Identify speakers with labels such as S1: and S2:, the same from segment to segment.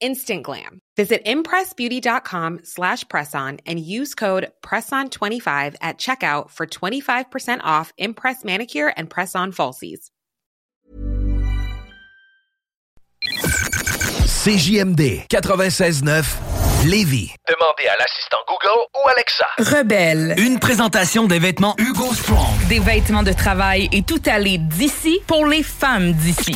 S1: instant glam. Visit impressbeauty.com slash presson and use code PRESSON25 at checkout for 25% off Impress Manicure and Press-On Falsies.
S2: CJMD 96.9 Lévis.
S3: Demandez à l'assistant Google ou Alexa.
S4: Rebelle.
S2: Une présentation des vêtements Hugo Strong.
S4: Des vêtements de travail et tout aller d'ici pour les femmes d'ici.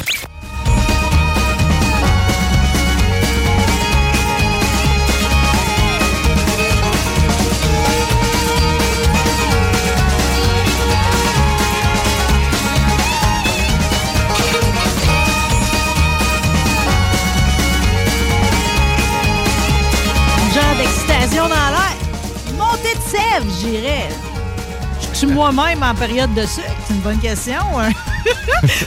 S5: J'irais. Suis moi-même en période de sucre? C'est une bonne question. hein?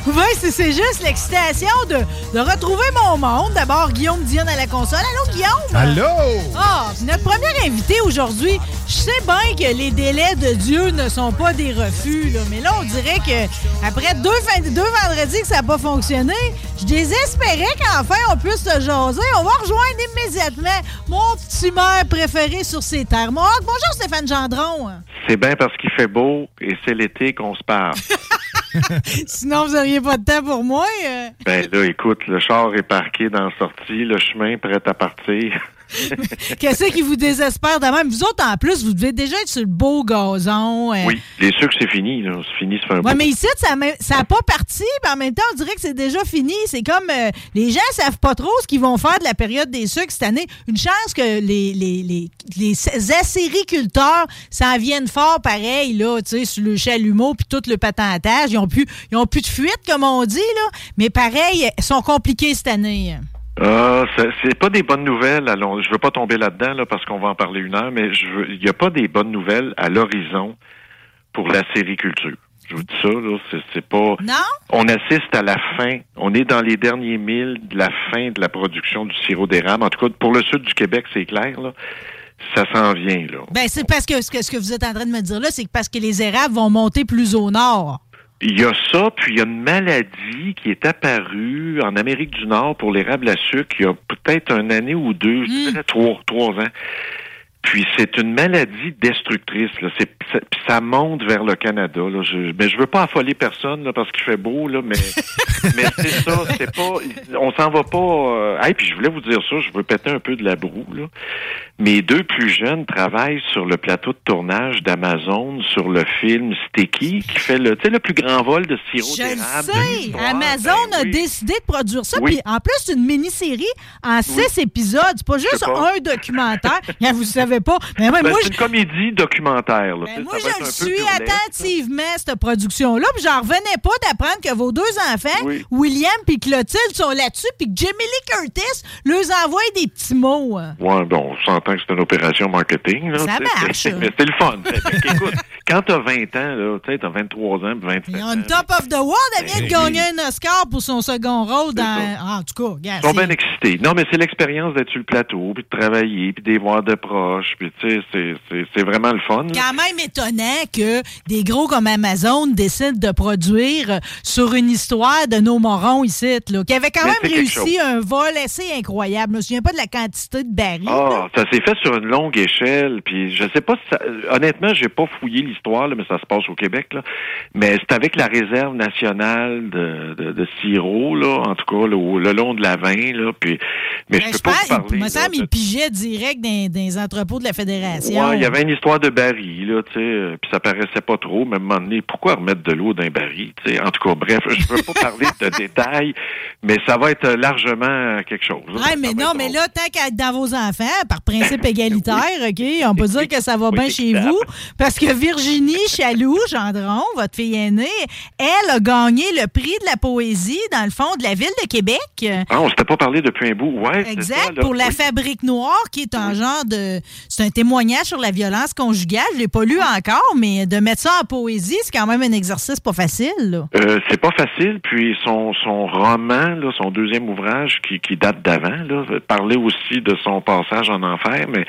S5: oui, c'est c'est juste l'excitation de, de retrouver mon monde. D'abord, Guillaume Dionne à la console. Allô, Guillaume?
S6: Allô?
S5: Ah, notre premier invité aujourd'hui, je sais bien que les délais de Dieu ne sont pas des refus, là, mais là, on dirait que après deux, fin- deux vendredis que ça n'a pas fonctionné, je désespérais qu'enfin on puisse se jaser. On va rejoindre immédiatement mon petit maire préféré sur ces terres. Mohawk. Bonjour Stéphane Gendron.
S7: C'est bien parce qu'il fait beau et c'est l'été qu'on se parle.
S5: Sinon, vous n'auriez pas de temps pour moi. euh.
S7: ben là, écoute, le char est parqué dans la sortie, le chemin prêt à partir.
S5: Qu'est-ce qui vous désespère de même? Vous autres, en plus, vous devez déjà être sur le beau gazon. euh.
S7: Oui, les sucres, c'est fini. là. C'est fini, fait un
S5: Ouais, mais ici, ça n'a pas parti, mais en même temps, on dirait que c'est déjà fini. C'est comme euh, les gens savent pas trop ce qu'ils vont faire de la période des sucres cette année. Une chance que les, les, les, les acériculteurs s'en viennent fort pareil, là, tu sais, sur le chalumeau puis tout le patentage. Ils ont plus, ils ont plus de fuite, comme on dit, là. Mais pareil, ils sont compliqués cette année.
S7: Ah, c'est- c'est pas des bonnes nouvelles. Allons, je veux pas tomber là-dedans là, parce qu'on va en parler une heure, mais je veux, il n'y a pas des bonnes nouvelles à l'horizon pour la sériculture. Je vous dis ça, là, c'est, pas.
S5: Non?
S7: On assiste à la fin. On est dans les derniers milles de la fin de la production du sirop d'érable. En tout cas, pour le sud du Québec, c'est clair, là. Ça s'en vient, là.
S5: Ben, c'est parce que ce, que ce que vous êtes en train de me dire là, c'est que parce que les érables vont monter plus au nord.
S7: Il y a ça, puis il y a une maladie qui est apparue en Amérique du Nord pour l'érable à sucre il y a peut-être une année ou deux, je dirais trois, trois ans. Puis c'est une maladie destructrice. Là. C'est, ça, ça monte vers le Canada. Là. Je, mais je veux pas affoler personne là, parce qu'il fait beau, là, mais, mais c'est ça. C'est pas. On s'en va pas. Euh... Hey, puis je voulais vous dire ça. Je veux péter un peu de la broue. Là. Mes deux plus jeunes travaillent sur le plateau de tournage d'Amazon sur le film Sticky, qui fait le, tu sais, le plus grand vol de sirop
S5: Je le
S7: d'érable. de
S5: sais! Amazon
S7: Ben
S5: a
S7: oui.
S5: décidé de produire ça.
S7: Oui.
S5: Puis en plus, c'est une mini-série en six épisodes. C'est pas juste
S7: pas.
S5: un documentaire. Vous savez pas. Mais
S7: Ben,
S5: moi,
S7: c'est
S5: je,
S7: une comédie documentaire. Là.
S5: ben, moi,
S7: ça va
S5: je
S7: être
S5: le
S7: un
S5: suis attentivement, cette production-là. Puis j'en revenais pas d'apprendre que vos deux enfants,
S7: Oui.
S5: William puis Clotilde, sont là-dessus. Puis que Jamie Lee Curtis leur envoie des petits mots. hein.
S7: Ouais, bon, on s'entend que c'est une opération marketing. Là,
S5: Ça marche.
S7: Mais c'est le fun. Écoute, quand t'as 20 ans, tu sais, t'as 23 ans, puis 27
S5: Ils
S7: ans.
S5: une top of the world. Elle vient de
S7: Ben,
S5: gagner un Oscar pour son second rôle dans. Ah, en tout cas, regarde.
S7: Ils sont bien excités. Non, mais c'est l'expérience d'être sur le plateau, puis de travailler, puis de voir de proches, puis tu sais, c'est- vraiment le fun. là.
S5: quand même étonnant que des gros comme Amazon décident de produire sur une histoire de nos morons ici, là, qui avait quand
S7: Mais
S5: même réussi un vol assez incroyable. Je me souviens pas de la quantité de barils.
S7: Ah, ça s'est fait sur une longue échelle, puis je sais pas si ça, honnêtement, j'ai pas fouillé l'histoire, mais ça se passe au Québec, là. Mais c'est avec la réserve nationale de, de, de sirop, là, en tout cas, le long de la 20, là, puis, mais
S5: Ben,
S7: je peux pas vous
S5: pense,
S7: parler.
S5: il me
S7: là,
S5: semble
S7: de-
S5: qu'il pigeait direct dans, dans les entrepôts de la fédération.
S7: Ouais, il y avait une histoire de baril, là, tu sais, euh, puis ça paraissait pas trop, mais à un moment donné, pourquoi remettre de l'eau dans un baril, tu sais? En tout cas, bref, je veux pas parler de détails, mais ça va être largement quelque chose.
S5: Ouais, mais non, mais
S7: drôle.
S5: là, tant qu'à être dans vos enfants, par principe égalitaire, OK, on peut dire que ça va
S7: Oui,
S5: bien chez vous. Parce que Virginie Chaloux, Gendron, votre fille aînée, elle a gagné le prix de la poésie, dans le fond, de la Ville de Québec.
S7: Ah, on s'était pas parlé depuis un bout. Ouais,
S5: Exact,
S7: ça, là.
S5: pour la. Fabrique Noire, qui est un genre de... C'est un témoignage sur la violence conjugale. Je l'ai pas lu encore, mais de mettre ça en poésie, c'est quand même un exercice pas facile.
S7: Euh, c'est pas facile, puis son, son roman, là, son deuxième ouvrage qui, qui date d'avant, parlait aussi de son passage en enfer, mais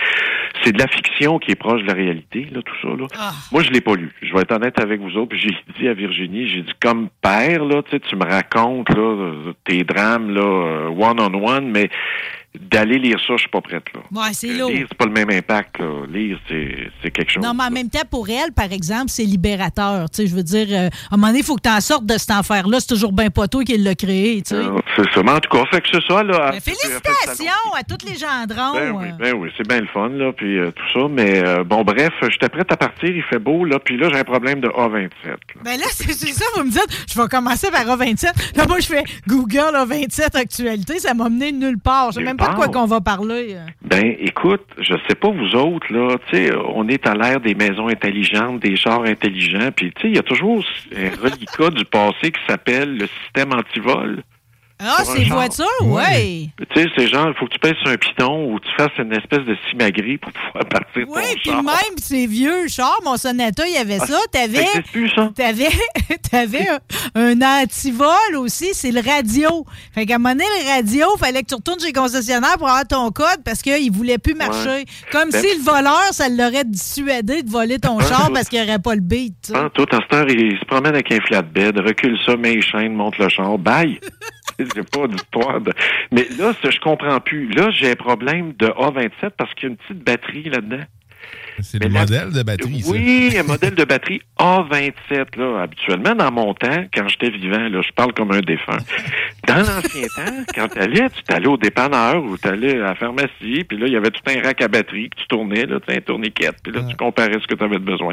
S7: c'est de la fiction qui est proche de la réalité, là, tout ça. Là.
S5: Ah.
S7: Moi, je l'ai pas lu. Je vais être honnête avec vous autres. J'ai dit à Virginie, j'ai dit comme père, là, tu me racontes là, euh, tes drames là, one on one, mais d'aller lire ça, je suis pas prête là.
S5: Ouais, c'est
S7: Euh,
S5: lourd.
S7: Lire, c'est pas le même impact. Là. Lire, c'est c'est quelque chose.
S5: Non, mais en même temps, pour elle, par exemple, c'est libérateur. Tu sais, je veux dire, euh, à un moment donné, il faut que tu en sortes de cet enfer-là. C'est toujours pas toi qui l'a créé, tu sais.
S7: Euh, c'est ça. Mais en tout cas, fait que c'est ça. Là,
S5: Ben, félicitations à tous les gendrons.
S7: Ben oui,
S5: euh.
S7: ben oui, c'est bien le fun, là, puis euh, tout ça. Mais euh, bon, bref, j'étais prête à partir, il fait beau, là, puis là, j'ai un problème de A27. là.
S5: Ben là, c'est ça, vous me dites, je vais commencer par A27. Là, moi, je fais Google A27 actualité, ça m'a mené nulle part. Même pas de quoi qu'on va parler. euh.
S7: Ben, écoute, je sais pas vous autres, là, tu sais, on est à l'ère des maisons intelligentes, des chars intelligents, puis tu sais, il y a toujours un reliquat du passé qui s'appelle le système antivol.
S5: Ah,
S7: un
S5: ces
S7: char.
S5: voitures, oui.
S7: Tu sais, c'est genre, il faut que tu pèses sur un piton ou tu fasses une espèce de simagrée pour pouvoir partir
S5: Oui, puis
S7: char.
S5: même ces vieux chars, mon Sonata, il y avait ça.
S7: Ça
S5: T'avais.
S7: existe plus, ça?
S5: T'avais, t'avais un, un antivol aussi, c'est le radio. Fait qu'à un moment donné, le radio, fallait que tu retournes chez le concessionnaire pour avoir ton code parce qu'il voulait plus marcher. Comme
S7: Ben-
S5: si le voleur, ça l'aurait dissuadé de voler ton char parce qu'il n'y aurait pas le beat.
S7: Ah, tout, en heure, il se promène avec un flatbed, recule ça, met les chaînes, monte le char, bye! C'est pas d'histoire de... Mais là, ce, je comprends plus. Là, j'ai un problème de A27 parce qu'il y a une petite batterie là-dedans.
S6: C'est le
S7: la-
S6: modèle de batterie, ça.
S7: Oui, un modèle de batterie A27. Là. Habituellement, dans mon temps, quand j'étais vivant, là, je parle comme un défunt. Dans l'ancien temps, quand tu allais, tu t'allais au dépanneur ou tu allais à la pharmacie, puis là, il y avait tout un rack à batterie que tu tournais, là, tu sais, un tourniquet, puis là, tu comparais ce que tu avais besoin.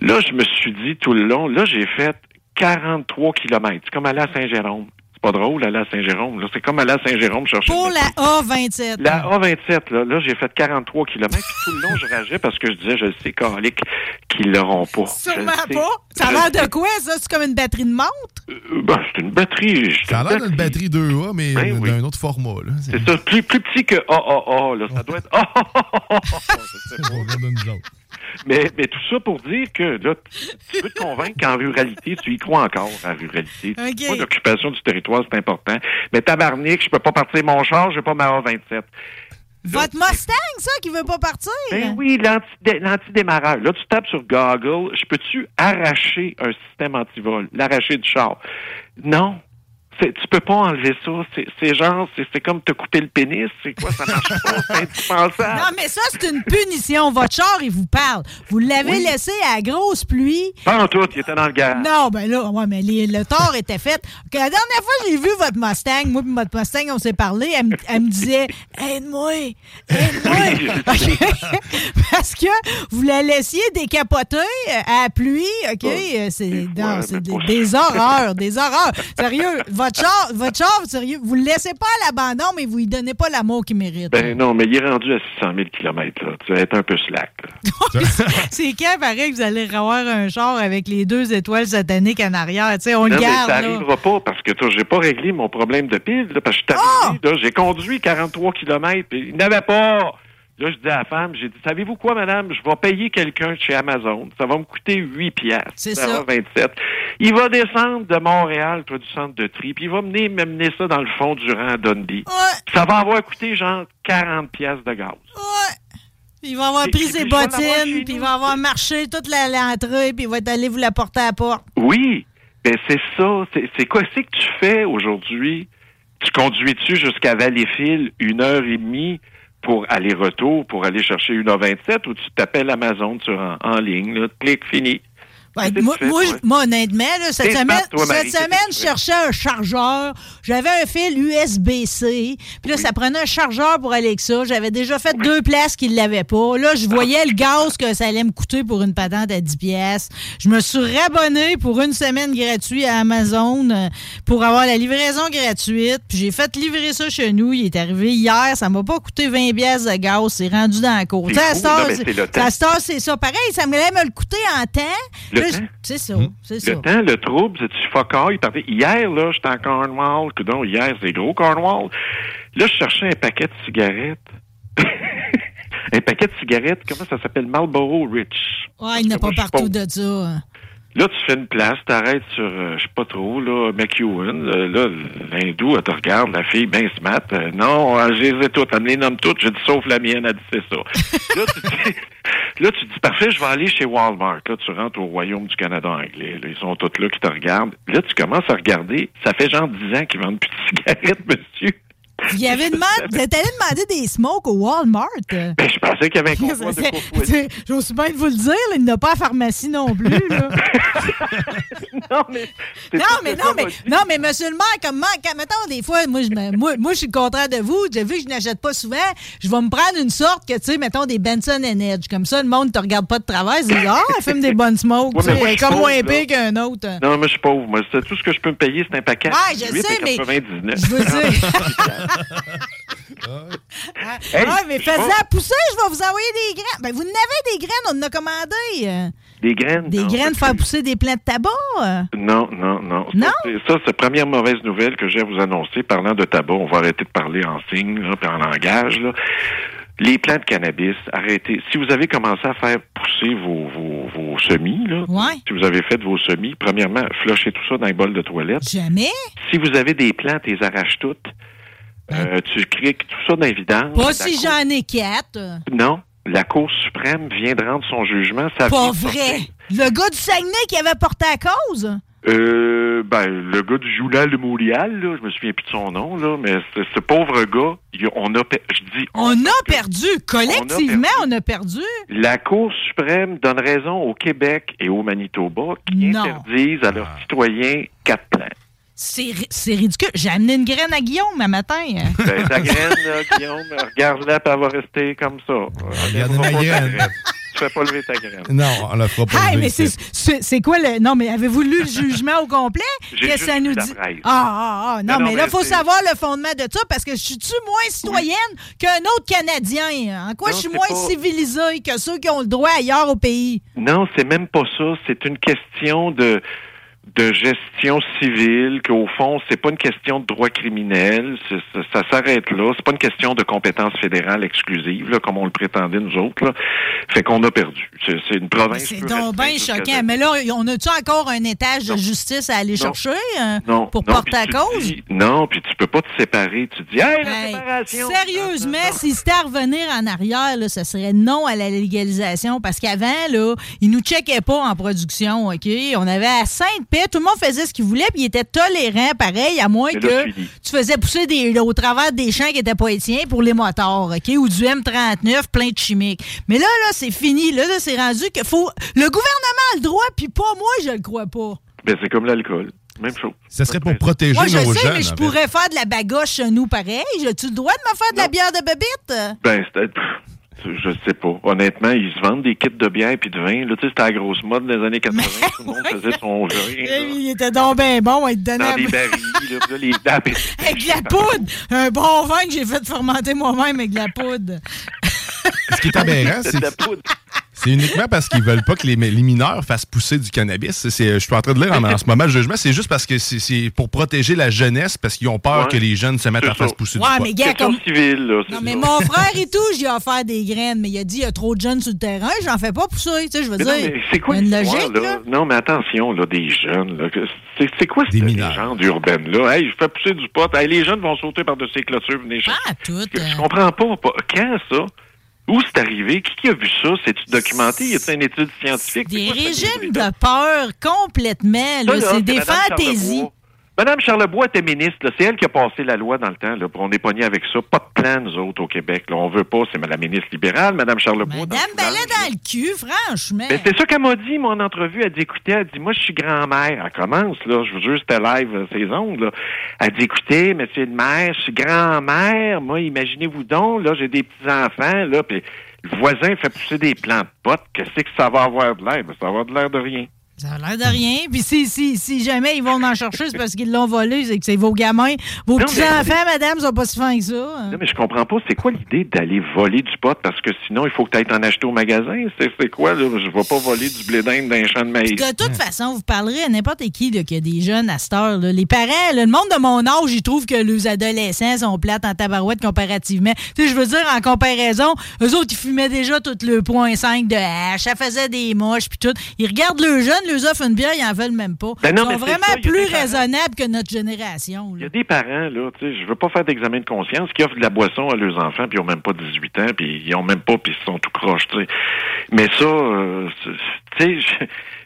S7: Là, je me suis dit tout le long, là, j'ai fait 43 kilomètres. C'est comme aller à Saint-Jérôme. C'est pas drôle, aller à Saint-Jérôme. C'est comme aller à Saint-Jérôme chercher
S5: Pour la A27.
S7: la A27, là, là j'ai fait 43 km. Puis tout le long, je rageais parce que je disais, je le sais, calique, qu'ils l'auront pas.
S5: Sûrement pas. Ça a l'air de quoi, ça? C'est comme une batterie de montre?
S7: Euh, ben, c'est une batterie. c'est
S6: Ça a l'air d'une batterie 2A, mais
S7: Ben oui.
S6: d'un autre format. Là. C'est
S7: C'est ça, plus, plus petit que AAA, là. Ça doit être Mais, mais tout ça pour dire que, là, tu veux te convaincre qu'en ruralité, tu y crois encore, en ruralité. Tu
S5: OK.
S7: crois que L'occupation du territoire, c'est important. Mais tabarnak, je peux pas partir mon char, j'ai pas ma A27.
S5: Votre Mustang, ça, qui veut pas partir?
S7: Ben oui, l'anti- l'anti-démarreur. Là, tu tapes sur Goggle, je peux-tu arracher un système antivol, l'arracher du char? Non. Tu peux pas enlever ça. C'est- genre, c'est comme te couper le pénis. C'est quoi, ça marche pas? C'est indispensable.
S5: Non, mais ça, c'est une punition. Votre char, il vous parle. Vous l'avez
S7: Oui.
S5: laissé à la grosse pluie.
S7: Pas en tout, il était dans le garage.
S5: Non, ben là, ouais, mais les- le tort était fait. Que la dernière fois j'ai vu votre Mustang, moi et votre Mustang, on s'est parlé, elle, me- elle me disait Aide-moi, aide-moi. Parce que vous la laissiez décapoter euh, à la pluie, OK? Euh, C'est
S7: des
S5: horreurs, des horreurs. Sérieux, votre char, votre char, sérieux, vous le laissez pas à l'abandon, mais vous lui donnez pas l'amour qu'il mérite.
S7: Ben non, mais il est rendu à 600 000 km. Là. Tu vas être un peu slack.
S5: C'est quand, pareil, que vous allez avoir un char avec les deux étoiles sataniques en arrière? On le
S7: mais
S5: garde,
S7: ça n'arrivera pas parce que j'ai pas réglé mon problème de pile. Là, parce que je suis
S5: Ah!
S7: j'ai conduit 43 km et il n'avait pas. Là, je dis à la femme, j'ai dit, savez-vous quoi, madame? Je vais payer quelqu'un chez Amazon. Ça va me coûter 8 piastres.
S5: C'est
S7: Ça
S5: ça.
S7: va 27. Il va descendre de Montréal, toi, du centre de tri, puis il va mener m'amener ça dans le fond du rang à Dundee.
S5: Ouais,
S7: Ça va avoir coûté genre 40 piastres de gaz.
S5: ouais. Il va avoir pris ses bottines, puis il va avoir marché toute la- l'entrée, puis il va être allé vous la porter à la porte.
S7: Oui, ben c'est ça. C'est c'est quoi c'est que tu fais aujourd'hui? Tu conduis-tu jusqu'à Valleyfield une heure et demie? Pour aller-retour, pour aller chercher une A27 ou tu t'appelles Amazon sur en, en ligne, là, clic, fini.
S5: Ouais,
S7: que
S5: moi,
S7: fais,
S5: moi, je- moi, honnêtement, là, cette semaine,
S7: smart, toi, Marie,
S5: cette semaine je cherchais un chargeur. J'avais un fil USB-C. Puis là, ça prenait un chargeur pour Alexa. J'avais déjà fait deux places qu'il ne l'avait pas. Là, je voyais le gaz que ça allait me coûter pour une patente à 10 pièces. Je me suis rabonné pour une semaine gratuite à Amazon euh, pour avoir la livraison gratuite. Puis j'ai fait livrer ça chez nous. Il est arrivé hier. Ça m'a pas coûté 20 pièces de gaz. C'est rendu dans la cour.
S7: Mais
S5: c'est- ça. Pareil, ça me allait me le coûter en temps.
S7: Le
S5: C'est ça, c'est ça.
S7: Le temps, le trouble, c'est tu focailles. Parfait. Hier, là, j'étais en Cornwall. Coudon, hier, c'est gros Cornwall. Là, je cherchais un paquet de cigarettes. un paquet de cigarettes, comment ça s'appelle? Marlboro Rich.
S5: Ouais, il n'y a pas
S7: je
S5: partout de ça.
S7: Là, tu fais une place, t'arrêtes sur, euh, je sais pas trop, là, McEwen. euh, là, l'hindou, elle te regarde, la fille, ben smart. Euh, non, euh, je les ai toutes, elle me les nomme toutes. J'ai dit, sauf la mienne, elle dit, c'est ça. là, tu dis, là, tu dis, parfait, je vais aller chez Walmart. Là, tu rentres au Royaume du Canada anglais. Là, ils sont tous là qui te regardent. Là, tu commences à regarder. Ça fait genre 10 ans qu'ils vendent plus de cigarettes, monsieur.
S5: Il y avait demandé, êtes allé demander des smokes au Walmart.
S7: Ben, je pensais qu'il y avait un convoi de
S5: J'ose bien vous le dire, là, il n'y en a pas à pharmacie non plus. là.
S7: non, mais.
S5: non, mais non, mais,
S7: m'a dit.
S5: non, mais monsieur le maire, comme quand, mettons, des fois, moi, je, moi, moi, je suis le contraire de vous. J'ai vu que je n'achète pas souvent. Je vais me prendre une sorte que, tu sais, mettons, des Benson Edge. Comme ça, le monde ne te regarde pas de travers. Ils disent, ah, elle fume des bonnes smokes.
S7: Ouais, mais moi,
S5: comme moins
S7: pauvre,
S5: épais qu'un autre.
S7: Non, moi, je suis pauvre. Moi, tout ce que je peux me payer, c'est un paquet.
S5: Ouais, je
S7: 18
S5: sais, mais
S7: 99.
S5: Je veux dire.
S7: Hey,
S5: ouais, mais
S7: pas.
S5: pousser, je vais vous envoyer des graines. Ben, vous en avez des graines, on en a commandé.
S7: Des graines?
S5: Des
S7: non,
S5: graines faire pousser des plants de tabac?
S7: Non, non, non.
S5: Non?
S7: Ça, c'est- Ça, c'est la première mauvaise nouvelle que j'ai à vous annoncer. Parlant de tabac, on va arrêter de parler en signe, là, puis en langage. Là. Les plants de cannabis, arrêtez. Si vous avez commencé à faire pousser vos, vos, vos semis, là,
S5: Ouais.
S7: si vous avez fait vos semis, premièrement, flushez tout ça dans un bol de toilette.
S5: Jamais.
S7: Si vous avez des plantes, les arraches toutes. Euh, tu criques tout ça dans les vidanges.
S5: Pas
S7: La
S5: si
S7: Cour-
S5: j'en ai quatre. euh.
S7: Non. La Cour suprême vient de rendre son jugement. Ça
S5: Pas vrai.
S7: porter-
S5: Le gars du Saguenay qui avait porté à cause?
S7: Euh, ben, le gars du Joulal de Montréal, là, je me souviens plus de son nom, là, mais ce, pauvre gars, il- on a, je dis,
S5: On a perdu. Collectivement, on a perdu.
S7: la Cour suprême donne raison au Québec et au Manitoba qui
S5: Non.
S7: interdisent à leurs citoyens quatre plants.
S5: C'est ri- c'est ridicule. J'ai amené une graine à Guillaume un matin.
S7: Ben, ta graine, là, Guillaume, regarde-la, elle va rester comme ça.
S6: Regardez ma graine.
S7: Tu fais pas lever ta graine.
S6: Non, on la fera pas.
S5: Hey,
S6: lever,
S5: mais c'est- quoi le. Non, mais avez-vous lu le jugement au complet? Qu'est-ce que ça nous dit? Ah, ah, ah. Non, mais là, il faut savoir le fondement de ça parce que je suis-tu moins citoyenne qu'un autre Canadien? En quoi
S7: Non,
S5: je suis moins
S7: pas-
S5: civilisée que ceux qui ont le droit ailleurs au pays?
S7: Non, c'est même pas ça. C'est une question de de gestion civile, qu'au fond, c'est pas une question de droit criminel, ça, ça s'arrête là. C'est pas une question de compétence fédérale exclusive, là, comme on le prétendait nous autres. Là. Fait qu'on a perdu. C'est une province.
S5: C'est donc bien choquant. Mais là, on a-tu encore un étage de justice à aller
S7: Non.
S5: chercher
S7: Non,
S5: pour porter à cause?
S7: dis- non, puis tu peux pas te séparer. Tu dis, hey, la
S5: Hey,
S7: séparation.
S5: sérieusement, si c'était à revenir en arrière, là, ça serait non à la légalisation parce qu'avant, là, ils nous checkaient pas en production, OK? On avait à Sainte-Paix, tout le monde faisait ce qu'il voulait, puis il était tolérant, pareil, à moins que
S7: tu
S5: faisais pousser des, au travers des champs qui étaient pas les tiens pour les motards, OK? Ou du M39 plein de chimiques. Mais là, là, c'est fini. Là, là c'est rendu que faut. Le gouvernement a le droit, puis pas moi, je le crois pas.
S7: Ben, c'est comme l'alcool. Même chose.
S6: Ça serait pour protéger
S5: Moi, je
S6: nos
S5: sais,
S6: jeunes.
S5: mais je
S6: fait.
S5: pourrais faire de la bagoche chez nous pareil. J'ai-tu le droit de me faire de la bière de bébite?
S7: Ben, pff, Je sais pas. Honnêtement, ils se vendent des kits de bière et de vin. Là, tu sais, c'était la grosse mode des années 80. Tout le monde faisait son vin.
S5: Il était donc bien bon, il te donnait
S7: Dans des
S5: un-
S7: barils, là, puis là, les dames.
S5: avec de la poudre. Un bon vin que j'ai fait fermenter moi-même avec de la poudre.
S6: Ce qui est aberrant,
S7: C'est
S6: c'est
S7: de la poudre.
S6: C'est uniquement parce qu'ils veulent pas que les, les mineurs fassent pousser du cannabis. C'est- je suis en train de lire en, en ce moment le jugement. C'est juste parce que c'est- c'est pour protéger la jeunesse, parce qu'ils ont peur
S7: Ouais.
S6: que les jeunes se mettent
S7: C'est
S6: à faire pousser
S5: Ouais,
S6: du
S5: mais gars, comme.
S7: là. c'est
S5: Non, mais
S7: ça.
S5: mon frère et tout, j'ai offert des graines, mais il a dit il y a trop de jeunes sur le terrain, j'en fais pas pousser. Tu sais, je veux
S7: Mais non,
S5: dire.
S7: mais c'est quoi
S5: une logique,
S7: là?
S5: là.
S7: Non, mais attention, là, des jeunes, C'est, c'est quoi cette légende urbaine, là? Hey, je fais pousser du pot. Hey, les jeunes vont sauter par-dessus les clôtures, venez chercher.
S5: Ah, tout.
S7: Je
S5: euh,
S7: comprends pas, pas. Quand ça? Où c'est arrivé? Qui, qui a vu ça? C'est-tu documenté? Y a-t-il une étude scientifique?
S5: Des
S7: quoi
S5: régimes de peur complètement, C'est des fantaisies.
S7: Madame Charlebois était ministre, c'est elle qui a passé la loi dans le temps. Là, on est pogné avec ça. Pas de plan, nous autres, au Québec. Là. On veut pas, c'est la ministre libérale, Madame Charlebois.
S5: Madame Ballet dans le cul, franchement.
S7: Mais c'est ça qu'elle m'a dit, mon entrevue. Elle dit, écoutez, elle dit, moi, je suis grand-mère. Elle commence, là. Je vous jure, c'était live, euh, ces ondes, là. Elle dit, écoutez, monsieur le maire, je suis grand-mère. Moi, imaginez-vous donc, là, j'ai des petits-enfants, là, puis le voisin fait pousser des plants de potes. Qu'est-ce que ça va avoir de l'air? Ben, ça va avoir de l'air de rien.
S5: Ça a l'air de rien. Puis si, si, si jamais ils vont en chercher, c'est parce qu'ils l'ont volé, c'est que c'est vos gamins. Vos petits-enfants, madame, sont pas si fins que ça. hein.
S7: Non, mais je comprends pas. C'est quoi l'idée d'aller voler du pot? Parce que sinon, il faut que tu ailles t'en acheter au magasin. C'est c'est quoi, là? Je vais pas voler du blé d'Inde d'un champ de maïs.
S5: De toute façon, vous parlerez à n'importe qui là, qui a des jeunes à cette heure. là. Les parents, là, le monde de mon âge, ils trouvent que les adolescents sont plates en tabarouette comparativement. Tu sais, je veux dire, en comparaison, eux autres, ils fumaient déjà tout le point 5 de hache, ça faisait des moches, puis tout. Ils regardent le jeune, ils leur offrent une bière, ils en veulent même pas.
S7: Ben non,
S5: ils sont
S7: c'est
S5: vraiment
S7: ça,
S5: plus raisonnables que notre génération.
S7: Il y a des parents, là, tu sais, je veux pas faire d'examen de conscience, qui offrent de la boisson à leurs enfants, puis ils ont même pas 18 ans, puis ils ont même pas, puis ils sont tout croches, tu sais. Mais ça, euh, c'est- tu sais,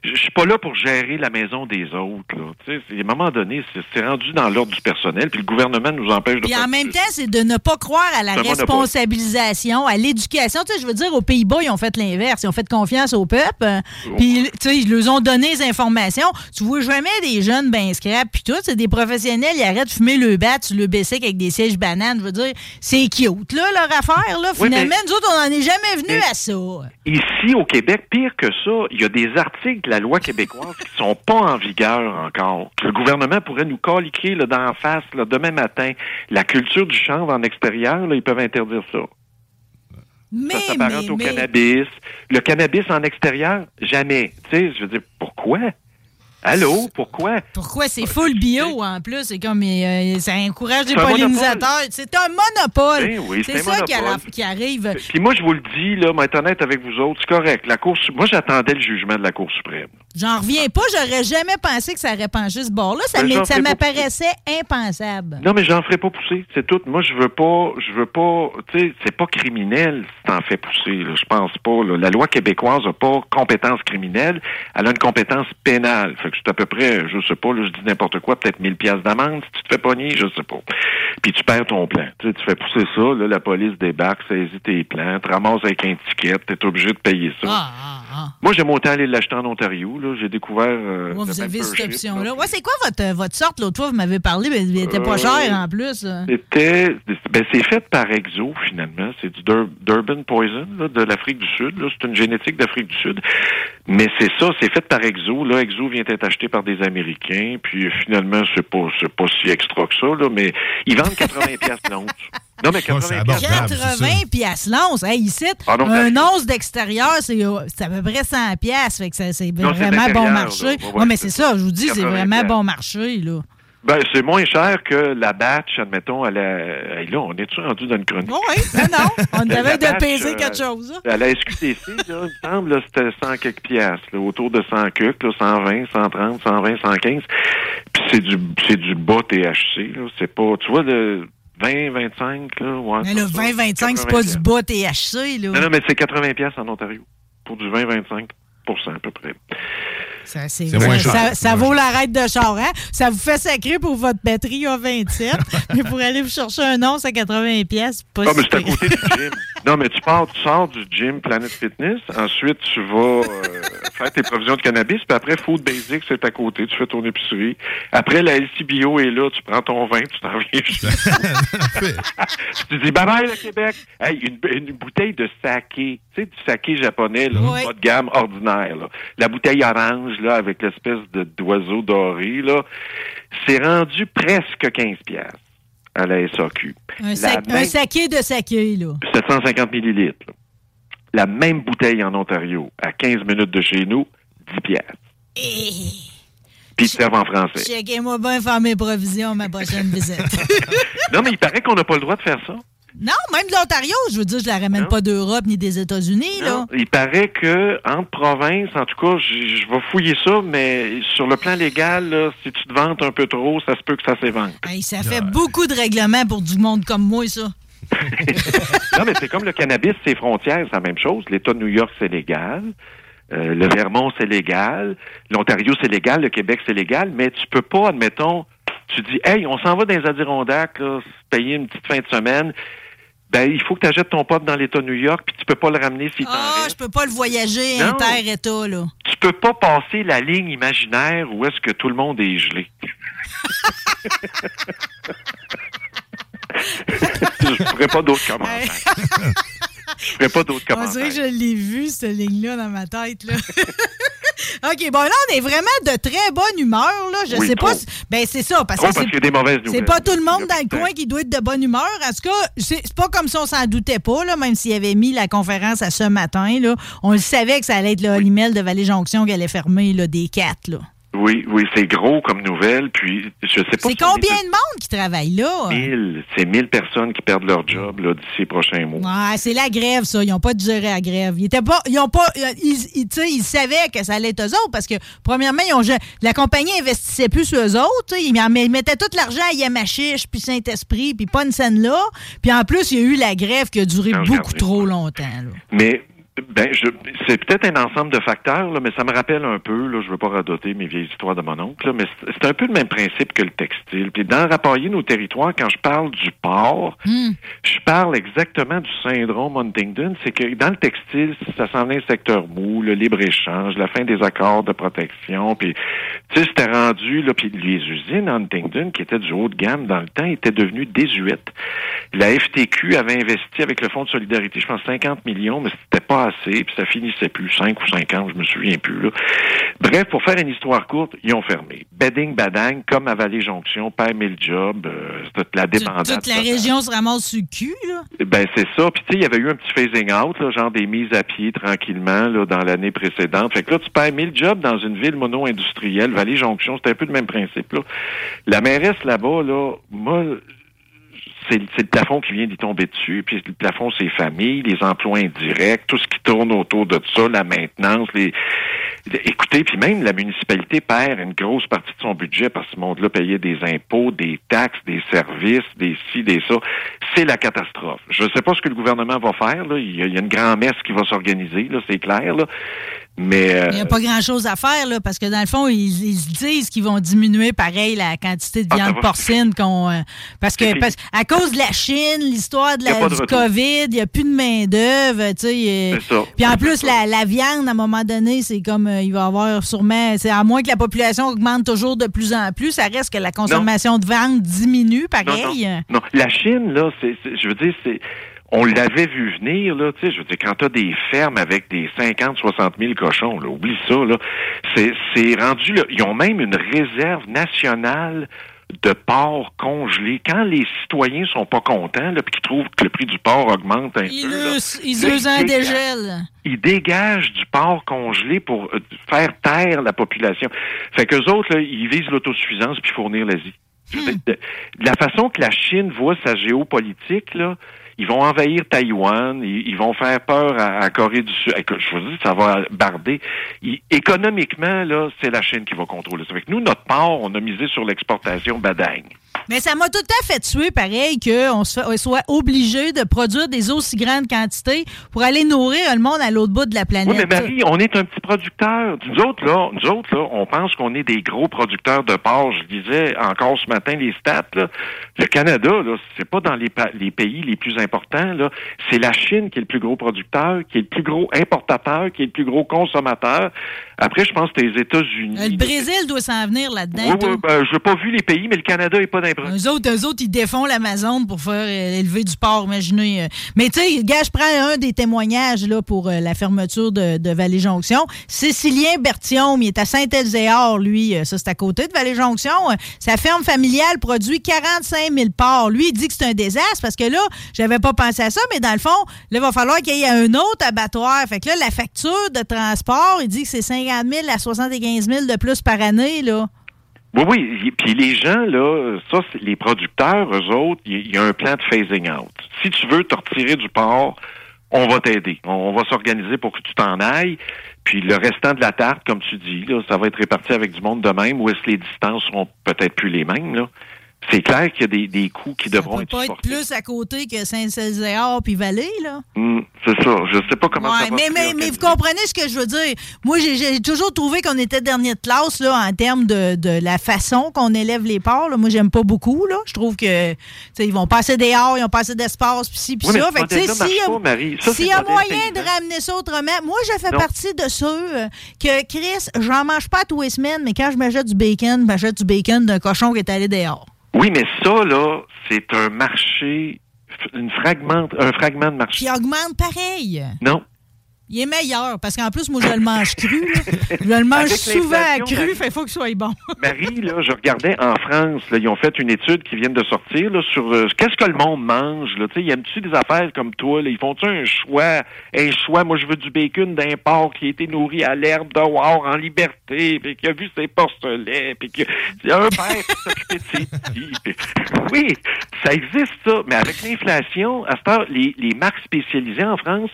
S7: je- suis pas là pour gérer la maison des autres, là. Tu sais, à un moment donné, c'est- rendu dans l'ordre du personnel, puis le gouvernement nous empêche de
S5: Puis
S7: faire
S5: en même temps, c'est de ne pas croire à la responsabilisation, à l'éducation. Tu sais, je veux dire, aux Pays-Bas, ils ont fait l'inverse. Ils ont fait confiance au peuple. euh, Puis, tu sais, ils leur ont donné les informations. Tu vois jamais des jeunes ben scrap. Puis tout, c'est des professionnels. Ils arrêtent de fumer le bat le bicycle avec des sièges bananes. Je veux dire, c'est cute, là, leur affaire. Là.
S7: Oui,
S5: Finalement,
S7: mais-
S5: nous autres, on n'en est jamais venu
S7: Mais-
S5: à ça.
S7: Ici, au Québec, pire que ça, il y a des articles de la loi québécoise qui sont pas en vigueur encore. Le gouvernement pourrait nous caliquer là, d'en face là, demain matin. La culture du chanvre en extérieur, là, ils peuvent interdire ça.
S5: Mais,
S7: ça s'apparente au
S5: mais-
S7: cannabis. Le cannabis en extérieur, jamais. Tu sais, je veux dire, pourquoi? Allô, pourquoi?
S5: Pourquoi? C'est full bio en plus? C'est comme euh, ça encourage les pollinisateurs. C'est un monopole.
S7: Ben oui, c'est
S5: ça qui, qui arrive.
S7: Puis moi, je vous le dis, là, honnête avec vous autres, c'est correct. La Cour, su- moi, j'attendais le jugement de la Cour suprême.
S5: J'en reviens pas, j'aurais jamais pensé que ça aurait penché ce bord-là. Ça,
S7: Ben,
S5: m'apparaissait impensable.
S7: Non, mais j'en ferai pas pousser, c'est tout. Moi, je veux pas, je veux pas, tu sais, c'est pas criminel si t'en fais pousser, là. Je pense pas, là. La loi québécoise a pas compétence criminelle, elle a une compétence pénale. Fait que c'est à peu près, je sais pas, là, je dis n'importe quoi, peut-être 1000 pièces d'amende si tu te fais pogner, je sais pas. Puis tu perds ton plan. Tu fais pousser ça, là, la police débarque, saisit tes plans, te ramasse avec un ticket, t'es obligé de payer ça.
S5: Ah, ah, ah.
S7: Moi, j'aime autant aller l'acheter en Ontario. J'ai découvert, euh,
S5: vous avez cette option-là.
S7: là.
S5: Ouais, c'est quoi votre, votre sorte? L'autre fois, vous m'avez parlé, mais elle était pas
S7: Euh,
S5: chère en plus. euh.
S7: C'était, ben c'est fait par Exo finalement. C'est du Dur- Durban Poison là, de l'Afrique du Sud. C'est une génétique d'Afrique du Sud. Mais c'est ça, c'est fait par Exo. Là, Exo vient d'être acheté par des Américains. Puis euh, finalement, c'est pas, c'est pas si extra que ça. Là, mais ils vendent 80 pièces l'once. Non, mais 80
S6: c'est
S7: pièces.
S6: abordable.
S5: 80 piastres l'once. Hey, ici,
S7: Ah non,
S5: un once d'extérieur, c'est euh, c'est à peu près 100 piastres. Fait que c'est
S7: Non,
S5: vraiment bon marché.
S7: là.
S5: Ouais,
S7: Ouais, ouais,
S5: mais
S7: c'est
S5: ça, je vous dis, c'est
S7: 80
S5: vraiment
S7: piastres.
S5: bon marché, là.
S7: Ben, c'est moins cher que la batch, admettons, à la... Hey, là, on est-tu rendu dans une chronique?
S5: Oui, non, non. On avait de peser
S7: euh,
S5: quelque chose. hein.
S7: À la SQTC, là, il me semble, là, c'était 100 quelques piastres, là, autour de 100 quelques, là, 120, 130, 120, 115. Puis c'est du, c'est du bas THC, là. C'est pas, tu vois, le 20, 25, là, ouais.
S5: Mais le
S7: c'est ça.
S5: 20-25, c'est
S7: 80
S5: pas du bas THC, là.
S7: Non, non, mais c'est 80 piastres en Ontario. Pour du 20-25% à peu près.
S5: Ça, c'est-
S6: C'est moins cher.
S5: ça- ça vaut la raide de char, hein? Ça vous fait sacrer pour votre batterie à 27, mais pour aller vous chercher un once à 80 pièces, pas
S7: Ah, mais c'est à côté du gym. Non, mais tu pars, tu sors du gym Planet Fitness, ensuite tu vas euh, faire tes provisions de cannabis, puis après Food Basics, c'est à côté, tu fais ton épicerie. Après, la LCBO est là, tu prends ton vin, tu t'en viens Tu dis bye bye le Québec. Hey, une, une bouteille de saké, tu sais, du saké japonais, là,
S5: Oui.
S7: pas de gamme ordinaire. Là. La bouteille orange, là, avec l'espèce de d'oiseau doré, là, c'est rendu presque 15 piastres à la SAQ.
S5: Un,
S7: La
S5: sac-
S7: même-
S5: un saké de saké, là.
S7: 750 millilitres. là. La même bouteille en Ontario, à 15 minutes de chez nous, 10 piastres. Puis ils servent en français.
S5: Checkez-moi bien faire mes provisions ma prochaine visite.
S7: Non, mais il paraît qu'on n'a pas le droit de faire ça.
S5: Non, même de l'Ontario, je veux dire, je la ramène
S7: Non.
S5: pas d'Europe ni des États-Unis, là.
S7: Il paraît que entre provinces, en tout cas, je je vais fouiller ça, mais sur le plan légal, là, si tu te vantes un peu trop, ça se peut que ça s'évente.
S5: Hey, ça fait beaucoup de règlements pour du monde comme moi, ça.
S7: non, mais c'est comme le cannabis, c'est frontières, c'est la même chose. L'État de New York, c'est légal. Euh, le Vermont, c'est légal. L'Ontario, c'est légal. Le Québec, c'est légal. Mais tu peux pas, admettons, tu dis, hey, on s'en va dans les Adirondacks, là, payer une petite fin de semaine. Ben, il faut que tu achètes ton pop dans l'État de New York, puis tu peux pas le ramener si t'en
S5: Ah, je peux pas le voyager inter-État, là.
S7: Tu peux pas passer la ligne imaginaire où est-ce que tout le monde est gelé. je ferai pas d'autres commentaires. je ferai pas d'autres
S5: On
S7: commentaires.
S5: dirait que je l'ai vu, cette ligne-là, dans ma tête. Là. OK, bon, là, on est vraiment de très bonne humeur. Là. Je
S7: Oui,
S5: sais pas. si- Ben, c'est ça. Parce
S7: Trop
S5: que c'est-
S7: des mauvaises
S5: C'est pas tout le monde dans le coin qui doit être de bonne humeur. En tout cas, c'est pas comme si on s'en doutait pas, là, même s'il avait mis la conférence à ce matin. Là. On le savait que ça allait être le Holy de Vallée-Jonction qui allait fermer là, des quatre. Là.
S7: Oui, oui, c'est gros comme nouvelle. Puis, je sais pas.
S5: C'est
S7: si
S5: combien de monde qui travaille là?
S7: Mille. C'est 1000 personnes qui perdent leur job là, d'ici les prochains mois.
S5: Ouais, c'est la grève, ça. Ils n'ont pas digéré la grève. Ils étaient pas. Ils ont pas. euh, Ils, ils, tu sais, ils savaient que ça allait être eux autres parce que, premièrement, ils ont, la compagnie investissait plus sur eux autres. Ils, ils mettaient tout l'argent à Yamachiche, puis Saint-Esprit, puis pas une scène là. Puis en plus, il y a eu la grève qui a duré
S7: Non,
S5: beaucoup trop longtemps. là.
S7: Mais ben, c'est peut-être un ensemble de facteurs, là, mais ça me rappelle un peu, là, je veux pas radoter mes vieilles histoires de mon oncle, là, mais c'est, un peu le même principe que le textile. Puis dans Rapporter nos territoires, quand je parle du port,
S5: Hmm.
S7: je parle exactement du syndrome Huntington. C'est que dans le textile, ça s'en vient secteur mou, le libre-échange, la fin des accords de protection, puis tu sais, c'était rendu, là, puis les usines Huntington, qui étaient du haut de gamme dans le temps, étaient devenues désuètes. La FTQ avait investi avec le Fonds de solidarité, je pense 50 millions, mais c'était pas assez, puis ça finissait plus, 5 ou 50, je me souviens plus. Là. Bref, pour faire une histoire courte, ils ont fermé. Bedding, badang, comme à Vallée-Jonction, père mille job, euh, c'était la
S5: Toute,
S7: dépendance.
S5: toute la région se ramasse sur le cul, là?
S7: Ben c'est ça. Puis tu sais, il y avait eu un petit phasing out, là, genre des mises à pied tranquillement là, dans l'année précédente. Fait que là, tu perds 1000 jobs dans une ville mono-industrielle, Vallée-Jonction, c'était un peu le même principe. Là. La mairesse là-bas, là, moi, c'est le plafond qui vient d'y tomber dessus. Puis le plafond, c'est famille, les emplois indirects, tout ce qui tourne autour de ça, la maintenance, les. Écoutez, puis même la municipalité perd une grosse partie de son budget parce que ce monde-là payait des impôts, des taxes, des services, des ci, des ça. C'est la catastrophe. Je ne sais pas ce que le gouvernement va faire. Là. Il, y a, une grand-messe qui va s'organiser, là, c'est clair. Là. Mais euh,
S5: Il n'y a pas grand-chose à faire, là, parce que dans le fond, ils, ils se disent qu'ils vont diminuer pareil la quantité de
S7: Ah,
S5: viande porcine qu'on. euh, parce que parce- à cause de la Chine, l'histoire de la, du
S7: retour.
S5: COVID, il n'y a plus de main-d'œuvre. Puis en plus, la, la viande, à un moment donné, c'est comme euh, il va y avoir sûrement. C'est à moins que la population augmente toujours de plus en plus, ça reste que la consommation de viande diminue, pareil.
S7: non, non. La Chine, là, c'est- je veux dire, c'est. On l'avait vu venir, là, tu sais, je veux dire, quand t'as des fermes avec des 50, 60 000 cochons, là, oublie ça, là, c'est, c'est rendu, là, ils ont même une réserve nationale de porc congelé. Quand les citoyens sont pas contents, là, puis qu'ils trouvent que le prix du porc augmente un
S5: Ils
S7: peu, là,
S5: us- ils
S7: là,
S5: usent un
S7: ils dégagent.
S5: dégel.
S7: ils dégagent du porc congelé pour euh, faire taire la population. Fait qu'eux autres, là, ils visent l'autosuffisance puis fournir l'Asie. De la façon que la Chine voit sa géopolitique, là, ils vont envahir Taïwan, ils, vont faire peur à, Corée du Sud. Je vous dis, ça va barder. Économiquement, là, c'est la Chine qui va contrôler ça. Que nous, notre part, on a misé sur l'exportation badang.
S5: Mais ça m'a tout à fait tué, pareil, qu'on soit obligé de produire des aussi grandes quantités pour aller nourrir le monde à l'autre bout de la planète.
S7: Oui, mais Marie, on est un petit producteur. Nous autres, là, nous autres, là, on pense qu'on est des gros producteurs de porc. Je disais encore ce matin les stats, là. Le Canada, là, c'est pas dans les, pa- les pays les plus importants, là. C'est la Chine qui est le plus gros producteur, qui est le plus gros importateur, qui est le plus gros consommateur. Après, je pense que les États-Unis.
S5: Euh, le Brésil doit s'en venir là-dedans.
S7: Oui, oui, ben, je n'ai pas vu les pays, mais le Canada n'est pas d'impression.
S5: Eux autres, eux autres, ils défont l'Amazon pour faire euh, élever du porc, imaginez. euh. Mais tu sais, gars, je prends un des témoignages là, pour euh, la fermeture de, de Vallée-Jonction. Cécilien Berthiaume, il est à Saint-Elzéar, lui. ça, c'est à côté de Vallée-Jonction. Sa ferme familiale produit 45 000 porcs. Lui, il dit que c'est un désastre parce que là, j'avais pas pensé à ça, mais dans le fond, là, il va falloir qu'il y ait un autre abattoir. Fait que là, la facture de transport, il dit que c'est 50 000 à 75 000 de plus par année, là.
S7: Oui, oui. Puis les gens, là, ça, les producteurs, eux autres, il y, a un plan de phasing out. Si tu veux te retirer du port, on va t'aider. On, va s'organiser pour que tu t'en ailles. Puis le restant de la tarte, comme tu dis, là, ça va être réparti avec du monde de même, où est-ce que les distances seront peut-être plus les mêmes, là. C'est clair qu'il y a des, des coûts qui devront
S5: Ça
S7: être
S5: peut pas être plus à côté que Saint-Césaire puis Vallée, là.
S7: Hmm, c'est ça. Je sais pas comment
S5: Ouais,
S7: ça va
S5: mais, mais, vous comprenez ce que je veux dire. Moi, j'ai- toujours trouvé qu'on était dernier de classe là, en termes de, de la façon qu'on élève les porcs. là. Moi, j'aime pas beaucoup. Là. Je trouve que ils vont passer dehors, ils ont pas assez d'espace, puis ci, puis
S7: Oui,
S5: ça. Fait que, tu sais, s'il y a- moyen de ramener ça autrement, moi, je fais
S7: Non.
S5: partie de ceux euh, que, Chris, j'en mange pas tous les semaines, mais quand je m'achète du bacon, je m'achète du bacon d'un cochon qui est allé dehors.
S7: Oui, mais ça, là, c'est un marché, une fragment, un fragment de marché.
S5: Qui augmente pareil.
S7: Non.
S5: Il est meilleur, parce qu'en plus, moi, je le mange cru. là. Je le mange souvent cru,
S7: Marie.
S5: fait qu'il faut qu'il soit bon.
S7: Marie, là, je regardais en France, là, ils ont fait une étude qui vient de sortir là, sur euh, qu'est-ce que le monde mange. Là, ils aiment-tu des affaires comme toi? Là, ils font-tu un choix? Un choix, moi je veux du bacon d'un porc qui a été nourri à l'herbe dehors en liberté, puis qui a vu ses porcelets, puis qui il y a un père qui s'occupait de ses petits. puis- Oui, ça existe ça. Mais avec l'inflation, à heure, les, les marques spécialisées en France,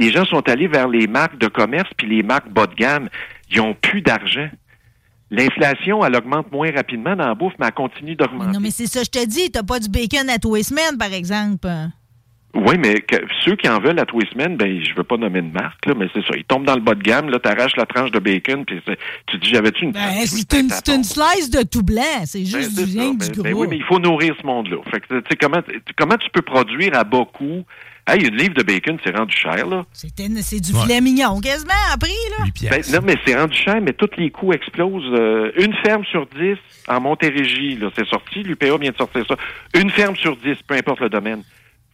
S7: les gens sont allés vers les marques de commerce puis les marques bas de gamme. Ils ont plus d'argent. L'inflation, elle augmente moins rapidement dans la bouffe, mais elle continue d'augmenter.
S5: Non, mais c'est ça, je te dis, t'as pas du bacon à tous les semaines, par exemple.
S7: Oui, mais que- ceux qui en veulent à tous les semaines, ben, je veux pas nommer de marque, là, mais c'est ça. Ils tombent dans le bas de gamme, là, t'arraches la tranche de bacon, puis tu dis, j'avais-tu une
S5: Ben,
S7: tranche?
S5: c'est une, c'est une slice de tout blanc, c'est
S7: Ben,
S5: juste
S7: c'est
S5: du rien
S7: Ben,
S5: du
S7: ben
S5: gros.
S7: oui, mais il faut nourrir ce monde-là. Fait que, comment, comment tu peux produire à bas coût? Hey, une livre de bacon, c'est rendu cher, là.
S5: C'était- C'est du filet mignon, quasiment, à prix, là.
S7: Ben, non, mais c'est rendu cher, mais tous les coûts explosent. Euh, une ferme sur dix en Montérégie, là, c'est sorti, l'UPA vient de sortir ça. Une ferme sur dix, peu importe le domaine,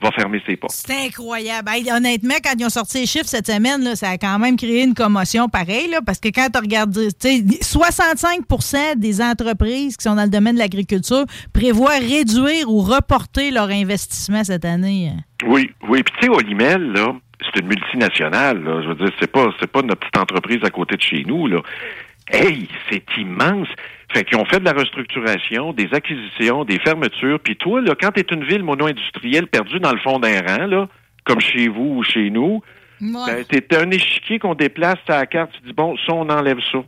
S7: va fermer ses portes.
S5: C'est incroyable. Hey, honnêtement, quand ils ont sorti les chiffres cette semaine, là, ça a quand même créé une commotion pareille, là, parce que quand tu regardes, tu sais, 65% des entreprises qui sont dans le domaine de l'agriculture prévoient réduire ou reporter leur investissement cette année.
S7: Oui, oui. Puis tu sais, Olimel, là, c'est une multinationale, là. Je veux dire, c'est pas, c'est pas notre petite entreprise à côté de chez nous, là. Hey, c'est immense. Fait qu'ils ont fait de la restructuration, des acquisitions, des fermetures. Puis toi, là, quand t'es une ville mono-industrielle perdue dans le fond d'un rang, là, comme chez vous ou chez nous, ben, t'es un échiquier qu'on déplace à la carte, tu dis, bon, ça, on enlève ça.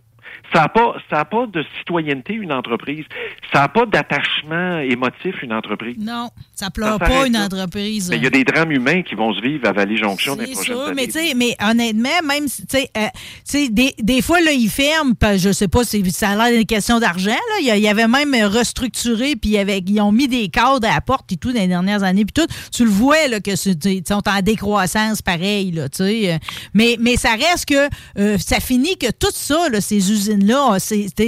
S7: Ça n'a pas, ça a pas de citoyenneté, une entreprise. Ça n'a pas d'attachement émotif, une entreprise.
S5: Non, ça pleure
S7: Ça
S5: pas une
S7: là.
S5: entreprise.
S7: Mais il y a des drames humains qui vont se vivre à Vallée-Jonction dans les prochaines
S5: sûr,
S7: années.
S5: mais honnêtement, même si, tu sais, euh, des, des fois, là, ils ferment, je sais pas si ça a l'air d'une question d'argent, là. Il y a- avait même restructuré, puis il y avait- ils ont mis des cadres à la porte et tout dans les dernières années, puis tout. Tu le vois, là, que ils sont en décroissance, pareil, là, tu sais. euh, Mais, mais ça reste que euh, ça finit que tout ça, là, ces usines-là,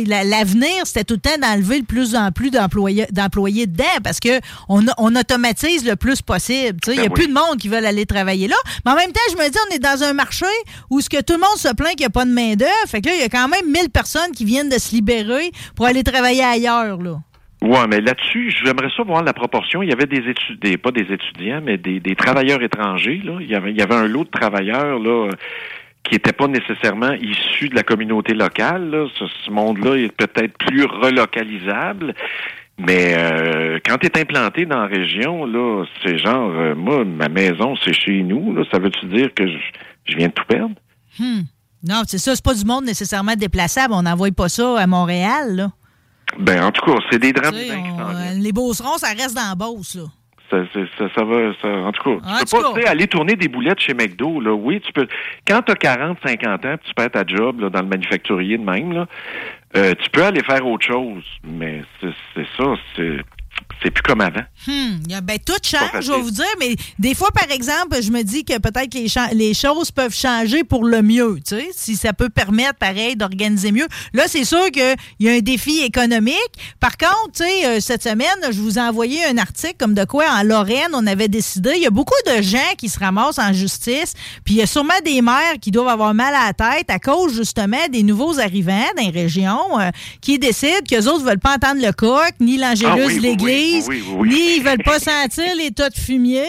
S5: la- l'avenir, c'était tout le temps d'enlever de plus en plus d'employés d'employés dedans, parce que on, on automatise le plus possible, sais. Il y a
S7: Ben
S5: plus
S7: oui.
S5: de monde qui veulent aller travailler là. Mais en même temps, je me dis, on est dans un marché où ce que tout le monde se plaint qu'il n'y a pas de main-d'œuvre. Fait que là, il y a quand même 1000 personnes qui viennent de se libérer pour aller travailler ailleurs, là.
S7: Ouais, mais là-dessus, j'aimerais ça voir la proportion. Il y avait des étudiants, pas des étudiants, mais des, des travailleurs étrangers. Là. Il, y avait, il y avait un lot de travailleurs là, qui n'étaient pas nécessairement issus de la communauté locale. Là. Ce, ce monde-là est peut-être plus relocalisable. Mais euh, quand tu es implanté dans la région, là, c'est genre, euh, moi, ma maison, c'est chez nous. Là, ça veut-tu dire que je, je viens de tout perdre?
S5: Hmm. Non, c'est ça, c'est pas du monde nécessairement déplaçable. On n'envoie pas ça à Montréal, là.
S7: Ben, en tout cas, c'est des drames
S5: Tu sais, euh, les Beaucerons, ça reste dans la Beauce, là.
S7: Ça, ça, ça, va, ça, en tout cas,
S5: En
S7: tu peux pas, tu sais, aller tourner des boulettes chez McDo, là. Oui, tu peux. Quand t'as 40, 50 ans, tu perds ta job, là, dans le manufacturier de même, là, euh, tu peux aller faire autre chose. Mais c'est c'est ça, c'est, c'est plus comme avant.
S5: Hmm. Ben, tout change, je vais vous dire, mais des fois, par exemple, je me dis que peut-être que les, choses peuvent changer pour le mieux, tu sais, si ça peut permettre, pareil, d'organiser mieux. Là, c'est sûr qu'il y a un défi économique. Par contre, tu sais, euh, cette semaine, je vous ai envoyé un article comme de quoi, en Lorraine, on avait décidé, il y a beaucoup de gens qui se ramassent en justice, puis il y a sûrement des maires qui doivent avoir mal à la tête à cause, justement, des nouveaux arrivants dans les régions euh, qui décident qu'eux autres veulent pas entendre le coq, ni l'angélus
S7: Ah oui, oui,
S5: de
S7: oui, oui, oui, oui.
S5: ni ils veulent pas sentir les tas de fumier.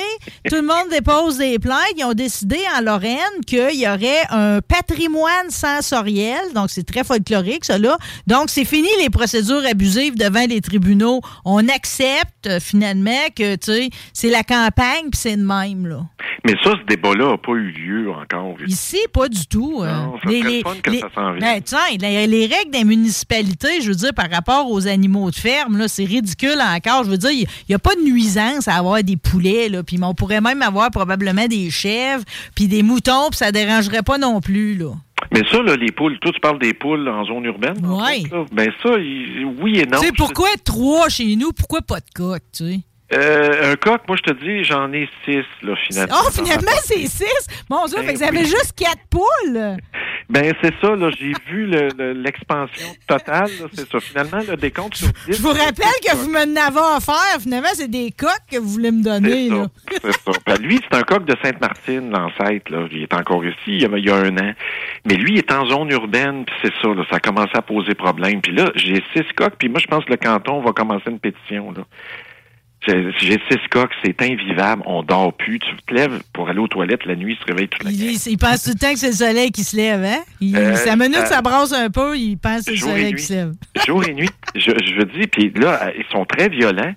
S5: Tout le monde dépose des plaintes. Ils ont décidé en Lorraine qu'il y aurait un patrimoine sensoriel. Donc, c'est très folklorique, ça, là. Donc, c'est fini les procédures abusives devant les tribunaux. On accepte, euh, finalement, que, tu sais, c'est la campagne, puis c'est de même, là.
S7: Mais ça, ce débat-là n'a pas eu lieu encore.
S5: Ici, pas du tout. euh.
S7: Non, ça serait le fun que ça s'en vienne.
S5: Ben, tiens, les, les règles des municipalités, je veux dire, par rapport aux animaux de ferme, là, c'est ridicule encore. Je veux dire, il n'y a pas de nuisance à avoir des poulets, là. Puis on pourrait même avoir probablement des chèvres, puis des moutons, puis ça dérangerait pas non plus, là.
S7: Mais ça, là, les poules, toi, tu parles des poules en zone urbaine?
S5: Oui.
S7: Ben ça, il- oui et non.
S5: tu sais, pourquoi trois chez nous? Pourquoi pas de coq, tu sais?
S7: Euh, un coq, moi, je te dis, j'en ai six, là, finalement.
S5: Oh, finalement, c'est six! Mon Dieu,
S7: Ben
S5: fait que vous avez
S7: oui.
S5: juste quatre poules!
S7: Ben, c'est ça, là, j'ai vu le- le- l'expansion totale, c'est ça. Finalement, le décompte sur 10.
S5: Je vous rappelle que vous me n'avez offert. Finalement, c'est des coques que vous voulez me donner, là.
S7: C'est ça. Ben, lui, c'est un coq de Sainte-Martine, l'ancêtre. Là. Il est encore ici, il y, a, il y a un an. Mais lui, il est en zone urbaine, puis c'est ça. Là, ça a commencé à poser problème. Puis là, j'ai six coqs, puis moi, je pense que le canton va commencer une pétition. Là. J'ai six coqs, c'est invivable. On dort plus. Tu te lèves pour aller aux toilettes la nuit, il se réveille toute la
S5: Il, il- il pense tout le temps que c'est le soleil qui se lève, hein? Il,
S7: Euh,
S5: sa minute,
S7: euh,
S5: ça brasse un peu, il pense que c'est le soleil
S7: nuit.
S5: qui se lève.
S7: jour et nuit. Je, je veux dire, puis là, euh, ils sont très violents.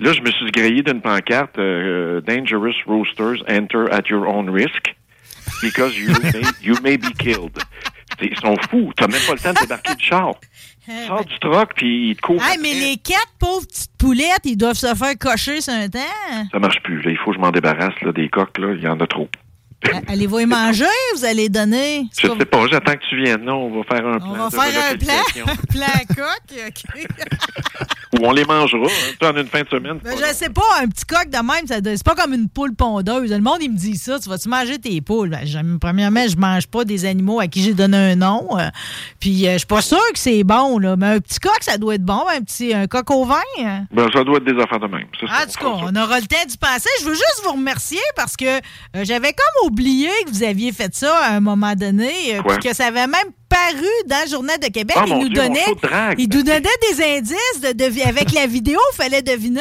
S7: Là, je me suis grillé d'une pancarte euh, Dangerous roosters enter at your own risk because you may, you may be killed. Ils sont fous. T'as même pas le temps de débarquer du char. Tu sors du truck, puis ils te courent.
S5: Hey, mais les quatre pauvres petites poulettes, ils doivent se faire cocher sur un temps.
S7: Ça marche plus. Là. Il faut que je m'en débarrasse là, des coqs. Là. Il y en a trop.
S5: Allez-vous les manger? Vous allez donner?
S7: Je sais pas. J'attends que tu viennes. Non, on va faire un plan.
S5: On va
S7: de
S5: faire un plan, plan coq. OK.
S7: Ou on les mangera. Hein. En une fin de semaine.
S5: Ben, je sais pas, un petit coq de même, ça c'est pas comme une poule pondeuse. Le monde, il me dit ça, tu vas-tu manger tes poules? Ben, premièrement, je mange pas des animaux à qui j'ai donné un nom. euh, puis euh, je suis pas sûr que c'est bon, là. Mais un petit coq, ça doit être bon, un petit un coq au vin. hein?
S7: Ben, ça doit être des affaires de même.
S5: En tout cas, on aura le temps d'y penser. Je veux juste vous remercier parce que euh, j'avais comme oublié que vous aviez fait ça à un moment donné, euh, puis que ça avait même paru dans le Journal de Québec.
S7: Ah,
S5: il nous
S7: Dieu,
S5: donnait,
S7: de
S5: il nous donnait des indices de, de- avec la vidéo. Il fallait deviner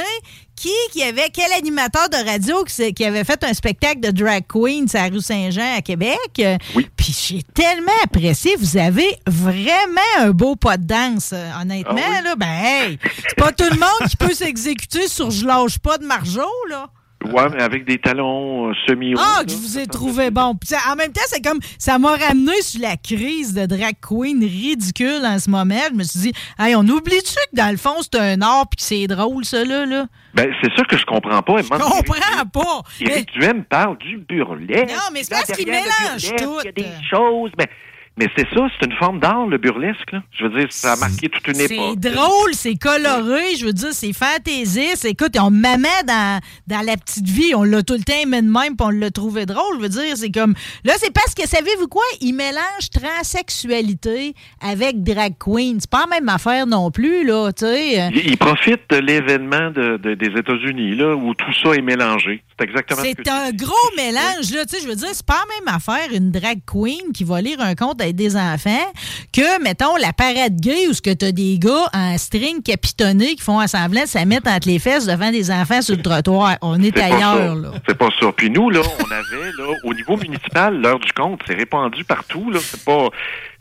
S5: qui, qui avait quel animateur de radio qui, avait fait un spectacle de drag queen à rue Saint-Jean à Québec. Euh, Puis j'ai tellement apprécié. Vous avez vraiment un beau pas de danse, euh, honnêtement.
S7: Ah
S5: là, ben, hey, c'est pas tout le monde qui peut s'exécuter sur je lâche pas de Marjo, là.
S7: Ouais, mais avec des talons euh, semi-hauts.
S5: Ah, que je vous ai trouvé bon. Puis en même temps, c'est comme ça m'a ramené sur la crise de drag queen ridicule en ce moment. Je me suis dit, hey, on oublie-tu que dans le fond, c'est un art puis que c'est drôle, ça, là? là?
S7: Ben, c'est ça que je comprends pas.
S5: Je comprends pas. Mais-
S7: Éric Duhem parle du burlesque.
S5: Non, mais c'est parce qu'il mélange tout.
S7: Il y a des choses. Mais, mais c'est ça, c'est une forme d'art, le burlesque. Là. Je veux dire, ça a marqué toute une
S5: C'est
S7: époque.
S5: drôle, c'est coloré, je veux dire, c'est fantaisiste. Écoute, on met dans, dans la petite vie, on l'a tout le temps aimé de même, puis on l'a trouvé drôle. Je veux dire, c'est comme. Là, c'est parce que, savez-vous quoi? Ils mélangent transsexualité avec drag queen. C'est pas la même affaire non plus, là, tu sais.
S7: Il, il profite de l'événement de, de- des États-Unis, là, où tout ça est mélangé. C'est exactement ce
S5: un gros mélange, là. Tu sais, je veux dire, c'est pas la même affaire, une drag queen qui va lire un conte avec des enfants, que, mettons, la parade gay où ce que t'as des gars en string capitonnés qui font semblant de se mettre entre les fesses devant des enfants sur le trottoir. On est, ailleurs, là.
S7: C'est pas ça. Puis nous, là, on avait, là, au niveau municipal, l'heure du compte, c'est répandu partout, là. C'est pas,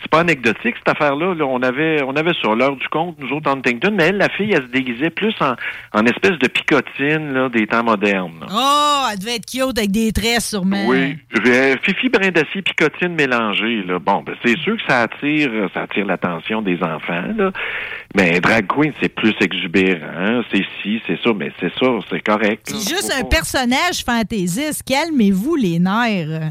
S7: c'est pas anecdotique, cette affaire-là. Là. On avait, on avait ça, l'heure du compte, nous autres, Huntington. Mais elle, la fille, elle se déguisait plus en, en espèce de picotine, là, des temps modernes. là.
S5: Oh, elle devait être cute avec des tresses, sûrement.
S7: Oui. Euh, Fifi brin d'acier, picotine mélangée, là. Bon, ben, c'est sûr que ça attire, ça attire l'attention des enfants, là. Mais drag queen, c'est plus exubérant. hein. C'est ci, c'est ça, mais c'est ça, c'est correct.
S5: C'est juste un personnage fantaisiste. Calmez-vous les nerfs.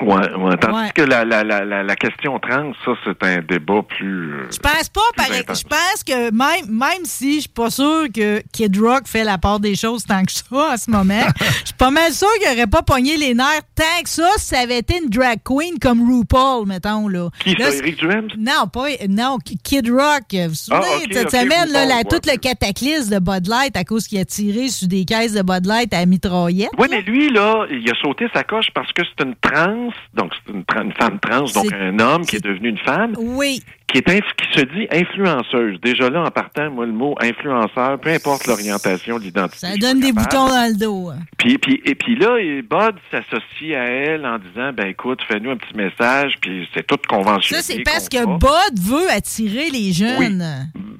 S7: Ouais, ouais. Tandis
S5: Ouais.
S7: que la, la, la, la, question trans, ça, c'est un débat plus. euh,
S5: Je pense pas, pareil. Je pense que même, même si je suis pas sûr que Kid Rock fait la part des choses tant que ça en ce moment, je suis pas mal sûr qu'il aurait pas pogné les nerfs tant que ça si ça avait été une drag queen comme RuPaul, mettons, là.
S7: Qui,
S5: Là,
S7: ça, Éric Duhem?
S5: Non, pas, non, Kid Rock. Vous vous souvenez,
S7: Ah,
S5: cette semaine, là,
S7: RuPaul,
S5: la-
S7: ouais.
S5: tout le cataclysme de Bud Light à cause qu'il a tiré sur des caisses de Bud Light à mitraillette.
S7: Oui, mais lui, là, il a sauté sa coche parce que c'est une trans, donc c'est une, une femme trans, donc un homme qui est devenu une femme,
S5: Oui.
S7: qui est qui se dit influenceuse. Déjà là, en partant, moi, le mot influenceur, peu importe l'orientation, l'identité.
S5: Ça donne des boutons dans le dos. hein.
S7: Puis, puis, et puis là, et Bud s'associe à elle en disant, ben écoute, fais-nous un petit message, puis c'est tout conventionné.
S5: Ça, c'est parce que. Bud veut attirer les jeunes.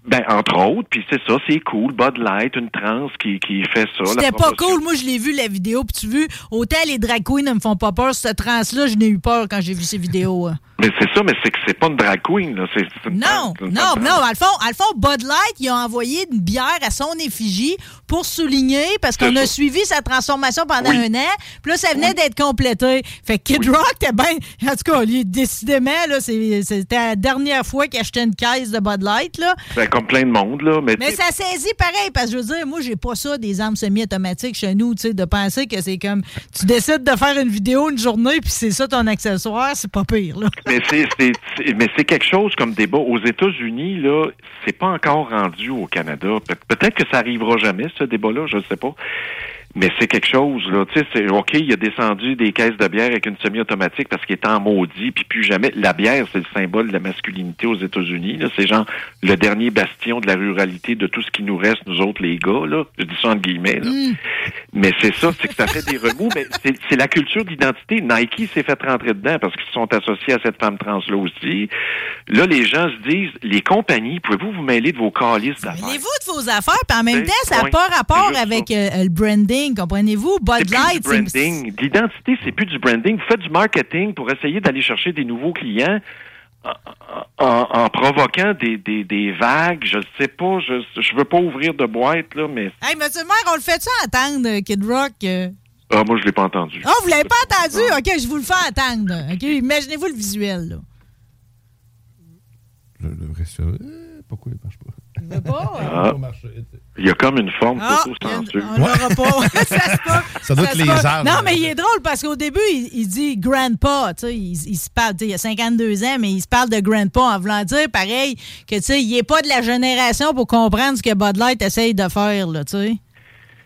S7: Ben, entre autres, puis c'est ça, c'est cool. Bud Light, une trans qui, qui fait ça.
S5: C'était pas cool. Moi, je l'ai vu, la vidéo. Puis tu vu, autant les drag queens ne me font pas peur. Cette trans-là, je n'ai eu peur quand j'ai vu ces vidéos. hein.
S7: Mais c'est ça, mais c'est que c'est pas une drag queen, là. Une
S5: Non,
S7: une
S5: non, non. À le, fond, à le fond, Bud Light, il a envoyé une bière à son effigie pour souligner, parce qu'on a suivi sa transformation pendant
S7: Oui.
S5: un an. Puis là, ça venait d'être complété. Fait que Kid Rock, t'es bien. En tout cas, lui, décidément, là, c'est- c'était la dernière fois qu'il achetait une caisse de Bud Light, là.
S7: Ben, comme plein de monde, là. Mais,
S5: Mais ça saisit pareil, parce que je veux dire, moi, j'ai pas ça des armes semi-automatiques chez nous, tu sais, de penser que c'est comme tu décides de faire une vidéo une journée, puis c'est ça ton accessoire, c'est pas pire, là.
S7: mais c'est, c'est, c'est- c'est quelque chose comme débat. Aux États-Unis, là, c'est pas encore rendu au Canada. Pe- peut-être que ça arrivera jamais, ce débat-là, je sais pas. Mais c'est quelque chose, là. Tu sais, c'est OK, il a descendu des caisses de bière avec une semi-automatique parce qu'il était en maudit, puis plus jamais. La bière, c'est le symbole de la masculinité aux États-Unis. Là. C'est genre le dernier bastion de la ruralité de tout ce qui nous reste, nous autres, les gars, là. Je dis ça entre guillemets, là. Mais c'est ça, c'est que ça fait des remous, mais c'est, la culture d'identité. Nike s'est fait rentrer dedans parce qu'ils sont associés à cette femme trans-là aussi. Là, les gens se disent, les compagnies, pouvez-vous vous mêler de vos calices d'affaires?
S5: Mêlez-vous de vos affaires, puis en même temps, ça n'a pas rapport avec euh, le branding, comprenez-vous?
S7: C'est
S5: Bud
S7: plus
S5: Light,
S7: du
S5: c'est-
S7: branding. L'identité, c'est plus du branding. Vous faites du marketing pour essayer d'aller chercher des nouveaux clients en, en- en provoquant des, des, des vagues. Je sais pas, je je veux pas ouvrir de boîte, là, mais
S5: Hey, monsieur le maire, on le fait-tu entendre, euh, Kid Rock? euh?
S7: ah, moi, je l'ai pas entendu.
S5: Ah, vous l'avez pas entendu? OK, je vous le fais entendre. OK, imaginez-vous le visuel, là.
S6: Le, le vrai ça, euh, pourquoi il marche pas?
S5: Il veut pas?
S7: Ah. Il y a comme une forme
S5: Ah,
S7: d'autocensure.
S5: on l'aura pas. ça se peut.
S6: Ça doit être les arbres.
S5: Non, mais il est drôle parce qu'au début, il, il dit grandpa. Tu sais, il, il se parle, tu sais, il a 52 ans, mais il se parle de grandpa en voulant dire, pareil, que tu sais, il n'est pas de la génération pour comprendre ce que Bud Light essaye de faire, là, tu sais.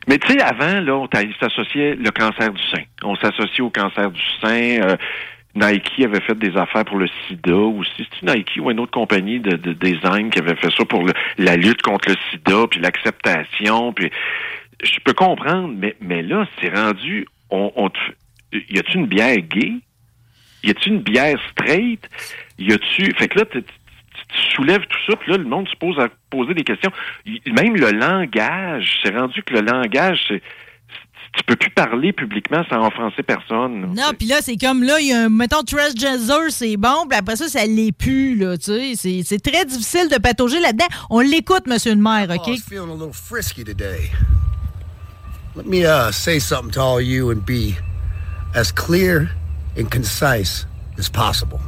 S7: Mais tu sais, avant, là, on s'associait le cancer du sein. On s'associe au cancer du sein. euh, Nike avait fait des affaires pour le sida aussi. C'est-tu Nike ou une autre compagnie de, de design qui avait fait ça pour le- la lutte contre le sida, puis l'acceptation, puis je peux comprendre, mais, mais là, c'est rendu, on, te y a-tu une bière gay? Y a-tu une bière straight? Y a-tu, fait que là, tu soulèves tout ça, puis là, le monde se pose à poser des questions. Même le langage, c'est rendu que le langage, c'est, tu peux plus parler publiquement sans offenser personne.
S5: Non, puis là, c'est comme là, il y a un, mettons, Transgender, c'est bon, puis après ça, ça l'est plus, là, tu sais. C'est- très difficile de patauger là-dedans. On l'écoute, monsieur le maire, OK?
S8: Feeling a little frisky today. Let me uh, say something to all you and be as clear and concise as possible.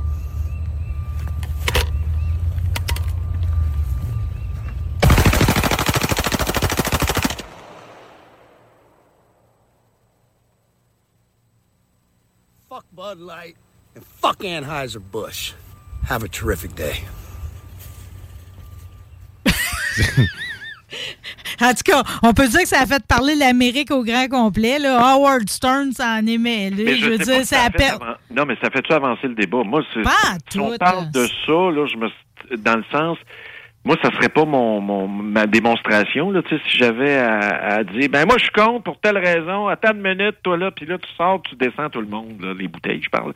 S8: Fuck Bud Light and fuck Anheuser-Busch. Have a terrific day.
S5: En tout cas, on peut dire que ça a fait parler l'Amérique au grand complet. Là. Howard Stern s'en est mêlé.
S7: Mais
S5: je veux dire, ça a
S7: fait Non, mais ça fait-tu avancer le débat? Moi, c'est,
S5: Pas
S7: si on parle
S5: là.
S7: de ça, là, je me, dans le sens, moi, ça serait pas mon, mon ma démonstration, là, tu sais, si j'avais à, à dire, ben moi, je suis contre pour telle raison, attends une minute, toi là, puis là, tu sors, tu descends tout le monde, là, les bouteilles, je parle.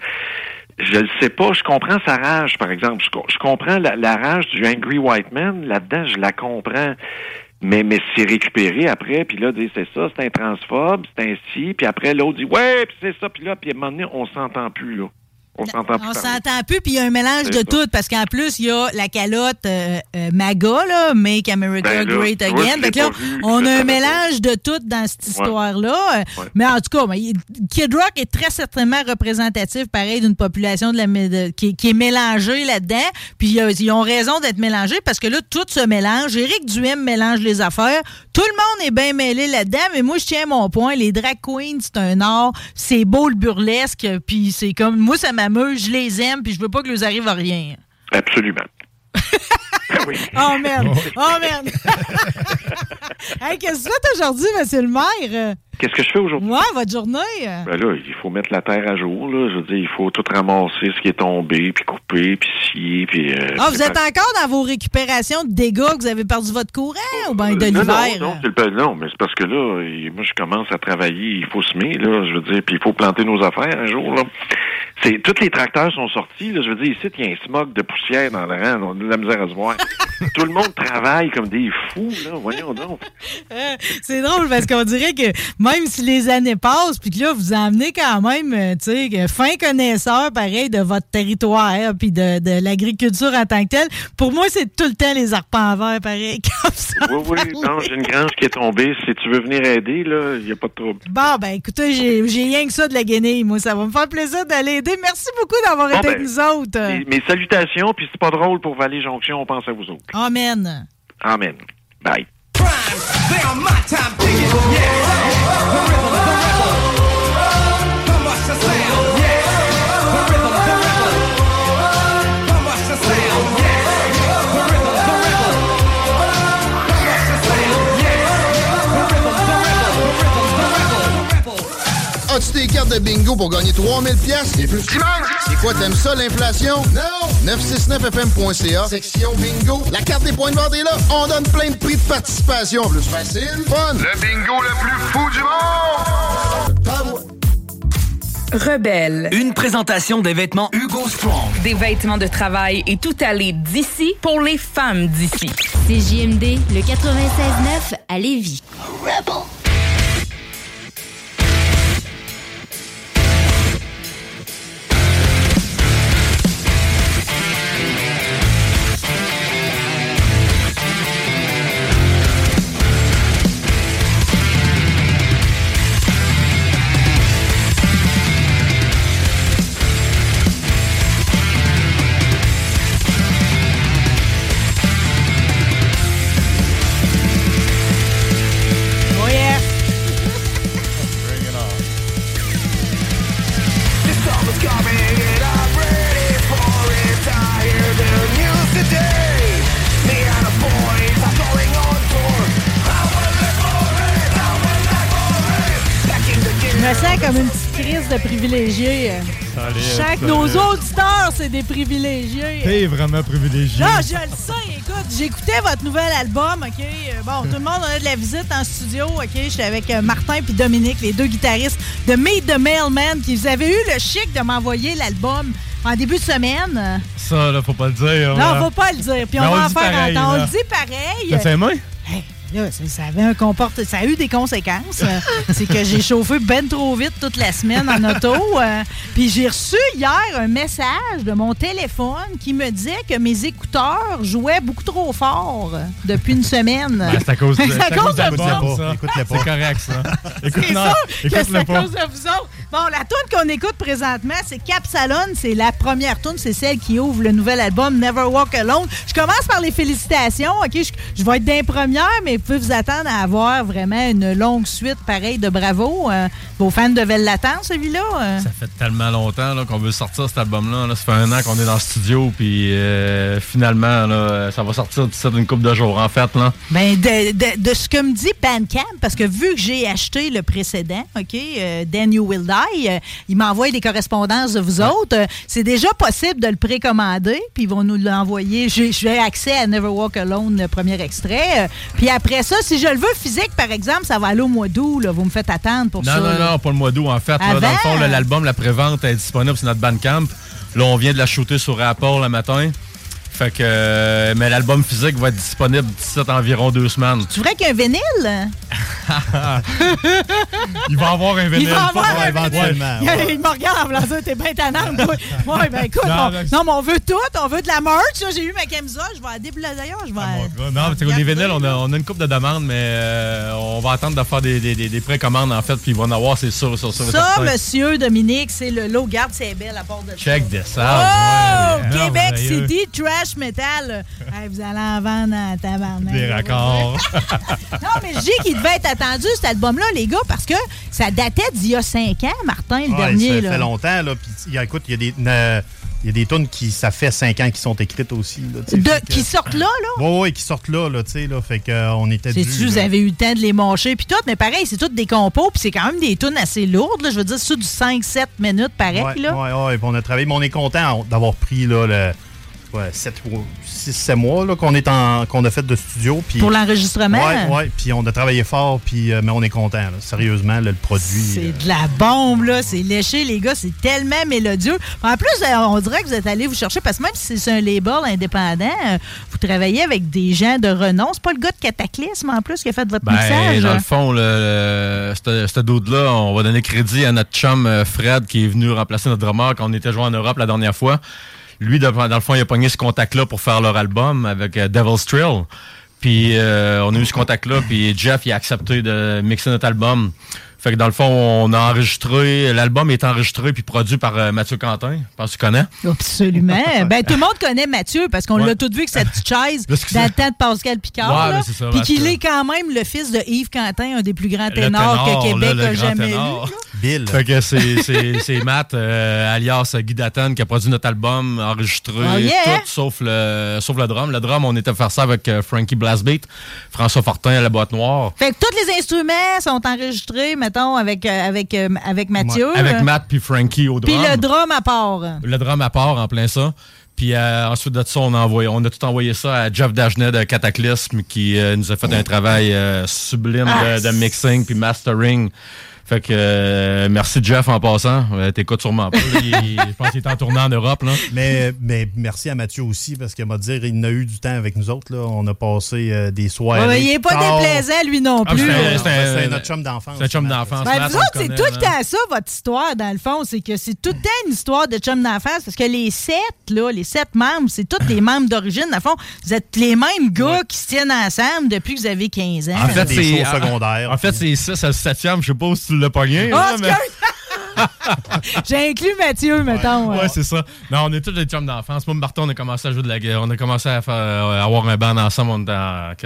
S7: Je le sais pas, je comprends sa rage, par exemple. Je, co- je comprends la, la rage du Angry White Man, là-dedans, je la comprends. Mais, mais c'est récupéré après, puis là, dit, c'est ça, c'est un transphobe, c'est ainsi, puis après, l'autre dit, ouais, puis c'est ça, puis là, puis à un moment donné, on s'entend plus, là. On s'entend plus.
S5: On s'entend plus, puis il y a un mélange de
S7: ça.
S5: tout, parce qu'en plus, il y a la calotte euh, euh, MAGA, là, Make America
S7: Ben là,
S5: Great
S7: vois,
S5: Again.
S7: l'ai
S5: là,
S7: vu,
S5: on a un mélange de tout dans cette histoire-là.
S7: Ouais.
S5: Mais en tout cas, ben, Kid Rock est très certainement représentatif, pareil, d'une population de la, mé- de- qui, qui est mélangée là-dedans. Puis ils ont raison d'être mélangés, parce que là, tout se mélange. Éric Duhem mélange les affaires. Tout le monde est bien mêlé là-dedans, mais moi, je tiens mon point. Les drag queens, c'est un art. C'est beau le burlesque, puis c'est comme... Moi, ça je les aime, puis je veux pas que leur arrive à rien.
S7: Absolument. oui.
S5: Oh merde! Oh merde! hey, qu'est-ce que tu fais aujourd'hui, monsieur le maire?
S7: Qu'est-ce que je fais aujourd'hui?
S5: Ouais, votre journée? euh?
S7: Ben là, il faut mettre la terre à jour, là. Je veux dire, il faut tout ramasser ce qui est tombé, puis couper, puis scier, puis... euh,
S5: Ah, vous êtes encore dans vos récupérations de dégâts que vous avez perdu votre courant ou bien de
S7: Euh, non,
S5: l'hiver?
S7: non, non, non, mais c'est parce que là, moi, je commence à travailler, il faut semer, là, je veux dire, puis il faut planter nos affaires un jour, là. C'est, tous les tracteurs sont sortis, là, je veux dire, ici, il y a un smog de poussière dans le rang, on a de la misère à se voir. Tout le monde travaille comme des fous, là. Voyons donc.
S5: C'est drôle parce qu'on dirait que même si les années passent, puis que là, vous emmenez quand même, euh, tu sais, fin connaisseur, pareil, de votre territoire, puis de, de l'agriculture en tant que telle. Pour moi, c'est tout le temps les arpents verts, pareil, comme ça.
S7: Oui, oui. Non, j'ai une grange qui est tombée. Si tu veux venir aider, là, il n'y a pas de trouble.
S5: Bon, ben écoutez, j'ai rien que ça de la guenille, moi. Ça va me faire plaisir d'aller aider. Merci beaucoup d'avoir
S7: Bon,
S5: été
S7: ben,
S5: avec nous autres.
S7: Mes, mes salutations, puis c'est pas drôle pour Valley Jonction, on pense à vous autres.
S5: Amen.
S7: Amen. Bye.
S9: As-tu des cartes de bingo pour gagner 3000 pièces et plus? C'est quoi, t'aimes ça, l'inflation? Non! 969fm.ca, section bingo. La carte des points de vente est là. On donne plein de prix de participation. Plus facile, fun. Le bingo le plus fou du monde!
S4: Rebelle.
S2: Une présentation des vêtements Hugo Strong.
S4: Des vêtements de travail et tout aller d'ici pour les femmes d'ici.
S10: C'est JMD, le 96.9 à Lévis.
S5: Oh comme une petite crise de privilégié. Chaque nos auditeurs, c'est des privilégiés.
S11: T'es vraiment privilégié.
S5: Là, je le sais. Écoute, j'écoutais votre nouvel album, OK? Euh, Bon, tout le monde on a de la visite en studio, OK? J'étais avec euh, Martin puis Dominique, les deux guitaristes de Meet the Mailman, qui vous avaient eu le chic de m'envoyer l'album en début de semaine.
S11: Ça, là, faut pas le dire.
S5: Non,
S11: là.
S5: faut pas le dire. Puis on
S11: on
S5: va en faire entendre. On
S11: là.
S5: le dit pareil.
S11: T'as fait main?
S5: Là, ça, ça avait un comporte... ça a eu des conséquences. Euh, C'est que j'ai chauffé ben trop vite toute la semaine en auto. euh, Puis j'ai reçu hier un message de mon téléphone qui me disait que mes écouteurs jouaient beaucoup trop fort depuis une semaine.
S11: Ben, c'est à cause de,
S5: C'est à cause de vous.
S11: ça.
S12: Écoute-le pas.
S11: C'est correct, ça. Écoute,
S5: C'est que c'est à
S11: pas.
S5: cause de vous autres. Bon, la tune qu'on écoute présentement, c'est Cap Salon. C'est la première tune, c'est celle qui ouvre le nouvel album Never Walk Alone. Je commence par les félicitations. Ok, je, vais être d'un première, mais vous pouvez vous attendre à avoir vraiment une longue suite pareille de bravo. Euh, vos fans devaient l'attendre, celui-là. euh?
S11: Ça fait tellement longtemps là, qu'on veut sortir cet album-là. Là. Ça fait un an qu'on est dans le studio, puis euh, finalement, là, ça va sortir d'ici d'une couple de jours, en fait. Là.
S5: Ben, de, de- de ce que me dit Bandcamp, parce que vu que j'ai acheté le précédent, OK, euh, Then You Will Die, euh, il m'envoie des correspondances de vous autres. Euh, c'est déjà possible de le précommander, puis ils vont nous l'envoyer. J'ai j'ai accès à Never Walk Alone, le premier extrait. Puis après ça, si je le veux physique, par exemple, ça va aller au mois d'août. là. Vous me faites attendre pour
S11: Non,
S5: ça.
S11: non. Non, pas le mois d'août, en fait. Là, dans le fond, l'album, la prévente est disponible sur notre Bandcamp. Là, on vient de la shooter sur Apple le matin. Fait que, euh, mais l'album physique va être disponible d'ici environ deux semaines.
S5: Tu vrai qu'il y a un vinyle?
S11: Il va avoir un vinyle.
S5: Il va avoir un
S11: éventuellement.
S5: vinyle.
S11: ouais.
S5: Il me regarde en t'es bien tannante. toi. Ouais, ben écoute,
S11: Non,
S5: on-
S11: mais-
S5: non, mais on veut tout. On veut de la merch. J'ai eu ma camisole. Je vais à déblayer d'ailleurs. Je vais. à-
S11: Non, parce que les vinyles, on a, on a une coupe de demandes, mais euh, on va attendre de faire des, des, des- des précommandes, en fait, puis ils vont en avoir, c'est sûr, sûr, sûr.
S5: Ça,
S11: certain.
S5: monsieur Dominique, c'est le lot. Garde, c'est belle à part de
S11: Check this out.
S5: Oh!
S11: ouais.
S5: Québec. City Trash Metal. Hey, vous allez en vendre en tabarnak.
S11: Des raccords.
S5: Non, mais je dis qu'il devait être attendu, cet album-là, les gars, parce que ça datait d'il y a cinq ans, Martin, le
S12: Ouais,
S5: dernier.
S12: ça
S5: là.
S12: fait longtemps. Là, puis, il y a- écoute, il y a des. euh, il y a des tunes qui, ça fait cinq ans qui sont écrites aussi. Là,
S5: De-
S12: que-
S5: qui sortent là, là?
S12: Oui, oui, qui sortent là, là, tu sais, là. Fait qu'on était dû.
S5: C'est-tu, vous avez eu le temps de les mâcher, puis tout, mais pareil, c'est toutes des compos, puis c'est quand même des tunes assez lourdes, là, je veux dire, c'est du 5-7 minutes pareil,
S12: Ouais,
S5: là.
S12: ouais, ouais, puis on a travaillé, mais on est content d'avoir pris là, le, ouais, 6-7 mois là, qu'on est en qu'on a fait de studio. puis-
S5: Pour l'enregistrement?
S12: Ouais, ouais. Puis on a travaillé fort, puis, euh, mais on est content. là. Sérieusement, là, le produit.
S5: C'est
S12: euh,
S5: de la bombe, là. C'est léché, les gars. C'est tellement mélodieux. En plus, euh, on dirait que vous êtes allé vous chercher, parce que même si c'est un label indépendant, euh, vous travaillez avec des gens de renom. C'est pas le gars de Cataclysme, en plus, qui a fait votre
S11: Ben,
S5: mixage.
S11: dans le fond, le, le- ce dude-là, on va donner crédit à notre chum Fred qui est venu remplacer notre drummer quand on était joué en Europe la dernière fois. Lui, dans le fond, il a pogné ce contact-là pour faire leur album avec euh, Devil's Thrill. Puis euh, on a eu ce contact-là, puis Jeff il a accepté de mixer notre album. Fait que dans le fond, on a enregistré, l'album est enregistré puis produit par euh, Mathieu Quentin. Je pense que tu connais.
S5: Absolument. ben, tout le monde connaît Mathieu parce qu'on
S11: Ouais.
S5: l'a tout vu que sa petite chaise dans le temps de Pascal Picard.
S11: Ouais,
S5: là.
S11: ben, c'est ça,
S5: Puis qu'il
S11: Mathieu.
S5: est quand même le fils de Yves Quentin, un des plus grands ténors
S11: ténor,
S5: que Québec a jamais
S11: ténor.
S5: eu.
S12: Bill.
S11: Fait que c'est- c'est c'est Matt, euh, alias Guy Datton, qui a produit notre album, enregistré
S5: Oh, yeah!
S11: tout sauf le, sauf le drum. Le drum, on était faire ça avec euh, Frankie Blastbeat, François Fortin à la boîte noire.
S5: Fait que tous les instruments sont enregistrés, mettons, avec, euh, avec, euh, avec Mathieu.
S11: Avec Matt puis Frankie au drum.
S5: Puis le drum à part.
S11: Le drum à part, en plein ça. Puis euh, ensuite de ça, on a, envoyé, on a tout envoyé ça à Jeff Dagenet de Cataclysme qui euh, nous a fait un travail euh, sublime
S5: Ah,
S11: de, de mixing puis mastering. Fait que euh, merci Jeff en passant. Euh, T'écoutes sûrement pas. je pense qu'il est en tournant en Europe. Là.
S12: Mais, mais merci à Mathieu aussi, parce qu'il m'a dit il a eu du temps avec nous autres. Là. On a passé euh, des soirées.
S5: Ouais, il est pas
S12: tard.
S5: déplaisant, lui non
S11: Ah,
S5: plus.
S11: c'est-
S12: notre chum d'enfance.
S11: C'est un chum d'enfance.
S5: Ben, vous autres, c'est tout le temps ça, votre histoire, dans le fond. C'est que c'est tout le temps une histoire de chum d'enfance parce que les sept, là, les sept membres, c'est tous les membres d'origine. Dans le fond, vous êtes les mêmes gars qui se tiennent ensemble depuis que vous avez 15 ans.
S11: En fait, c'est
S12: shows secondaires.
S11: En fait, c'est ça, c'est le septième. Je sais pas si l'as pogné.
S5: Oh,
S11: là, mais-
S5: J'ai inclus Mathieu, mettons.
S11: Ouais,
S5: ouais.
S11: c'est ça. Non, on est tous des chums d'enfance. Moi, Martin, on a commencé à jouer de la guerre. On a commencé à faire, euh, avoir un band ensemble on était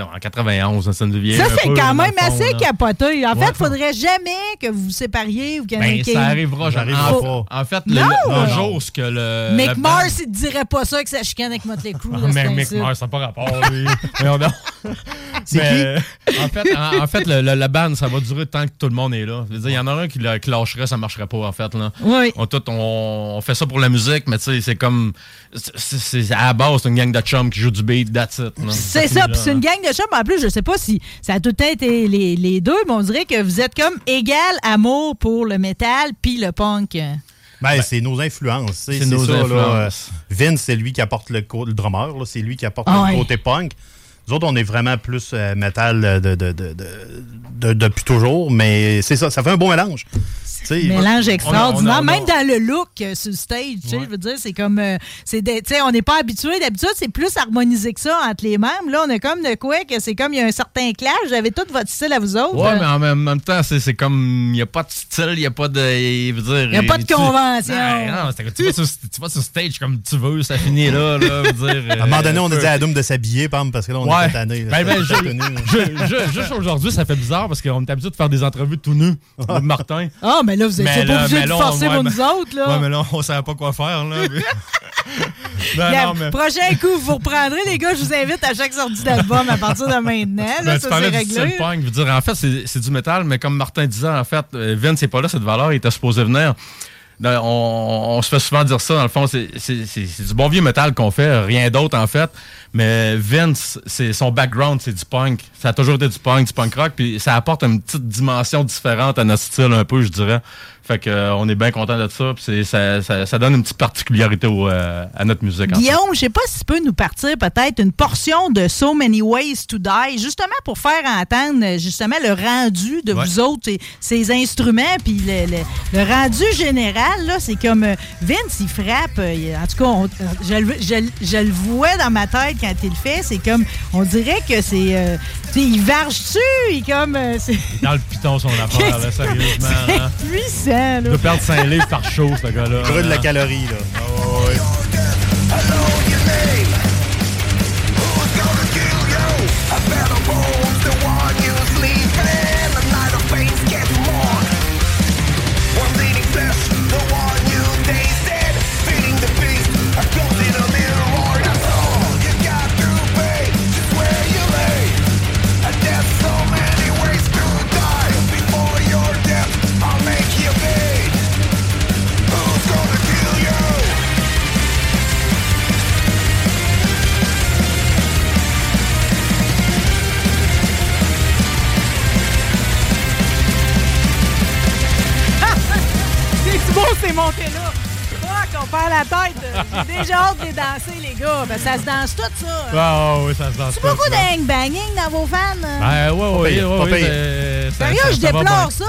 S11: en, en 91. Ça nous vient.
S5: Ça, c'est quand même
S11: le fond,
S5: assez
S11: là.
S5: capoté. En
S11: Ouais.
S5: fait, faudrait jamais que vous vous sépariez ou qu'il y en ait
S11: Ben,
S5: qui-
S11: ça arrivera jamais.
S12: J'arriverai
S11: En,
S12: pas.
S11: en fait, le,
S5: Non!
S11: le- le jour où ce que le.
S5: Mick
S11: le
S5: Mars, il dirait pas ça que ça chicane avec Motley Crue. là,
S11: Ah,
S5: c'est
S11: mais Mick. Mars, ça n'a pas rapport, lui. Mais on a- En fait, en, en fait le, le- la band, ça va durer tant que tout le monde est là. Je veux dire, il y en a un qui, la- qui lâcherait, ça marcherait pas, en fait. Là.
S5: Oui.
S11: On, tout, on, on fait ça pour la musique, mais tu sais, c'est comme. c'est- à la base, c'est une gang de chums qui joue du beat, that's it.
S5: C'est ça, puis c'est une gang de chums. En plus, je sais pas si ça a tout le temps été les, les deux, mais on dirait que vous êtes comme égal amour pour le métal puis le punk.
S12: Ben, c'est nos influences.
S11: C'est nos
S12: ça, là.
S11: influences.
S12: Vince, c'est lui qui apporte le, le drummer. là. C'est lui qui apporte
S5: Ah
S12: le
S5: ouais.
S12: côté punk. Nous autres, on est vraiment plus euh, métal euh, de, de, de, de- de- depuis toujours, mais c'est ça, ça fait un bon mélange.
S5: Mélange extraordinaire,
S12: on a- on a-
S5: même dans le look euh, sur stage, tu sais, je veux dire, c'est comme, euh, c'est des- tu sais, on n'est pas habitué, d'habitude, c'est plus harmonisé que ça entre les membres, là, on a comme de quoi que c'est comme, il y a un certain clash, vous avez tout votre style à vous autres.
S11: Ouais,
S5: euh.
S11: mais en même, même temps, c'est c'est comme. Il n'y a pas de style, il n'y a pas de. Il
S5: Il y a pas de convention.
S11: Non, non, c'est que tu, vas sur, tu vas sur stage comme tu veux, ça finit là. là dire,
S12: À un moment donné, on a
S11: euh,
S12: dit à Adam de s'habiller, Pam, parce que là, on
S11: Ouais.
S12: est tanné.
S11: Ben, ben, je- je- je- juste aujourd'hui, ça fait bizarre parce qu'on est habitué de faire des entrevues tout nus. Moi, Martin.
S5: Ah, mais là, vous êtes
S11: Mais
S5: pas obligé
S11: mais
S5: de forcer pour
S11: mais-
S5: nous autres, là.
S11: Ouais, mais là, on savait pas quoi faire, là. mais-
S5: Bien,
S11: non, mais-
S5: Prochain coup, vous reprendrez, les gars, je vous invite à chaque sortie d'album à partir de maintenant. Là,
S11: Ben,
S5: ça, c'est réglé.
S11: punk. Je veux dire, en fait, c'est c'est du métal, mais comme Martin disait, en fait, euh, Vince n'est pas là, cette valeur, il était supposé venir. On, on se fait souvent dire ça, dans le fond, c'est du bon vieux métal qu'on fait, rien d'autre, en fait. Mais Vince, c'est son background, c'est du punk. Ça a toujours été du punk, du punk rock, puis ça apporte une petite dimension différente à notre style, un peu, je dirais. Fait que, euh, on est bien content de ça, puis ça, ça, ça donne une petite particularité au, euh, à notre musique. en fait.
S5: Guillaume, je sais pas si tu peux nous partir peut-être une portion de So Many Ways to Die, justement pour faire entendre justement le rendu de
S11: Ouais.
S5: vous autres, et ces instruments, puis le, le- le rendu général, là, c'est comme euh, Vince, il frappe. il- en tout cas, on- je, le- je le- je le vois dans ma tête quand il le fait. C'est comme, on dirait que c'est, euh, tu sais, il varge dessus, il comme, euh,
S11: Dans le piton, son affaire, là, sérieusement. hein.
S5: c'est puissant,
S11: Il
S5: là.
S11: doit perdre 5 livres par show, ce gars-là.
S12: Il brûle la calorie, là. Ah, ouais.
S5: Perd la tête. J'ai déjà hâte de les danser, les gars. Ben, ça se danse tout, ça.
S11: Ah oui, ça se danse.
S5: C'est
S11: tout,
S5: beaucoup
S11: ça.
S5: de hang-banging dans vos fans?
S11: Ben, ouais, ouais,
S12: pire,
S5: Sérieux, je déplore ça.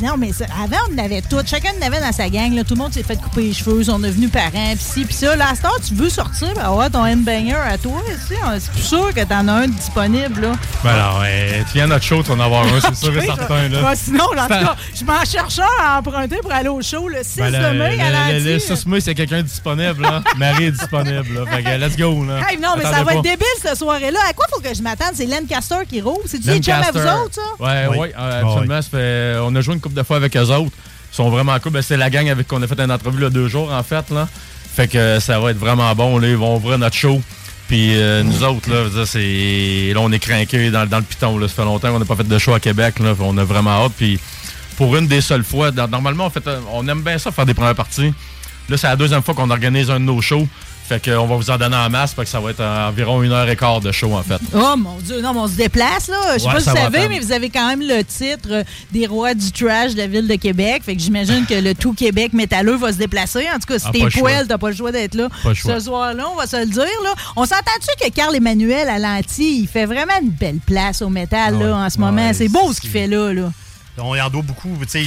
S5: Non, mais ça- avant, on en avait tout. Chacun en avait dans sa gang. Là. Tout le monde s'est fait couper les cheveux. On est devenus parents. Puis ci, puis ça. Là, à tu veux sortir, ben ouais, ton handbanger à toi. tu sais, on- C'est plus sûr que t'en as un disponible. Là.
S11: Ben non, ouais, tu viens à notre show, tu vas en avoir un, c'est sûr et certain. Là.
S5: Ouais, sinon, en tout
S11: C'est-
S5: cas, je m'en cherche un à emprunter pour aller au show le 6
S11: Ben, le,
S5: de mai à
S11: le, le, le
S5: l'anti.
S11: 6 mai, c'est quelqu'un disponible, là. Marie est disponible, là. Fait que, let's go, là.
S5: Hey, non, mais ça va être débile cette soirée-là. À quoi faut que je m'attende? C'est Lancaster qui roule? C'est-tu les chums à vous autres, ça?
S11: Ouais,
S12: Oui.
S11: ouais, absolument. ça fait- on a joué une couple de fois avec eux autres. Ils sont vraiment cool. Ben, c'est la gang avec qui on a fait une entrevue là, deux jours, en fait. Là. Fait que euh, ça va être vraiment bon. Là. Ils vont ouvrir notre show. Puis euh, nous autres, là, c'est... là, on est craqués dans, dans le piton. Là. Ça fait longtemps qu'on n'a pas fait de show à Québec. Là. On a vraiment hâte. Puis pour une des seules fois, dans- normalement, on, fait, euh, on aime bien ça faire des premières parties. Là, c'est la deuxième fois qu'on organise un de nos shows. Fait qu'on va vous en donner en masse. Fait que ça va être environ une heure et quart de show, en fait.
S5: Oh mon Dieu, non, mais on se déplace, là. Je sais
S11: Ouais,
S5: pas si vous savez, mais vous avez quand même le titre des rois du trash de la ville de Québec. Fait que j'imagine que le tout Québec métalleux va se déplacer. En tout cas, si
S11: Ah,
S5: t'es poêle, t'as pas le choix d'être là
S11: Pas
S5: ce soir-là, on va se le dire. Là. On s'entend-tu que Carl Emmanuel à l'anti, il fait vraiment une belle place au métal là, en ce moment?
S12: Ouais,
S5: c'est beau ce qu'il fait là. là.
S12: On y en doit beaucoup, tu sais,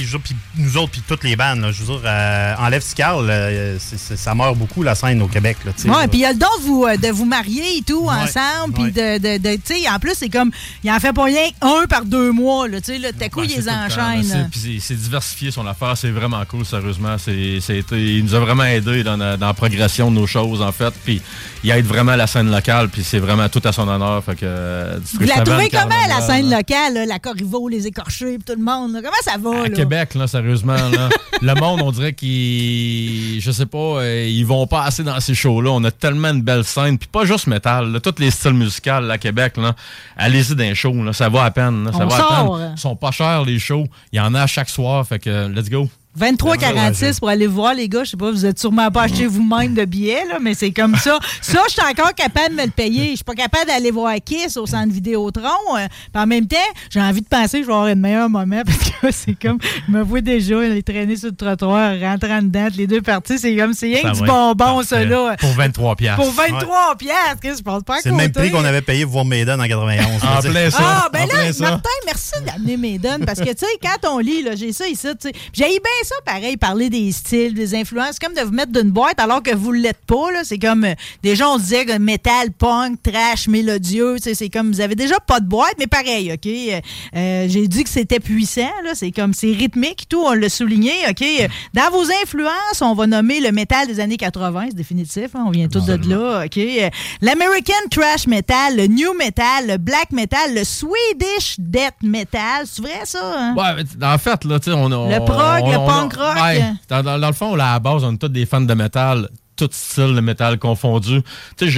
S12: nous autres, puis toutes les bandes. je veux dire, euh, enlève Scarl, euh, ça meurt beaucoup la scène au Québec. Là, tu sais,
S5: Ouais, puis il y a le don de vous, euh, de vous marier et tout
S12: Ouais,
S5: ensemble. Puis
S12: ouais.
S5: de, de, de- tu sais, en plus, c'est comme, il en fait pas rien un par deux mois. Là, tu sais, là, t'as coup,
S11: Ouais,
S5: il
S11: c'est
S5: les enchaîne.
S11: C'est- puis C'est c'est diversifié son affaire, c'est vraiment cool, sérieusement. C'est, c'est été- il nous a vraiment aidé dans la, dans la progression de nos choses, en fait. Puis il aide vraiment la scène locale, puis c'est vraiment tout à son honneur. Fait que, euh,
S5: Vous la trouvez
S11: 7,
S5: comment, la scène
S11: là.
S5: locale, là, la Corriveau, les écorchés, puis tout le monde? Là? Comment ça va?
S11: À
S5: là?
S11: Québec, là, sérieusement, là, le monde, on dirait qu'ils, je sais pas, euh, ils vont pas assez dans ces shows-là. On a tellement de belles scènes, puis pas juste métal, là, tous les styles musicaux là, à Québec, là, allez-y dans les shows, là, ça va à peine. là, ça
S5: On
S11: va
S5: sort.
S11: à peine. Ils sont pas chers les shows, il y en a à chaque soir, fait que let's go.
S5: 23,46 pour aller voir, les gars. Je sais pas, vous êtes sûrement pas acheté vous-même de billets, là, mais c'est comme ça. Ça, je suis encore capable de me le payer. Je suis pas capable d'aller voir Kiss au centre Vidéotron. euh, puis en même temps, j'ai envie de penser que je vais avoir un meilleur moment parce que c'est comme, je me vois déjà aller traîner sur le trottoir, rentrant dedans, les deux parties. C'est comme, c'est rien
S12: Ça
S5: que du bonbon, ça, là.
S11: Pour 23 piastres.
S5: Pour 23 piastres, Chris, je pense pas
S12: C'est le même prix qu'on avait payé pour voir Maiden en 91.
S11: En
S12: là,
S11: plein
S12: tu sais.
S5: Ah, ben
S11: En
S5: là,
S11: ça.
S5: Martin, merci d'amener donnes parce que, tu sais, quand on lit, là, j'ai ça ici, tu sais. J'ai bien ça, pareil, parler des styles, des influences. C'est comme de vous mettre d'une boîte alors que vous ne l'êtes pas, là. C'est comme, euh, déjà, on disait que métal, punk, trash, mélodieux, c'est comme, vous avez déjà pas de boîte, mais pareil, OK? Euh, euh, j'ai dit que c'était puissant, là. C'est comme, c'est rythmique, tout, on l'a souligné, OK? Euh, Dans vos influences, on va nommer le métal des années 80, c'est définitif, hein, on vient tous de là, OK? Euh, L'American Trash Metal, le New Metal, le Black Metal, le Swedish Death Metal, c'est vrai ça? hein?
S11: Ouais, mais en fait, là, tu sais, on, on
S5: Le prog,
S11: on-
S5: le
S11: on-
S5: punk rock?
S11: ouais, dans, dans- dans le fond, là, à la base, on est tous des fans de métal, tout style de métal confondu. Tu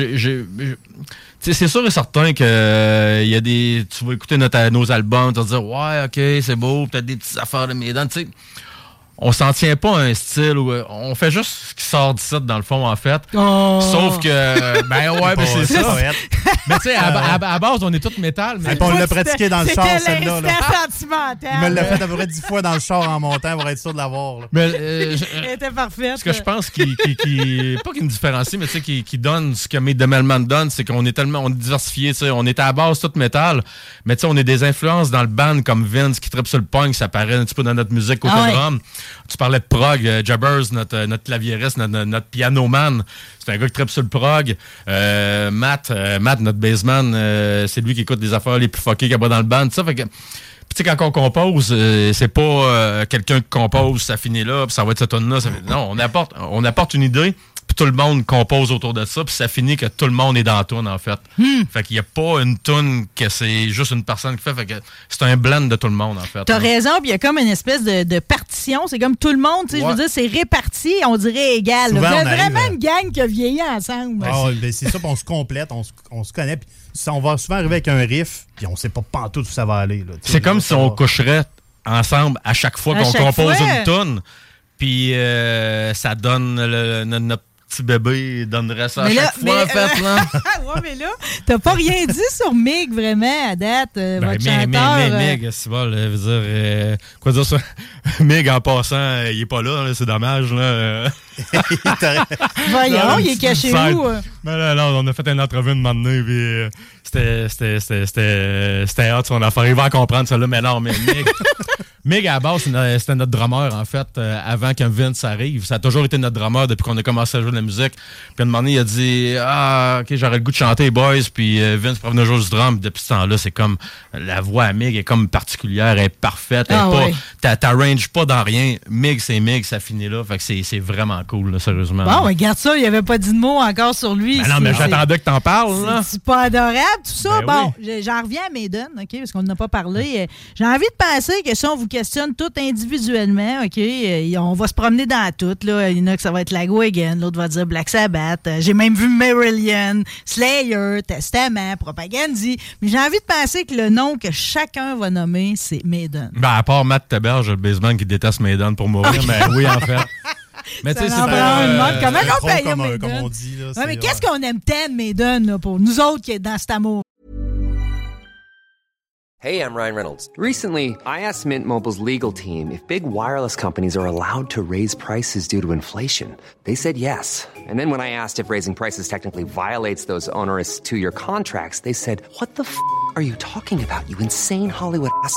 S11: sais, c'est sûr et certain que euh, y a des. Tu vas écouter notre- nos albums, tu vas te dire, ouais, ok, c'est beau, peut-être des petites affaires de Maiden. Tu sais, on s'en tient pas à un style où euh, on fait juste ce qui sort du site dans le fond en fait.
S5: Oh.
S11: Sauf que ben ouais, ben c'est ça. Mais tu sais à, à- à base on est tous métal mais
S12: on l'a pratiqué dans le char,
S5: C'était
S12: celle-là. là.
S5: sentimental.
S12: Il me l'a fait à peu près dix fois dans le char en montant pour être sûr de l'avoir. là.
S11: mais euh, je-
S5: Elle était parfaite.
S11: Ce que je pense qui, qui, qui- pas qui nous différencie, mais tu sais, qui, qui donne ce que Made the Melman donne, c'est qu'on est tellement, on est diversifié, tu sais, on est à la base tout métal, mais tu sais, on est des influences dans le band comme Vince qui tripe sur le punk, ça paraît un petit peu dans notre musique côté
S5: Ah ouais.
S11: Tu parlais de prog, euh, Jabbers, notre, euh, notre claviériste, notre, notre, pianoman, c'est un gars qui tripe sur le prog. Euh, Matt, Matt, notre bassman, euh, c'est lui qui écoute des affaires les plus fuckées qu'il y a dans le band, ça, fait que puis tu sais, quand on compose, c'est pas quelqu'un qui compose, ça finit là, puis ça va être cette tonne là Non, on apporte, on apporte une idée, tout le monde compose autour de ça, puis ça finit que tout le monde est dans la tune en fait. Fait qu'il y a pas une tune que c'est juste une personne qui fait, fait que c'est un blend de tout le monde en fait.
S5: T'as raison, puis il y a comme une espèce de, de partition. C'est comme tout le monde, tu sais, je veux dire, c'est réparti, on dirait égal.
S12: Souvent,
S5: Vous
S12: on
S5: vraiment une gang qui a vieilli ensemble.
S12: Ah ben c'est ça, puis on se complète, on se, on se connaît. Puis on va souvent arriver avec un riff, puis on sait pas pantoute où ça va aller.
S11: C'est comme si on
S12: va.
S11: coucherait ensemble à chaque fois qu'on compose
S5: fois.
S11: une tune, puis euh, ça donne le- notre petit bébé, il donnerait ça à
S5: Mais là-
S11: chaque fois,
S5: mais,
S11: en fait.
S5: euh,
S11: là.
S5: ouais, mais là, t'as pas rien dit sur Mig, vraiment, à date, euh,
S11: Ben,
S5: votre
S11: Mig,
S5: chanteur.
S11: Mig,
S5: euh,
S11: Mig, c'est bon, là, dire, euh, quoi dire ça? Mig, en passant, euh, il est pas là, là, c'est dommage, là.
S5: Voyons,
S11: Non,
S5: il est caché où?
S11: Ben là, là, on a fait une entrevue une moment donné, puis euh, c'était, c'était, c'était, c'était, c'était hot son affaire. Il va en comprendre, ça là, mais non, mais Mig, Mig, à la base, c'était notre drummer, en fait, euh, avant que Vince arrive. Ça a toujours été notre drummer depuis qu'on a commencé à jouer de la musique. Puis à un moment donné, il a dit Ah, ok, j'aurais le goût de chanter, boys. Puis euh, Vince venir jouer du drum. Puis depuis ce temps-là, c'est comme la voix à Mig est comme particulière, elle est parfaite. Elle
S5: Ah
S11: pas,
S5: ouais.
S11: t'a- T'arranges pas dans rien. Mig, c'est Mig, ça finit là. Fait que c'est, c'est vraiment cool, là, sérieusement.
S5: Bon, regarde ça, il avait pas dit de mots encore sur lui.
S11: Ben non, mais j'attendais que t'en parles.
S5: C'est pas adorable, tout ça.
S11: Ben
S5: bon, j'en reviens à Maiden, OK, parce qu'on n'a pas parlé. Euh, J'ai envie de penser que si on vous questionne tout individuellement, OK, euh, on va se promener dans tout. Là. Il y en a que ça va être Lagwagon, l'autre va dire Black Sabbath. Euh, J'ai même vu Marillion, Slayer, Testament, Propagandhi. Mais j'ai envie de penser que le nom que chacun va nommer, c'est Maiden.
S11: Ben, à part Matt Teberge, le basement qui déteste Maiden pour mourir, mais oui, en fait. Mais tu sais,
S5: Ça
S11: c'est
S5: en
S11: pas.
S5: prend une
S11: euh,
S5: mode. Comment on paye
S12: comme,
S5: Maiden?
S12: comme euh, on dit, là,
S5: Ouais,
S12: c'est-
S5: mais qu'est-ce euh, qu'on aime tant Maiden là, pour nous autres qui est dans cet amour?
S13: Hey, I'm Ryan Reynolds. Recently, I asked Mint Mobile's legal team if big wireless companies are allowed to raise prices due to inflation. They said yes. And then when I asked if raising prices technically violates those onerous two year contracts, they said, What the f are you talking about, you insane Hollywood ass?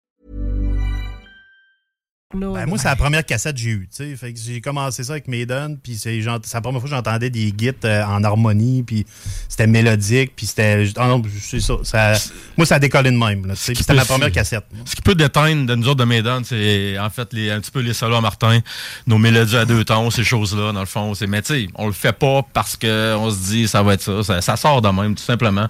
S12: Ben, moi, c'est la première cassette que j'ai eue. tu sais. Fait que j'ai commencé ça avec Maiden, puis c'est genre- c'est la première fois que j'entendais des gits euh, en harmonie, puis c'était mélodique, puis c'était. Ah non, c'est ça, ça- Moi, ça a décollé de même. là, tu sais, puis C'était ma première cassette.
S11: Ce qui peut déteindre de nous autres de Maiden, c'est en fait les, un petit peu les solos à Martin, nos mélodies à deux tons, ces choses-là, dans le fond. C'est, mais tu sais, on le fait pas parce qu'on se dit ça va être ça. Ça, ça sort de même, tout simplement.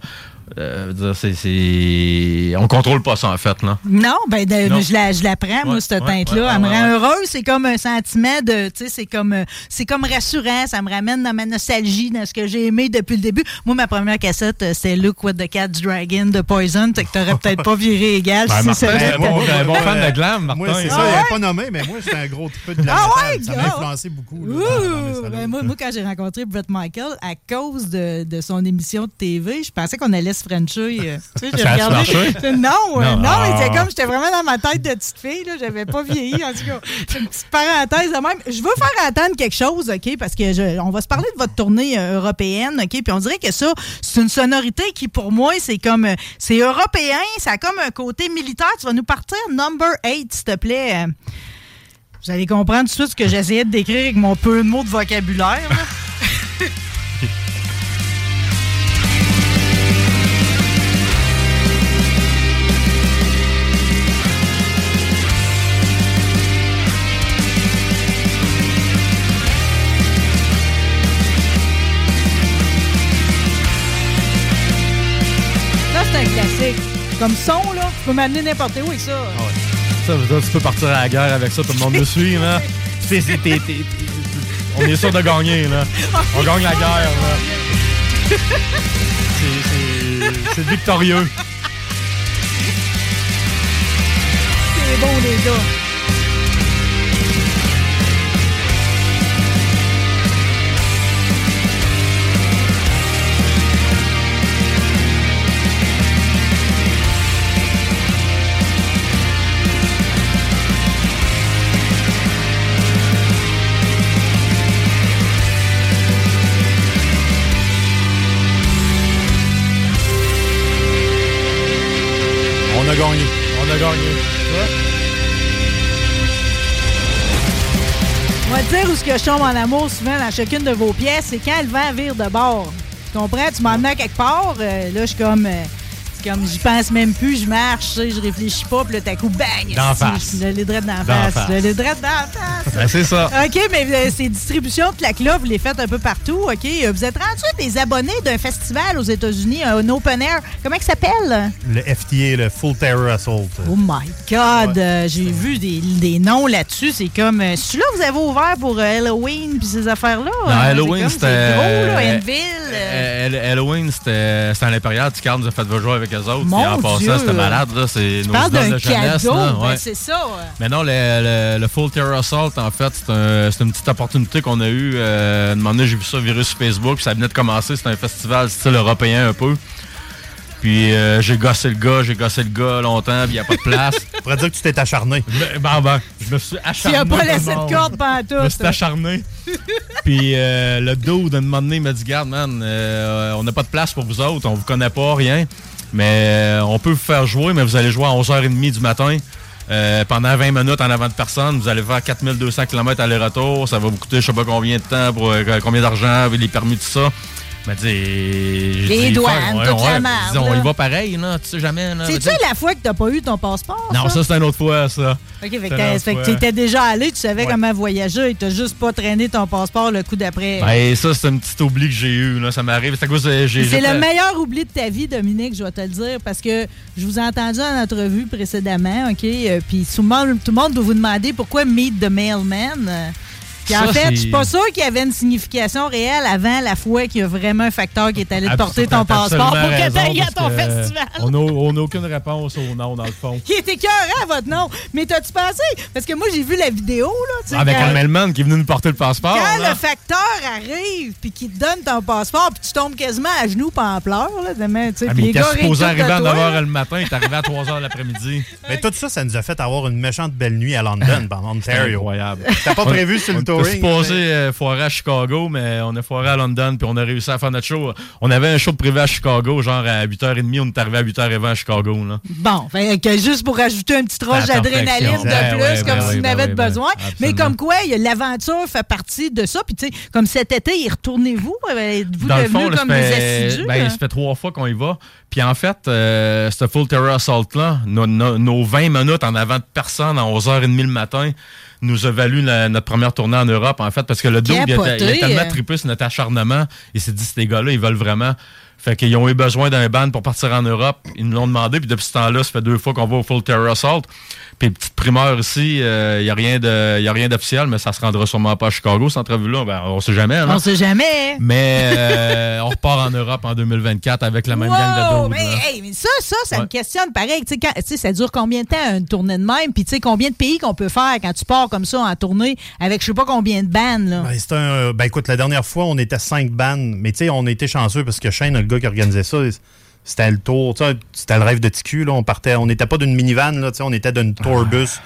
S11: Euh, c'est, c'est- On contrôle pas ça, en fait. Là.
S5: Non, ben de-
S11: Non.
S5: je la, je la prends, moi,
S11: Ouais,
S5: cette
S11: ouais,
S5: teinte-là.
S11: ouais,
S5: Elle me rend
S11: ouais.
S5: heureuse. C'est comme un sentiment de, tu sais, c'est comme, c'est comme rassurant. Ça me ramène dans ma nostalgie, dans ce que j'ai aimé depuis le début. Moi, ma première cassette, euh, c'était Look What the Cat's Dragon de Poison. Fait que t'aurais peut-être pas viré égal
S11: Ben,
S5: si
S11: Martin, c'était bon, un bon fan de glam, Martin.
S12: Moi, c'est ça,
S5: Ah
S12: il
S5: ouais?
S12: avait pas nommé, mais moi, j'étais un gros peu de la
S5: Ah
S12: métal.
S5: ouais,
S12: Ça m'a influencé beaucoup. là, dans- dans.
S5: Ben, moi, moi, quand j'ai rencontré Brett Michael, à cause de, de son émission de TV, je pensais qu'on allait se frencher. euh, tu sais, j'ai regardé.
S11: marché?
S5: Non, euh,
S11: Non.
S5: non, mais c'est
S11: Ah.
S5: comme j'étais vraiment dans ma tête de petite fille. là, J'avais pas vieilli. En tout cas, une petite parenthèse de même. Je veux faire entendre quelque chose, OK? Parce que je- on va se parler de votre tournée euh, européenne, OK? Puis on dirait que ça, c'est une sonorité qui, pour moi, c'est comme. euh, C'est européen, ça a comme un côté militaire. Tu vas nous partir number 8, s'il te plaît. Vous allez comprendre tout de suite ce que j'essayais de décrire avec mon peu de mots de vocabulaire. là. Comme son, là, tu peux m'amener n'importe où avec ça.
S11: Ça veut dire tu peux partir à la guerre avec ça, tout le monde me suit. Là. C'est, c'est- t'es- t'es- t'es- on est sûr de gagner. Là. On gagne la guerre. Là. C'est, c'est- c'est victorieux.
S5: C'est bon, les gars. gagner. Moi, ouais. dire où ce que je tombe en amour souvent dans chacune de vos pièces, c'est quand le vent vire de bord. Tu comprends? Tu m'emmènes quelque part, euh, là, je suis comme. Euh, comme, j'y pense même plus, je marche, je réfléchis pas, puis là, t'as coup, bang!
S11: D'en face.
S5: Je l'ai drette d'en face. Je l'ai drette d'en face.
S11: Ben, c'est ça.
S5: OK, mais euh, ces distributions de claques-là, vous les faites un peu partout, OK? Euh, Vous êtes rendu des abonnés d'un festival aux États-Unis, un open air. Comment il s'appelle?
S12: Le FTA, le Full Terror Assault.
S5: Oh my God! euh, J'ai vu des, des noms là-dessus. C'est comme... euh, Celui-là, vous avez ouvert pour Halloween puis ces affaires-là?
S11: Non? Halloween, c'était.
S5: C'est gros, là, Enville.
S11: Halloween, c'était à l'Impérial. Ticard nous a fait jouer avec eux autres.
S5: Mon
S11: Puis en
S5: Dieu.
S11: passant, c'était malade. là. C'est nos
S5: parles
S11: idoles
S5: d'un
S11: de jeunesse.
S5: cadeau,
S11: là,
S5: ben, c'est ça.
S11: Mais non, le, le- le Full Terror Assault, en fait, c'est un- c'est une petite opportunité qu'on a eue. Euh, un moment donné, j'ai vu ça virer sur Facebook, puis ça venait de commencer. C'était un festival style européen un peu. Puis euh, j'ai gossé le gars, j'ai gossé le gars longtemps, puis il n'y a pas de place.
S12: On pourrait dire que tu t'es acharné.
S11: Ben, ben, je me suis
S5: Tu
S11: acharné.
S5: n'as pas laissé de corde pendant
S11: Je me suis acharné. Puis euh, le dude, d'un moment donné, il m'a dit Garde, man, euh, on n'a pas de place pour vous autres, on vous connaît pas, rien. Mais euh, on peut vous faire jouer, mais vous allez jouer à 11h30 du matin. euh, pendant 20 minutes en avant de personne, vous allez faire 4200 km aller-retour. Ça va vous coûter je sais pas combien de temps, pour euh, combien d'argent, les permis, tout ça. Il m'a dit. j'ai
S5: Les douanes,
S11: faire,
S5: toute la
S11: J'ai
S5: merde,
S11: dit, on y va pareil, là, tu sais jamais.
S5: C'est-tu la fois que t'as pas eu ton passeport?
S11: Non, ça, c'est une autre fois, ça.
S5: OK, fait que, tu étais déjà allé, tu savais
S11: Ouais.
S5: comment voyager, et t'as juste pas traîné ton passeport le coup d'après.
S11: Ben, ça, c'est un petit oubli que j'ai eu. Là. Ça m'arrive. C'est j'ai
S5: le meilleur oubli de ta vie, Dominique, je vais te le dire, parce que je vous ai entendu en entrevue précédemment, OK? euh, Puis tout le monde, tout le monde doit vous demander pourquoi Meet the Mailman. Puis en
S11: Ça,
S5: fait,
S11: c'est-
S5: je suis pas sûr qu'il y avait une signification réelle avant la fois qu'il y a vraiment un facteur qui est allé te porter ton passeport pour que t'ailles à ton festival.
S11: On n'a on a aucune réponse au nom, dans le fond.
S5: Qui était écœurant, votre nom. Mais t'as-tu pensé? Parce que moi, j'ai vu la vidéo, là. tu sais,
S11: Avec
S5: quand-
S11: un mailman qui est venu nous porter le passeport.
S5: Quand
S11: là.
S5: le facteur arrive puis qu'il te donne ton passeport puis tu tombes quasiment à genoux pas en pleurs, là, demain, tu sais,
S11: Ah, mais il était supposé arriver à
S5: de toi,
S11: 9h
S5: là.
S11: le matin, il est arrivé à 3h l'après-midi?
S12: Mais tout ça, ça nous a fait avoir une méchante belle nuit à London, en
S11: C'était
S12: Ontario.
S11: incroyable.
S12: T'as pas prévu sur le
S11: était
S12: touring?
S11: supposé euh, foirer à Chicago, mais on est foiré à London, puis on a réussi à faire notre show. On avait un show privé à Chicago, genre à 8h30, on est arrivé à 8h20 à Chicago. Là.
S5: Bon, fait que juste pour rajouter une petite roche d'adrénaline de plus,
S11: Ouais, ouais,
S5: comme
S11: ben
S5: s'il
S11: oui,
S5: en avait
S11: ben
S5: besoin.
S11: ben,
S5: Mais comme quoi, a- l'aventure fait partie de ça. Puis, tu sais, comme cet été, y retournez-vous? Euh, Êtes-vous devenus comme des assidus?
S11: ben, ça fait trois fois qu'on y va. Puis en fait, euh, ce Full Terror Assault-là, nos, nos- nos 20 minutes en avant de personne à 11h30 le matin nous a valu la- notre première tournée en Europe, en fait, parce que le dos, il a, il a
S5: Capoté,
S11: tellement
S5: euh.
S11: trippé sur notre acharnement. Il s'est dit, ces gars-là, ils veulent vraiment. Fait qu'ils ont eu besoin d'un band pour partir en Europe. Ils nous l'ont demandé, puis depuis ce temps-là, ça fait deux fois qu'on va au Full Terror Assault. Puis petite primeur ici, il n'y a rien de- y a rien d'officiel, mais ça se rendra sûrement pas à Chicago, cette entrevue-là. Ben, on sait jamais. hein.
S5: On sait jamais.
S11: Mais euh, on repart en Europe en 2024 avec la même gang de
S5: Wow,
S11: dos.
S5: mais, hey, mais ça, ça, ça
S11: Ouais.
S5: me questionne pareil. Quand- ça dure combien de temps une tournée de même? Puis, tu sais, combien de pays qu'on peut faire quand tu pars comme ça en tournée avec je sais pas combien de bandes, là?
S12: Ben, c'est un, euh, ben écoute, la dernière fois, on était cinq bandes, mais tu sais, on était chanceux parce que Shane, le gars qui organisait ça, c'était le tour, c'était le rêve de TQ, là. On partait, on n'était pas d'une minivan, là, on était d'une tourbus.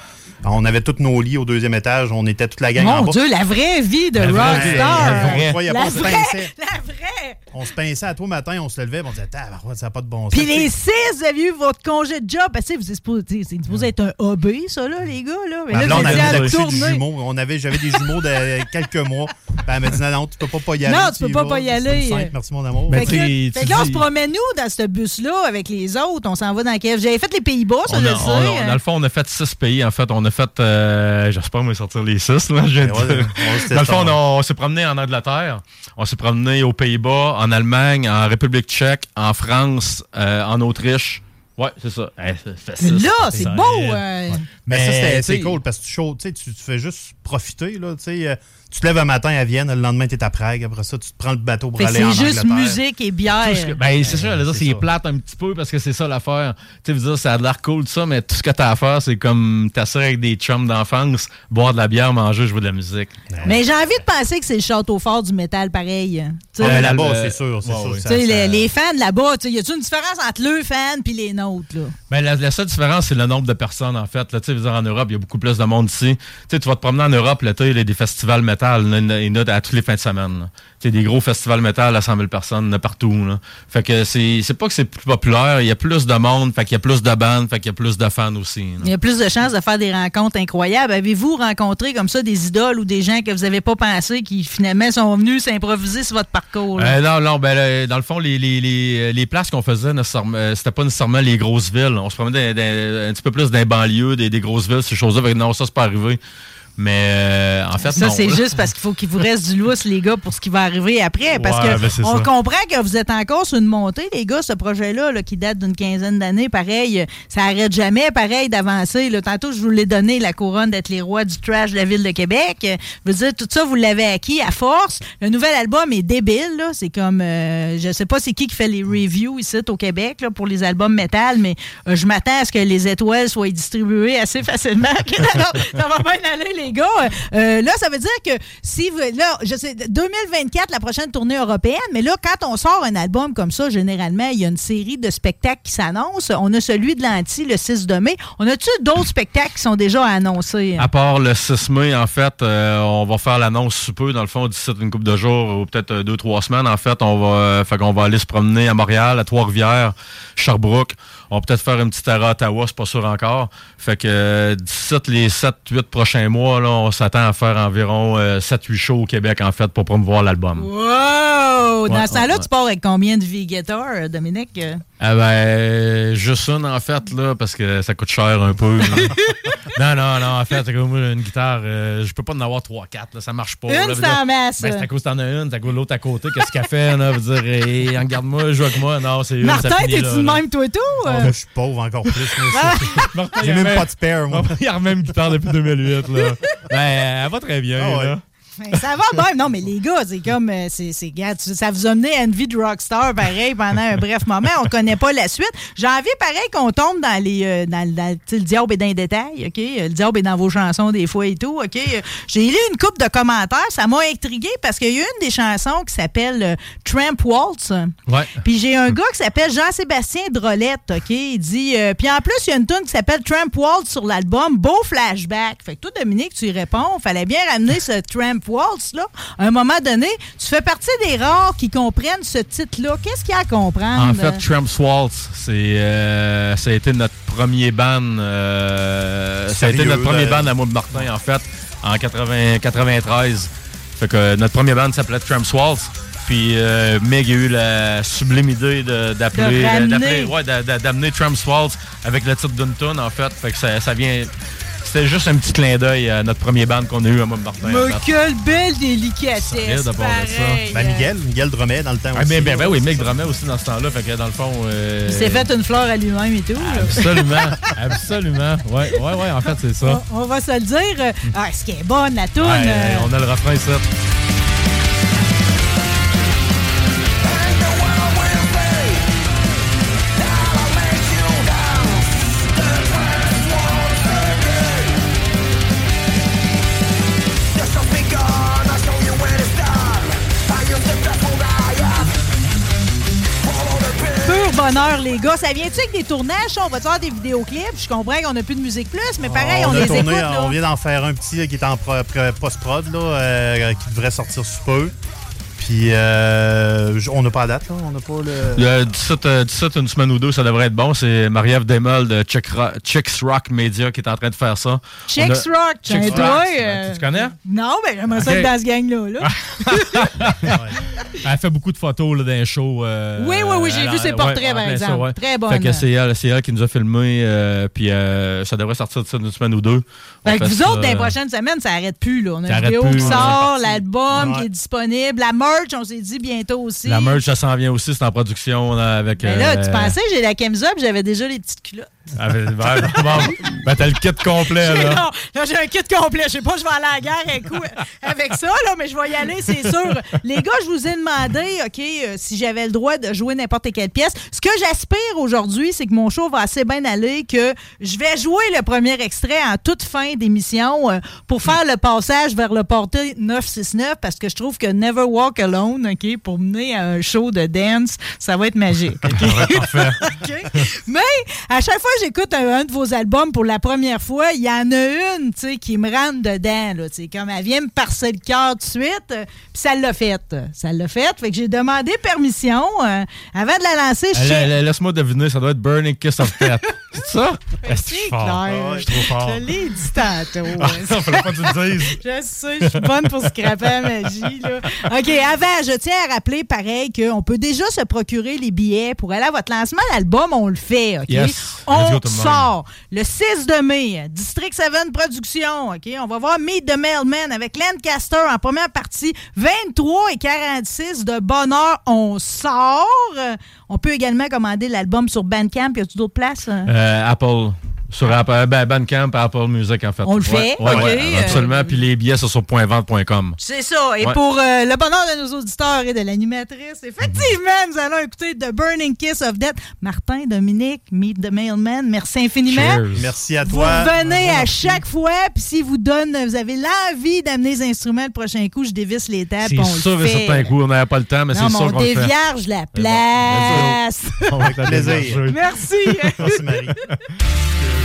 S12: On avait tous nos lits au deuxième étage, on était toute la gang en
S5: Mon
S12: bas.
S5: Dieu, la vraie vie de
S12: La
S5: rockstar.
S12: la vraie. On
S5: La
S12: on se
S5: vraie,
S12: pinçait.
S5: la vraie.
S12: On se pinçait à toi matin, on se levait, on disait, ça n'a pas de bon sens.
S5: Puis les six, vous avez eu votre congé de job. Parce que vous êtes supposé, c'est être un hobby, ça, là, les gars. Là. Mais
S12: Ma
S5: là, vous
S12: avait
S5: étiez à
S12: accouché de
S5: tourner.
S12: jumeaux. On avait, j'avais des jumeaux de quelques mois. Puis elle m'a dit non, non, tu peux pas, pas y aller.
S5: Non, tu peux pas pas y aller.
S12: merci mon amour.
S5: Fait que, là, fait que là, on se promène nous dans ce bus-là avec les autres. On s'en va dans quel. J'avais fait les Pays-Bas, ça,
S11: On
S5: je
S11: on
S5: sais.
S11: a- dans le fond, on a fait six pays. En fait, on a fait. euh, J'espère me sortir les six. Là, de
S12: Ouais, on
S11: dans le fond, on,
S12: teste,
S11: a- on s'est promené en Angleterre. On s'est promené aux Pays-Bas, en Allemagne, en République tchèque, en France, euh, en Autriche. Ouais, c'est ça. Eh,
S5: Mais
S11: six.
S5: là, c'est beau. euh,
S12: Mais, ça, c'est cool parce que tu, tu sais, tu tu fais juste profiter. Là, tu tu te lèves un matin à Vienne, le lendemain, tu es à Prague. Après ça, tu te prends le bateau pour
S5: Fait
S12: aller en
S5: c'est juste musique et bière.
S11: Tout ce que- ben, c'est dire,
S12: c'est
S11: plate un petit peu parce que c'est ça l'affaire. Tu veux dire, ça a de l'air cool, tout ça, mais tout ce que t'as à faire, c'est comme t'asseoir avec des chums d'enfance, boire de la bière, manger, jouer de la musique.
S5: Mais j'ai envie de penser que c'est le château fort du métal pareil. tu.
S12: Euh, là-bas,
S11: Euh,
S12: c'est sûr. C'est
S11: ouais,
S12: sûr ça-
S5: Tu
S12: ça-
S5: les, les fans là-bas, tu y a-t-il une différence entre leurs fans puis les nôtres, là?
S11: Ben, la, la seule différence, c'est le nombre de personnes, en fait. Là, tu dire, en Europe, il y a beaucoup plus de monde ici. Tu tu vas te promener en Europe, il y a des festivals métal. Il y en a- à tous les fins de semaine. là. Des gros festivals métal à 100 000 personnes, a partout. Là. Fait que c'est c'est pas que c'est plus populaire, il y a plus de monde, fait qu'il y a plus de bandes, fait qu'il y a plus de fans aussi. là.
S5: Il y a plus de chances de faire des rencontres incroyables. Avez-vous rencontré comme ça des idoles ou des gens que vous n'avez pas pensé qui finalement sont venus s'improviser sur votre parcours? là?
S11: Euh, non, non, ben, là, dans le fond, les, les, les, les places qu'on faisait, euh, c'était pas nécessairement les grosses villes. On se promenait dans- dans- un petit peu plus dans les banlieues, des, des grosses villes, ces choses-là. Non, ça, c'est pas arrivé. Mais euh, en fait,
S5: Ça, c'est juste parce qu'il faut qu'il vous reste du lousse, les gars, pour ce qui va arriver après. Parce
S11: Ouais,
S5: que
S11: ben,
S5: on
S11: ça.
S5: comprend que vous êtes encore sur une montée, les gars, ce projet-là, là, qui date d'une quinzaine d'années, pareil, ça arrête jamais, pareil, d'avancer. Tantôt, je vous l'ai donné, la couronne d'être les rois du trash de la ville de Québec. Je veux dire, tout ça, vous l'avez acquis à force. Le nouvel album est débile, là. C'est comme, euh, je sais pas c'est qui qui fait les reviews ici au Québec, là, pour les albums métal, mais euh, je m'attends à ce que les étoiles soient distribuées assez facilement. Ça va bien aller, les gars. Euh, là, ça veut dire que si vous, là, je sais, 2024, la prochaine tournée européenne, mais là, quand on sort un album comme ça, généralement, il y a une série de spectacles qui s'annoncent. On a celui de l'Anti le 6 de mai. On a-tu d'autres spectacles qui sont déjà annoncés?
S11: À part le 6 mai, en fait, euh, on va faire l'annonce sous peu, dans le fond, d'ici une couple de jours, ou peut-être euh, deux, trois semaines, en fait. On va, euh, qu'on va aller se promener à Montréal, à Trois-Rivières, Sherbrooke. On va peut-être faire une petite arrêt à Ottawa, c'est pas sûr encore. Fait que euh, d'ici les 7, 8 prochains mois, là, on s'attend à faire environ 7-8 shows au Québec, en fait, pour promouvoir l'album.
S5: Wow! Dans
S11: Ouais,
S5: ce temps-là,
S11: ouais,
S5: tu pars avec combien de V-Guitar, Dominique?
S11: Ah ben, juste une, en fait, là, parce que ça coûte cher un peu. non, non, non, en fait, c'est comme moi, une guitare, euh, je peux pas en avoir 3-4, là, ça marche pas.
S5: Une, en masse.
S11: Ben, c'est à cause que t'en as une, c'est à cause de l'autre à côté, qu'est-ce qu'elle fait, là, veut dire, et, regarde-moi, joue avec moi, non, c'est une,
S5: Martin,
S11: ça finit
S5: t'es-tu
S11: là,
S5: de
S11: là.
S5: même, toi, tout?
S12: Oh, moi, je suis pauvre encore plus.
S11: Martin,
S12: J'ai même pas de spare, moi.
S11: Il remet une guitare depuis 2008, là. Ben, elle va très bien,
S12: Ah ouais.
S11: là.
S5: Ça va bien. Non, mais les gars, c'est comme. euh, c'est, ça vous a mené à une vie de rockstar, pareil, pendant un bref moment. On connaît pas la suite. J'ai envie, pareil, qu'on tombe dans les. euh, dans, dans- le diable est dans les détails, OK? Le diable est dans vos chansons, des fois et tout, OK? J'ai lu une coupe de commentaires. Ça m'a intrigué parce qu'il y a une des chansons qui s'appelle euh, Tramp Waltz.
S11: Ouais.
S5: Puis j'ai un gars qui s'appelle Jean-Sébastien Drolette, OK? Il dit. euh, Puis en plus, il y a une tune qui s'appelle Tramp Waltz sur l'album. Beau flashback. Fait que toi, Dominique, tu y réponds. Fallait bien ramener ce Tramp Waltz, là. À un moment donné, tu fais partie des rares qui comprennent ce titre-là. Qu'est-ce qu'il y a à comprendre?
S11: En fait, Tramp's Waltz, c'est, euh, ça a été notre premier band. euh, ça a été notre premier band à moi de Martin, en fait, en 80, 93. Fait que euh, notre premier band s'appelait Tramp's Waltz. Puis euh, Meg a eu la sublime idée de- d'appeler,
S5: De ramener.
S11: d'appeler- ouais, d'amener Tramp's Waltz avec le titre d'une tune, en fait. Fait que ça, ça vient. C'était juste un petit clin d'œil à notre premier band qu'on a eu à moi de Martin. en
S5: Mais quelle belle délicatesse!
S11: Ça.
S5: pareil.
S12: Ben, Miguel, Miguel Dromet dans le temps
S11: Ah,
S12: aussi.
S11: ben, ben, ben oui, Meg Drummond aussi dans ce temps-là. Fait que dans le fond. euh,
S5: Il s'est fait une fleur à lui-même et tout.
S11: Absolument, absolument. Ouais, ouais, ouais, en fait, c'est ça.
S5: On, on va se le dire. Ah, ce qui est bonne, la toune.
S11: Ouais,
S5: euh,
S11: on a le refrain ici.
S5: Bonheur, les gars. Ça vient-tu avec des tournages? ça? On va faire des vidéoclips? Je comprends qu'on n'a plus de musique plus, mais pareil, on,
S12: a
S5: les
S12: tourné,
S5: écoute. là.
S12: On vient d'en faire un petit là, qui est en pro- pro- post-prod, là, euh, qui devrait sortir sous peu. Puis, euh, on n'a pas la date, là. On n'a pas le.
S11: Le 17, euh, 17, une semaine ou deux, ça devrait être bon. C'est Marie-Ève Desmolles de Chick Ro- Chicks Rock Media qui est en train de faire ça.
S5: Chicks
S11: a-
S5: Rock,
S11: Chicks Rock.
S5: euh,
S11: Tu connais?
S5: Non, mais j'aimerais ça
S11: Ok.
S5: être dans ce gang-là. là.
S11: Elle fait beaucoup de photos là, dans les shows. euh,
S5: Oui, oui, oui, j'ai vu ses
S11: ouais,
S5: portraits, par exemple.
S11: ça, ouais.
S5: Très bonne.
S11: Fait que c'est elle, qui nous a filmé, euh, puis euh, ça devrait sortir de ça une semaine ou deux.
S5: Fait que vous
S11: ça,
S5: autres, dans les prochaines semaines, ça arrête plus. Là. On a
S11: Ça
S5: une vidéo
S11: plus,
S5: qui
S11: ouais.
S5: sort, l'album
S11: Ouais.
S5: qui est disponible, la merch, on s'est dit bientôt aussi.
S11: La merch, ça s'en vient aussi, c'est en production là, avec.
S5: Mais là, tu
S11: euh,
S5: pensais, j'ai la Kemza, puis j'avais déjà les petites culottes.
S11: avec- ouais, bon, ben, t'as le kit complet, là.
S5: non, j'ai un kit complet. Je sais pas, je vais aller à la guerre un coup avec ça, là, mais je vais y aller, c'est sûr. Les gars, je vous ai demandé, OK, euh, si j'avais le droit de jouer n'importe quelle pièce. Ce que j'aspire aujourd'hui, c'est que mon show va assez bien aller, que je vais jouer le premier extrait en toute fin d'émission euh, pour faire le passage vers le porté 969, parce que je trouve que Never Walk OK, pour mener à un show de dance. Ça va être magique. Mais à chaque fois que j'écoute un, un de vos albums pour la première fois, il y en a une, tu sais, qui me rentre dedans, là, tu sais, comme elle vient me parser le cœur tout de suite, euh, puis ça l'a fait. Ça l'a fait. Fait que j'ai demandé permission euh, avant de la lancer.
S11: Laisse-moi deviner, ça doit être Burning Kiss of Death. C'est ça? Est-ce que je suis fort?
S5: clair.
S11: Je suis trop fort.
S5: Je l'ai dit tantôt.
S11: Ah, fallait pas que tu le dises.
S5: Je sais, je suis bonne pour scraper la magie. Là. OK, avant, je tiens à rappeler, pareil, qu'on peut déjà se procurer les billets pour aller à votre lancement d'album. On le fait, OK?
S11: Yes.
S5: On sort le 6 de mai, District 7 Productions, OK? On va voir Meet the Mailman avec Lancaster en première partie. 23 et 46 de bonheur, on sort. On peut également commander l'album sur Bandcamp. Y a-tu d'autres places?
S11: Euh, Apple. Sur Apple, ben, Bandcamp, Apple Music, en fait.
S5: On le fait?
S11: Ouais, ouais,
S5: OK,
S11: ouais, absolument. Puis les billets, c'est sur pointvente.com.
S5: C'est ça. Et
S11: Ouais.
S5: pour euh, le bonheur de nos auditeurs et de l'animatrice, effectivement, nous allons écouter The Burning Kiss of Death. Martin, Dominique, Meet the Mailman, merci infiniment.
S12: Merci à
S5: Vous
S12: toi.
S5: revenez à chaque fois, puis si vous donne, vous avez l'envie d'amener les instruments le prochain coup, je dévisse les tables,
S11: C'est sûr et certain coup, on n'avait pas le temps, mais c'est sûr
S5: on
S11: qu'on le fait.
S5: dévierge la
S11: bon,
S5: place.
S11: On va être la
S12: Plaisir.
S5: Merci.
S12: Merci, Marie.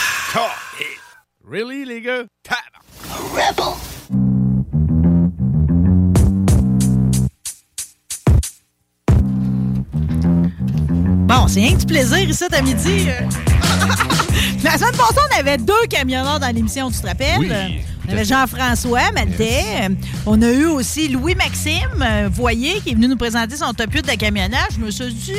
S6: Really, les gars?
S2: Rebel.
S5: Bon, c'est rien que du plaisir ici à midi. euh. La semaine passée, on avait deux camionneurs dans l'émission, tu te rappelles?
S14: Oui.
S5: On avait Jean-François. Euh, On a eu aussi Louis-Maxime euh, Voyer qui est venu nous présenter son top 8 de camionnage. Je me suis dit,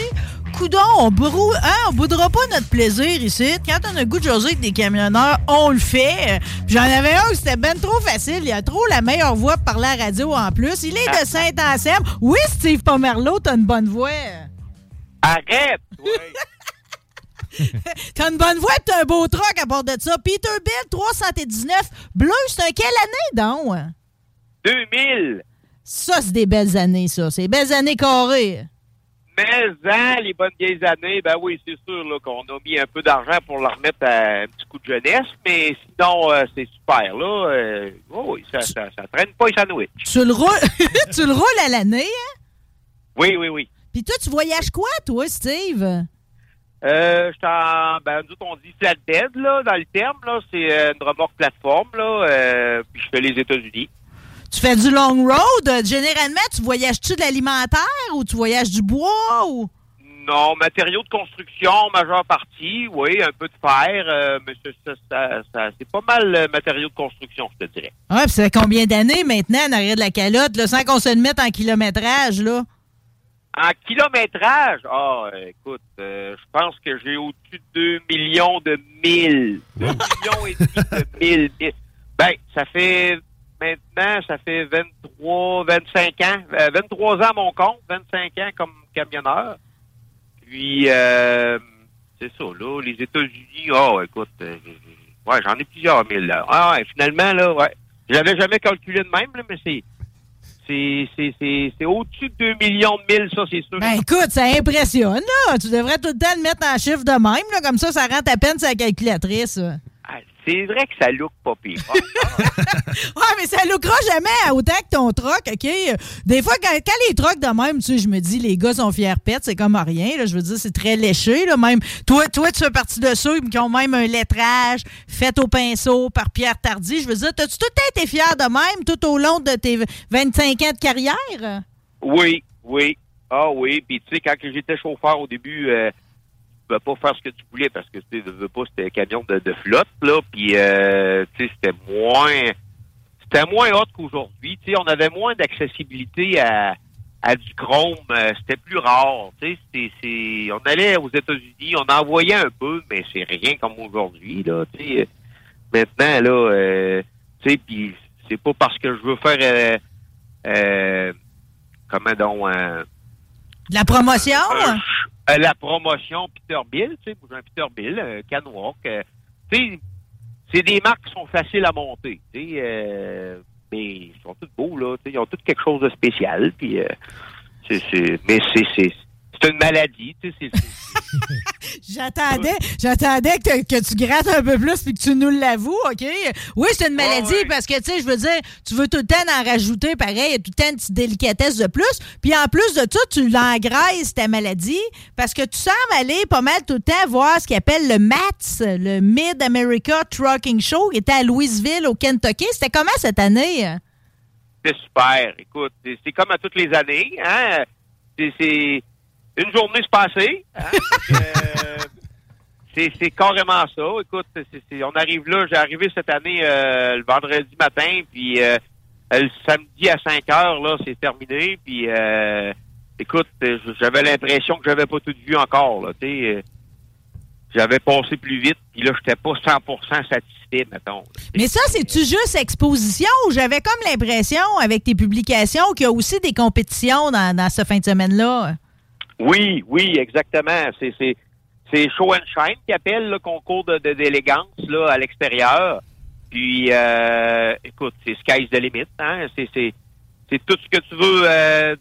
S5: coudon, on brou- hein, on boudera pas notre plaisir ici. Quand on a le goût de jaser avec des camionneurs, on le fait. J'en avais un c'était ben trop facile. Il a trop la meilleure voix pour parler à la radio en plus. Il est de Saint-Anselme. Oui, Steve Pomerleau, t'as une bonne voix.
S14: Arrête!
S5: T'as une bonne voix et t'as un beau truck à part de ça. Peterbilt 319 bleu, c'est un quelle année donc?
S14: 2000!
S5: Ça, c'est des belles années, ça. C'est des belles années carrées.
S14: Mais, hein, les bonnes vieilles années, ben oui, c'est sûr là, qu'on a mis un peu d'argent pour leur remettre à un petit coup de jeunesse, mais sinon, euh, c'est super, là. Euh, oh oui, ça, ça, ça traîne pas les sandwichs.
S5: Tu le roules, tu le roules à l'année, hein?
S14: Oui, oui, oui.
S5: Puis toi, tu voyages quoi, toi, Steve?
S14: Euh, je en, ben, nous autres, on dit flatbed, là, dans le terme, là. C'est euh, une remorque plateforme, là. Euh, puis je fais les États-Unis.
S5: Tu fais du long road? Généralement, tu voyages-tu de l'alimentaire ou tu voyages du bois ou...
S14: Non, matériaux de construction, majeure partie, oui, un peu de fer, euh, mais c'est- ça, ça- ça- c'est pas mal euh, matériaux de construction, je te dirais.
S5: Ouais, puis ça fait combien d'années maintenant en arrière de la calotte, là, sans qu'on se le mette en kilométrage, là?
S14: En kilométrage, ah, écoute, euh, je pense que j'ai au-dessus de 2 millions de milles. 2 millions et demi de milles. Et- Ben, ça fait maintenant, ça fait 23, 25 ans, euh, 23 ans à mon compte, 25 ans comme camionneur. Puis, euh, c'est ça, là, les États-Unis, oh, écoute, euh, ouais, j'en ai plusieurs milles, là. Ah, ouais, finalement, là, ouais. Je jamais calculé de même, là, mais c'est, c'est, au-dessus de 2 millions de milles, ça, c'est sûr.
S5: Ben écoute, ça impressionne, là. Tu devrais tout le temps le mettre en chiffre de même, là. Comme ça, ça rentre à peine la calculatrice.
S14: C'est vrai que ça look pas pire. Ah,
S5: Ouais, mais ça lookera jamais à autant que ton troc, OK? Des fois, quand, quand les trocs de même, tu sais, je me dis, les gars sont fiers pètes, c'est comme rien, là. Je veux dire, c'est très léché, là. Même, toi, toi, tu fais partie de ceux qui ont même un lettrage fait au pinceau par Pierre Tardy. Je veux dire, t'as-tu tout le temps été fier de même tout au long de tes 25 ans de carrière?
S14: Oui, oui. Ah oui, puis tu sais, quand que j'étais chauffeur au début, euh, pouvais pas faire ce que tu voulais parce que tu veux pas, c'était un camion de, de flotte, là, puis euh, tu sais, c'était moins c'était moins hot qu'aujourd'hui. Tu sais, on avait moins d'accessibilité à, à du chrome, euh, c'était plus rare. Tu sais, c'était- c'est, on allait aux États-Unis, on en voyait un peu, mais c'est rien comme aujourd'hui, là. Tu sais, maintenant, là, euh, tu sais, puis c'est pas parce que je veux faire euh, euh, comment donc euh,
S5: De la promotion?
S14: Euh, la promotion Peterbilt, tu sais, j'ai un Peterbilt, un Canwalk, euh, tu sais, c'est des marques qui sont faciles à monter, tu sais, euh, mais ils sont tous beaux là, tu sais, ils ont tous quelque chose de spécial, puis euh, c'est, c'est, mais c'est, c'est, c'est une maladie, tu sais,
S5: J'attendais, j'attendais que, que tu grattes un peu plus puis que tu nous l'avoues, OK? Oui, c'est une maladie parce que, tu sais, je veux dire, tu veux tout le temps en rajouter, pareil, tout le temps une petite délicatesse de plus. Puis en plus de ça, tu l'engraisses, ta maladie, parce que tu sembles aller pas mal tout le temps voir ce qu'ils appellent le MATS, le Mid-America Trucking Show, qui était à Louisville, au Kentucky. C'était comment cette année?
S14: c'est super. Écoute, c'est, comme à toutes les années, hein, c'est une journée se passer, hein, euh, c'est, carrément ça. Écoute, on arrive là, j'ai arrivé cette année euh, le vendredi matin, puis euh, le samedi à 5 heures, là, c'est terminé, puis euh, écoute, j'avais l'impression que j'avais pas tout vu encore, là, J'avais passé plus vite, puis là, j'étais pas 100% satisfait, mettons.
S5: Mais ça, c'est-tu juste exposition ou j'avais comme l'impression, avec tes publications, qu'il y a aussi des compétitions dans, dans ce fin de semaine-là?
S14: Oui, oui, exactement. C'est, c'est, c'est show and shine qui appelle le concours de d'élégance là à l'extérieur. Puis euh, écoute, c'est sky's the limit, hein. C'est c'est c'est tout ce que tu veux. euh,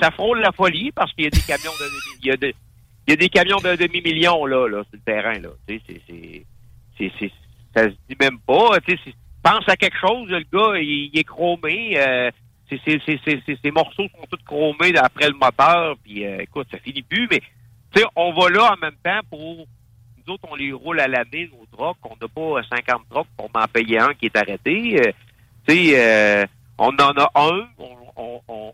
S14: ça frôle la folie parce qu'il y a des camions de il y a de- il y a des camions de demi-million là, là sur le terrain là. Tu sais, c'est c'est c'est ça se dit même pas. Tu pense à quelque chose, le gars, il, il est chromé. euh, ces morceaux sont tous chromés après le moteur. Puis euh, écoute, ça finit plus, mais tu sais, on va là en même temps pour nous autres, on les roule à l'année, nos trucks. On n'a pas euh, 50 trucks pour m'en payer un qui est arrêté. Euh, tu sais, euh, on en a un, on, on, on,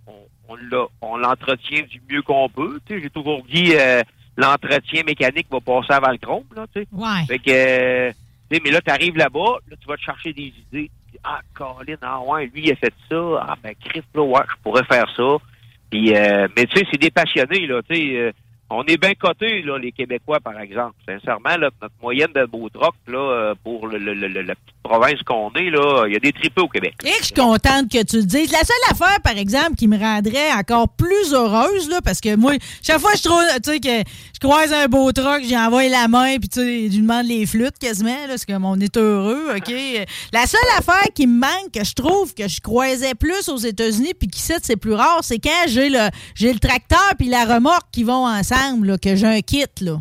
S14: on, l'entretient du mieux qu'on peut. Tu sais, j'ai toujours dit euh, l'entretien mécanique va passer avant le chrome, là, tu sais.
S5: Ouais.
S14: Fait que, euh, mais là, tu arrives là-bas, là, tu vas te chercher des idées. Ah, Colin, ah ouais, lui, il a fait ça. Ah, ben, Chris, là, ouais, je pourrais faire ça. Puis, euh, mais tu sais, c'est des passionnés, là, tu sais. euh, on est bien cotés, là, les Québécois, par exemple. Sincèrement, là, notre moyenne de beau troc, là, euh, pour la petite province qu'on est, là, il y a des tripés au Québec.
S5: Et je suis contente que tu le dises. La seule affaire, par exemple, qui me rendrait encore plus heureuse, là, parce que moi, chaque fois que je trouve, tu sais, que je croise un beau truck, j'y envoie la main, puis tu sais, demande les flûtes quasiment, là, c'est comme on est heureux, OK? La seule affaire qui me manque, que je trouve que je croisais plus aux États-Unis, puis qu'ici, c'est plus rare, c'est quand j'ai le, le tracteur puis la remorque qui vont ensemble, là, que j'ai un kit, là.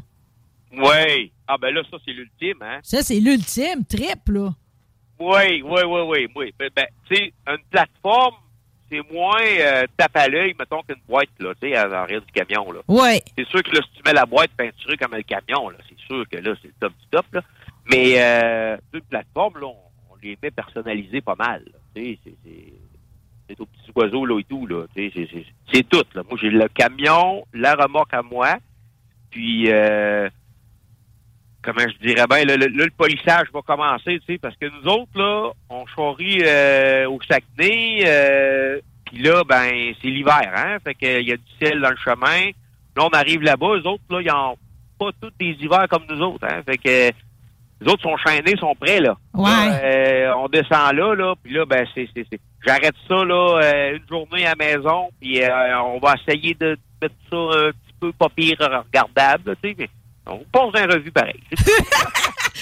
S14: Oui. Ah, ben là, ça, c'est l'ultime, hein.
S5: Ça, c'est l'ultime trip, là.
S14: Oui, oui, oui, oui, oui. Ben, ben, tu sais, une plateforme, c'est moins euh, tape à l'œil, mettons, qu'une boîte, là, tu sais, à l'arrière du camion, là.
S5: Ouais.
S14: C'est sûr que là, si tu mets la boîte peinturée comme le camion, là, c'est sûr que là, c'est le top du top, là. Mais, euh, une plateforme, là, on, on les met personnalisées pas mal. Tu sais, c'est- c'est... Aux petits oiseaux, là, et tout, là. Tu sais, c'est- tout, là. Moi, j'ai le camion, la remorque à moi, puis, euh, comment je dirais bien, là, le, polissage va commencer, tu sais, parce que nous autres, là, on charrie euh, au Saguenay, euh, puis là, ben, c'est l'hiver, hein, fait qu'il y a du ciel dans le chemin. Là, on arrive là-bas, eux autres, là, ils ont pas tous des hivers comme nous autres, hein, fait que les autres sont chaînés, sont prêts, là.
S5: Ouais.
S14: Là, euh, on descend là, là, puis là, ben, c'est- j'arrête ça, là, euh, une journée à la maison, puis euh, on va essayer de mettre ça un petit peu pas pire regardable, tu sais, on passe un revue pareil.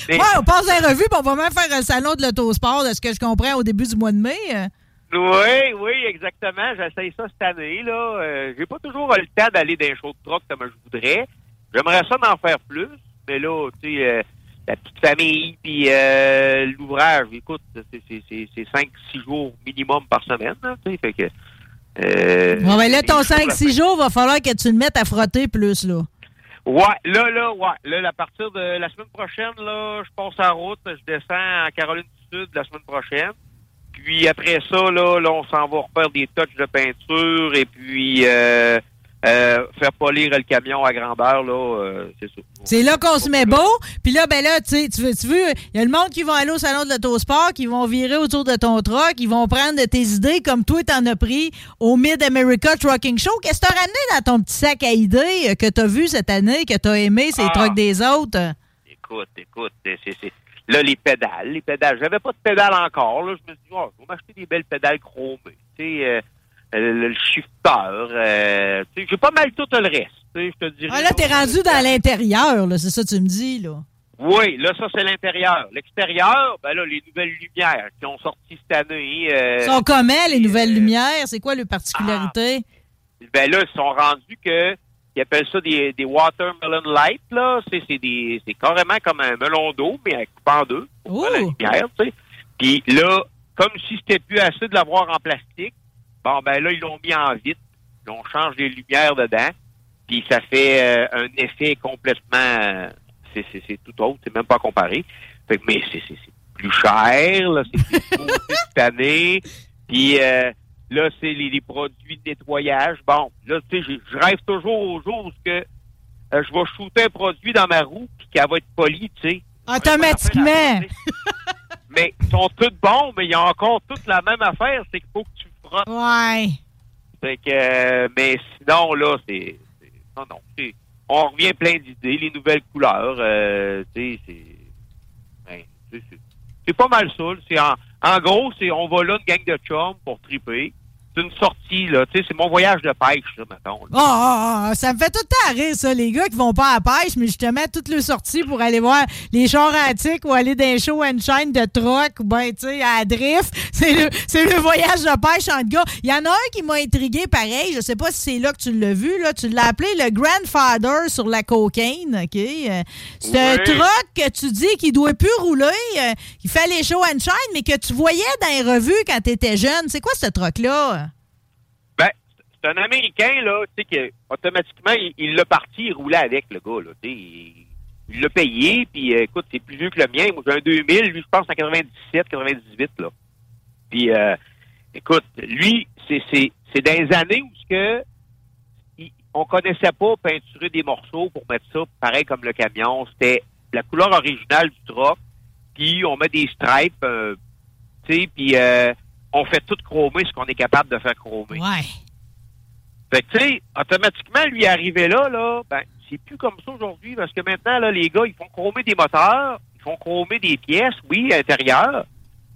S14: Mais-
S5: Ouais, on passe la revue, puis on va même faire un salon de l'autosport, de ce que je comprends au début du mois de mai. euh.
S14: Oui, oui, exactement. J'essaye ça cette année. là. Euh, j'ai pas toujours le temps d'aller dans les shows de truck comme je voudrais. J'aimerais ça d'en faire plus, mais là, tu sais, euh, la petite famille, puis euh, l'ouvrage, écoute, c'est- c'est c'est- c'est 5-6 jours minimum par semaine. fait que... euh,
S5: Bon, ben là, ton
S14: les jours, la
S5: 5-6 jours, va falloir que tu le mettes à frotter plus, là.
S14: Ouais, là, là, ouais. Là, à partir de la semaine prochaine, là, je passe en route, je descends en Caroline du Sud la semaine prochaine. Puis après ça, là, là on s'en va refaire des touches de peinture et puis euh, euh, faire polir le camion à grandeur, là, euh, c'est ça.
S5: C'est là qu'on se met beau. Puis là, ben là, tu veux, tu veux, il y a le monde qui va aller au salon de l'autosport, qui vont virer autour de ton truck, ils vont prendre de tes idées comme toi, t'en as pris au Mid-America Trucking Show. Qu'est-ce que t'as ramené dans ton petit sac à idées euh, que t'as vu cette année, que t'as aimé, ces
S14: Ah.
S5: trucks des autres?
S14: Écoute, écoute, c'est- là, les pédales, les pédales. J'avais pas de pédales encore, là. Je me suis dit, oh, je vais m'acheter des belles pédales chromées. Tu sais, euh, le, le shifter, euh, tu sais, j'ai pas mal tout le reste. Tu sais, je te dirais.
S5: Ah là, t'es rendu dans l'intérieur, là, c'est ça que tu me dis, là.
S14: Oui, là, ça, c'est l'intérieur. L'extérieur, ben là, les nouvelles lumières qui ont sorti cette année. euh,
S5: Ils sont comment, les nouvelles lumières? C'est quoi les particularités?
S14: ben là, ils sont rendus que ils appellent ça des, des watermelon light, là. C'est, c'est des, c'est carrément comme un melon d'eau, mais à couper en deux. pour la lumière, tu sais. Puis là, comme si c'était plus assez de l'avoir en plastique, bon, ben là, ils l'ont mis en vitre. On change les lumières dedans. Puis ça fait euh, un effet complètement... euh, c'est, c'est, c'est tout autre, c'est même pas comparé. Fait que, mais c'est, c'est, c'est plus cher, là, c'est plus beau cette année. Puis euh, là, c'est les, les produits de nettoyage. Bon, là, tu sais, je- rêve toujours au jour où que, euh, je vais shooter un produit dans ma roue puis qu'elle va être polie, tu sais.
S5: Automatiquement.
S14: Mais ils sont tous bons, mais il y a encore toute la même affaire, c'est qu'il faut que tu
S5: Ouais.
S14: Fait que, euh, mais sinon, là, c'est... Non, non. On revient plein d'idées, les nouvelles couleurs, euh, tu sais, c'est... ben, c'est- c'est- pas mal ça. en, en gros, c'est on va là, une gang de chums pour triper. C'est une sortie, là. Tu sais, c'est mon voyage de pêche, là, mettons. là.
S5: Ah, ah, ah, ça me fait tout le temps rire, ça, les gars qui vont pas à la pêche, mais justement, toutes les sorties pour aller voir les chars antiques ou aller dans les show and shine de truck ou ben, tu sais, à drift. C'est le, c'est le voyage de pêche entre gars. Il y en a un qui m'a intrigué pareil. Je sais pas si c'est là que tu l'as vu, là. Tu l'as appelé le Grandfather sur la cocaine, OK? Euh, C'est un truck que tu dis qu'il doit plus rouler, euh, qui fait les show and shine, mais que tu voyais dans les revues quand tu étais jeune. C'est quoi ce truck-là?
S14: C'est un Américain, là, tu sais, que automatiquement, il- l'a parti, il roulait avec, le gars, là. Tu sais, il l'a payé, puis euh, écoute, c'est plus vieux que le mien. Moi, j'ai un 2000, lui, je pense, en 97, 98, là. Puis, euh, écoute, lui, c'est c'est c'est dans les années où que on connaissait pas peinturer des morceaux pour mettre ça pareil comme le camion. C'était la couleur originale du truck, puis on met des stripes, euh, tu sais, puis euh, on fait tout chromer ce qu'on est capable de faire chromer.
S5: Ouais.
S14: Fait que, tu sais, automatiquement, lui arrivé là, là, ben, c'est plus comme ça aujourd'hui, parce que maintenant, là, les gars, ils font chromer des moteurs, ils font chromer des pièces, oui, à l'intérieur,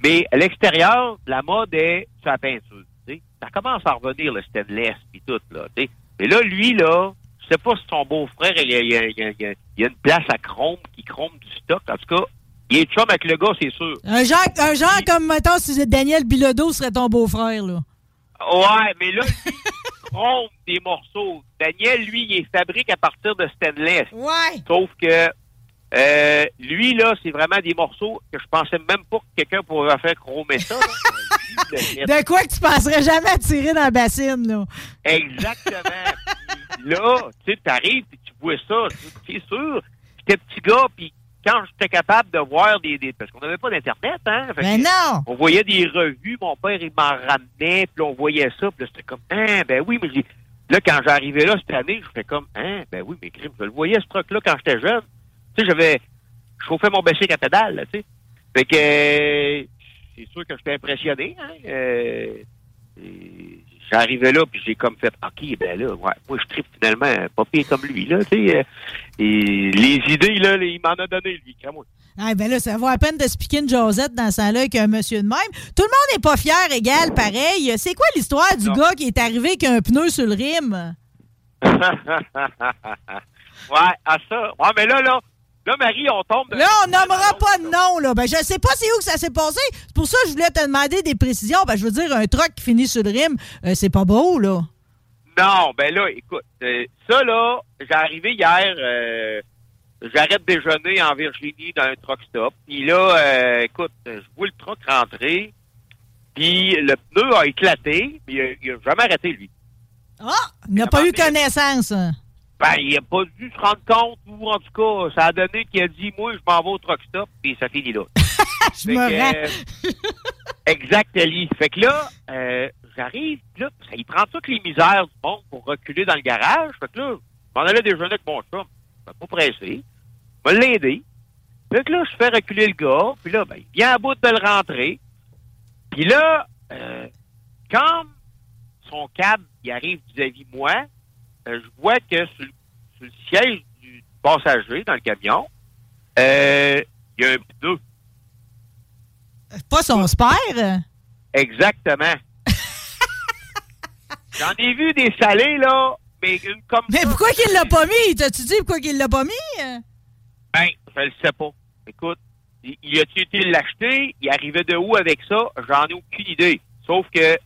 S14: mais à l'extérieur, la mode est sur la peinture, tu sais. Ça commence à revenir, le stainless, puis tout, là, tu sais. Mais là, lui, là, je sais pas si son beau-frère, il y a, il il il une place à chrome, qui chrome du stock. En tout cas, il est chum avec le gars, c'est sûr.
S5: Un genre, un genre comme, mettons, si Daniel Bilodeau serait ton beau-frère, là.
S14: Ouais, mais là, lui, il trompe des morceaux. Daniel, lui, il est fabrique à partir de stainless.
S5: Ouais.
S14: Sauf que euh, lui, là, c'est vraiment des morceaux que je pensais même pas que quelqu'un pourrait faire chromer ça. fait.
S5: De quoi que tu penserais jamais à tirer dans la bassine, là?
S14: Exactement. Puis là, tu sais, t'arrives puis tu vois ça, c'est sûr. J'étais petit gars, puis quand j'étais capable de voir des... des- parce qu'on n'avait pas d'Internet, hein? Que
S5: non!
S14: On voyait des revues, mon père, il m'en ramenait, puis là, on voyait ça, puis là, c'était comme, hein, ben oui, mais. Là, quand j'arrivais là cette année, je fais comme, hein, ben oui, mais crime, je le voyais, ce truc-là, quand j'étais jeune. Tu sais, j'avais... Je chauffais mon bicycle à pédale, là, tu sais. Fait que... euh, c'est sûr que j'étais impressionné, hein. euh, et J'arrivais là, puis j'ai comme fait, OK, ben là, ouais, moi, je tripe finalement pas pire comme lui, là, tu sais. euh, Et les idées, là, il m'en a donné, lui, crée-moi.
S5: Ah, ben là, ça vaut la peine de piquer une Josette dans ce là avec un monsieur de même. Tout le monde n'est pas fier égal, pareil. C'est quoi l'histoire du
S14: Non.
S5: gars qui est arrivé avec un pneu sur le rime?
S14: ouais, à ça. Ouais, mais là, là, là, Marie, on tombe. de-
S5: Là, on nommera pas de nom, là. Ben, je sais pas c'est où que ça s'est passé. C'est pour ça que je voulais te demander des précisions. Ben, je veux dire, un truck qui finit sur le rime, euh, c'est pas beau, là.
S14: Non, ben là, écoute, euh, ça, là, j'ai arrivé hier, euh, j'arrête de déjeuner en Virginie dans un truck stop. Puis là, euh, écoute, je vois le truck rentrer, puis le pneu a éclaté, puis il il a jamais arrêté, lui.
S5: Ah! Il n'a pas eu connaissance. hein.
S14: Ben, il a pas dû se rendre compte, ou en tout cas, ça a donné qu'il a dit, moi, je m'en vais au truck stop, puis ça finit là.
S5: Je me
S14: que, euh, exact, Ali. Fait que là, euh, j'arrive, là, ça, il prend toutes les misères du monde pour reculer dans le garage. Fait que là, je m'en allais déjeuner avec mon chum. Je pas pressé. Je vais l'aider. Fait que là, je fais reculer le gars, puis là, ben, il vient à bout de le rentrer. Puis là, euh, quand son cab, il arrive vis-à-vis de moi, euh, je vois que sur, le- sur le siège du passager dans le camion, euh, il y a un pneu.
S5: Pas son spare?
S14: Exactement. J'en ai vu des salés, là, mais une comme
S5: Mais
S14: ça,
S5: pourquoi qu'il l'a pas mis? T'as-tu dit pourquoi qu'il l'a pas mis?
S14: Ben, je le sais pas. Écoute, il, a-tu été l'acheter? Il arrivait de où avec ça? J'en ai aucune idée. Sauf que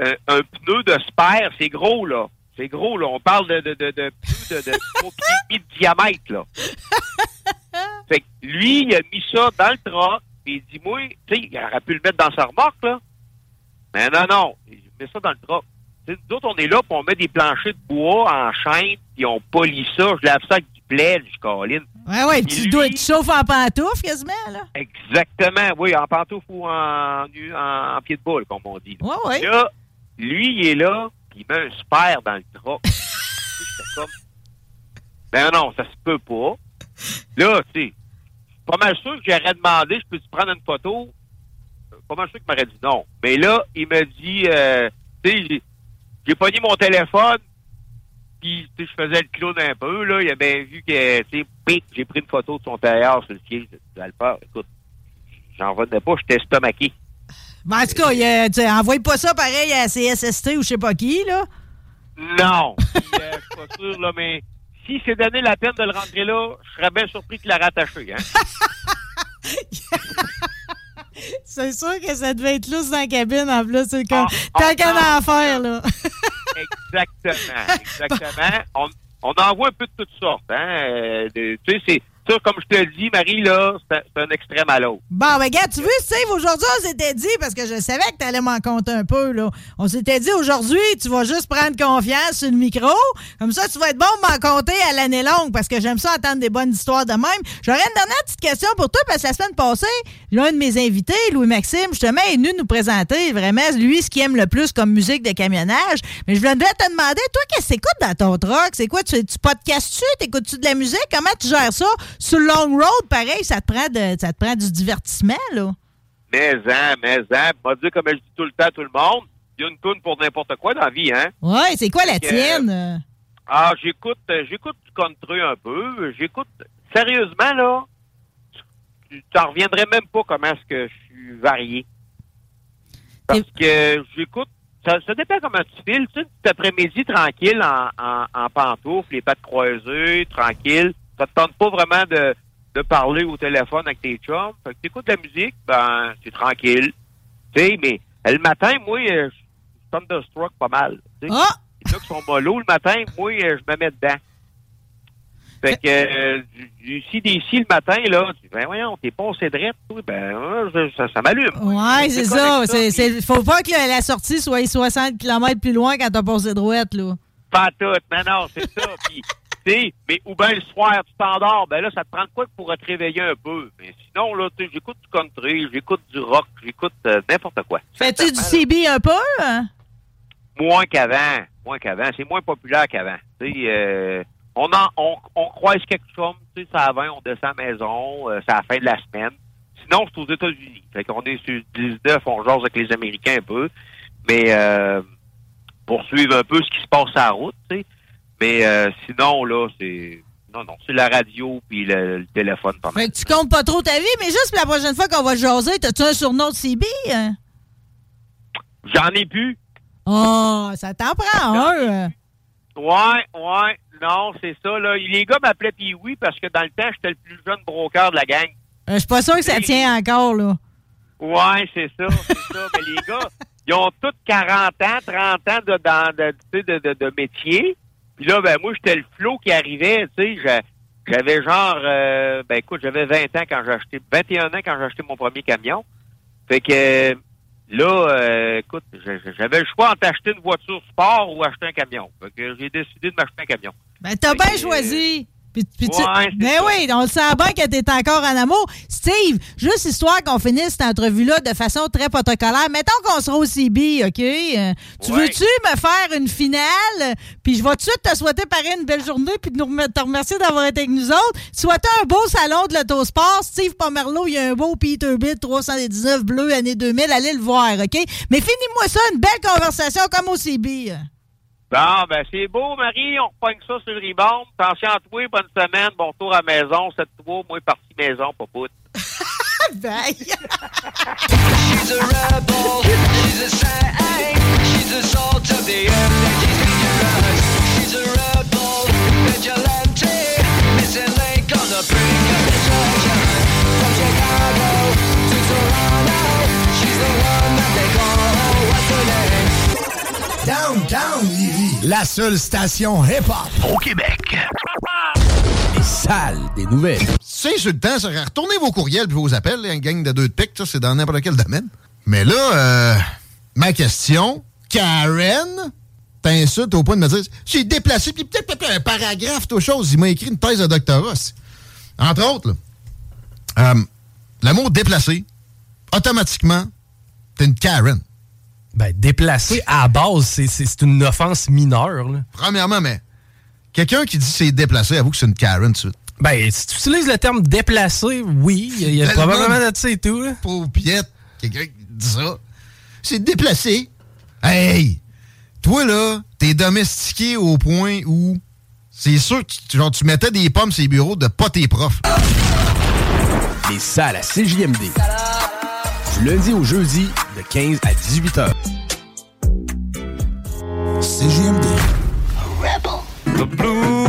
S14: euh, un pneu de spare, c'est gros, là. C'est gros, là. On parle de, de, de, de pneus de, de trois pieds et demi de diamètre, là. Fait que lui, il a mis ça dans le truck, puis il dit, moi, tu sais, il aurait pu le mettre dans sa remorque, là. Mais non, non, il met ça dans le truck. Tu sais, nous autres, on est là, puis on met des planchers de bois en chaîne, puis on polie ça. Je lave ça avec du plaid, je colline.
S5: Ouais, ouais, tu
S14: lui-
S5: dois tu chauffes en pantoufle quasiment, là.
S14: Exactement, oui, en pantoufle ou en, en, en pied de boule, comme on dit.
S5: Ouais, ouais.
S14: Là, lui, il est là, il met un spare dans le sais, J'étais comme, ben non, ça se peut pas. Là, tu sais, je pas mal sûr que j'aurais demandé, je peux-tu prendre une photo? Pas mal sûr qu'il m'aurait dit non. Mais là, il me dit, euh, tu sais, j'ai- pogné mon téléphone, puis tu sais, je faisais le clown un peu, là. Il a bien vu que, tu sais, j'ai pris une photo de son tailleur sur le de, de l'Alpha. Écoute, j'en revenais pas, j'étais estomaqué.
S5: Ben, en tout cas, il envoie pas ça pareil à CSST ou je sais pas qui, là.
S14: Non. Puis, euh, je suis pas sûr, là, mais si c'est donné la peine de le rentrer là, je serais bien surpris qu'il l'a rattaché. Hein?
S5: C'est sûr que ça devait être lousse dans la cabine, en plus. C'est comme,
S14: Ah,
S5: tant en faire, là.
S14: Exactement. Exactement. On, on en voit un peu de toutes sortes. Hein? Euh, de- tu sais, c'est comme je te dis, Marie, là, c'est un extrême à l'autre.
S5: Bon, ben, gars, tu veux, Steve, aujourd'hui, on s'était dit, parce que je savais que tu allais m'en compter un peu, là. On s'était dit, aujourd'hui, tu vas juste prendre confiance sur le micro. Comme ça, tu vas être bon pour m'en compter à l'année longue, parce que j'aime ça entendre des bonnes histoires de même. J'aurais une dernière petite question pour toi, parce que la semaine passée, l'un de mes invités, Louis-Maxime, justement, est venu nous présenter vraiment, lui, ce qu'il aime le plus comme musique de camionnage. Mais je voulais te demander, toi, qu'est-ce que t'écoutes dans ton truck? C'est quoi? Tu, tu podcastes-tu? T'écoutes-tu de la musique? Comment tu gères ça? Sur le long road, pareil, ça te prend, de, ça te prend du divertissement, là.
S14: Mais en, mais en, m'a dit comme je dis tout le temps à tout le monde, il y a une toune pour n'importe quoi dans la vie, hein?
S5: Ouais, c'est quoi la
S14: que,
S5: tienne?
S14: Ah, j'écoute, euh, j'écoute du country un peu. J'écoute, sérieusement, là, tu t'en reviendrais même pas comment est-ce que je suis varié. Parce que j'écoute, ça, ça dépend comment tu files. Tu sais, cet après-midi, tranquille, en, en, en pantoufles, les pattes croisées, tranquille. Ça te tente pas vraiment de, de parler au téléphone avec tes chums. Fait que t'écoutes de la musique, ben, c'est tranquille. Tu sais, mais euh, le matin, moi, euh, je suis thunderstruck pas mal. tu sais. Les gars qui sont mollo le matin, moi, euh, je me mets dedans. Fait que, euh, du, du CDC le matin, là, tu dis, ben voyons, t'es pas drette, ben, euh, ça, ça m'allume.
S5: Ouais, c'est ça. c'est- faut pas que la, sortie soit 60 km plus loin quand t'as passé droite, là.
S14: Pas tout, non, non, c'est ça. Puis, tu sais, mais ou bien le soir, tu t'endors, ben là, ça te prend de quoi pour te réveiller un peu? Mais sinon, là, tu sais, j'écoute du country, j'écoute du rock, j'écoute euh, n'importe quoi.
S5: Fais-tu du CB un peu? hein?
S14: Moins qu'avant, moins qu'avant. C'est moins populaire qu'avant. Tu sais, euh, on, en, on, on croise quelque chose, tu sais, ça 20, on descend à la maison, euh, c'est à la fin de la semaine. Sinon, c'est aux États-Unis. Fait qu'on est sur 19, on jase avec les Américains un peu. Mais euh, pour suivre un peu ce qui se passe à la route, tu sais. Mais euh, sinon, là, c'est. Non, non, c'est la radio puis le, le téléphone pendant.
S5: Fait que tu comptes pas trop ta vie, mais juste pour la prochaine fois qu'on va jaser, t'as-tu un surnom de CB? hein?
S14: J'en ai plus.
S5: Oh, ça t'en prend un. hein?
S14: Ouais, ouais, non, c'est ça, là. Les gars m'appelaient Pee-Wee parce que dans le temps, j'étais le plus jeune broker de la gang.
S5: Euh, Je suis pas sûr que ça tient encore, là.
S14: Ouais, c'est ça, c'est ça. Mais les gars, ils ont tous 40 ans, 30 ans de, dans, de, de, de, de métier. Puis là, ben moi, j'étais le flot qui arrivait, tu sais. j'a- J'avais genre, euh, ben écoute, j'avais 20 ans quand j'ai acheté, 21 ans quand j'ai acheté mon premier camion. Fait que là, euh, écoute, j'a- j'avais le choix entre acheter une voiture sport ou acheter un camion. Fait que j'ai décidé de m'acheter un camion.
S5: Ben, t'as bien choisi. Puis, puis tu-
S14: Ouais, c'est
S5: ben
S14: ça.
S5: oui, on le sent bien que t'es encore en amour. Steve, juste histoire qu'on finisse cette entrevue-là de façon très protocolaire. Mettons qu'on sera au CB, OK? Euh, tu
S14: Ouais.
S5: veux-tu me faire une finale? Puis je vais tout de suite te souhaiter pareil une belle journée puis de nous remer- te remercier d'avoir été avec nous autres. Souhaiter un beau salon de l'autosport. Steve Pomerleau, il y a un beau Peterbilt 319 bleu année 2000. Allez le voir, OK? Mais finis-moi ça, une belle conversation comme au CB.
S14: Bon, ben c'est beau, Marie. On repogne ça sur le rebound. Attention à toi, bonne semaine, bon tour à maison. 7-3, moi parti maison, pas pout.
S5: Bye.
S15: She's a rebel, she's a saint, she's the salt of the earth that is dangerous. She's a rebel, vigilante, missing link on the brink of destruction. From Chicago to Toronto, she's the one that they call, what's her name?
S8: Downtown Lévis, la seule station hip-hop au Québec.
S9: Les salles des nouvelles. C'est sur le temps, ça. Retournez vos courriels et vos appels, une gang de deux de pique, ça, c'est dans n'importe quel domaine. Mais là, euh, ma question, Karen, t'insultes au point de me dire, j'ai déplacé, puis peut-être peut-être un paragraphe, toute chose. Il m'a écrit une thèse de doctorat. Entre autres, là, euh, le mot déplacé, automatiquement, t'es une Karen.
S2: Ben, déplacé à la base, c'est- une offense mineure. là.
S9: Premièrement, mais quelqu'un qui dit c'est déplacé, avoue que c'est une Karen, tout de suite.
S2: Ben, si tu utilises le terme déplacé, oui, il y a, y probablement de ça et tout. là.
S9: Quelqu'un qui dit ça. C'est déplacé. Hey! Toi, là, t'es domestiqué au point où c'est sûr que tu, genre, tu mettais des pommes sur les bureaux de pas tes profs.
S16: Les salles à CJMD.
S17: Du lundi au jeudi, de 15 à 18 heures.
S15: CGMD.
S3: The blues.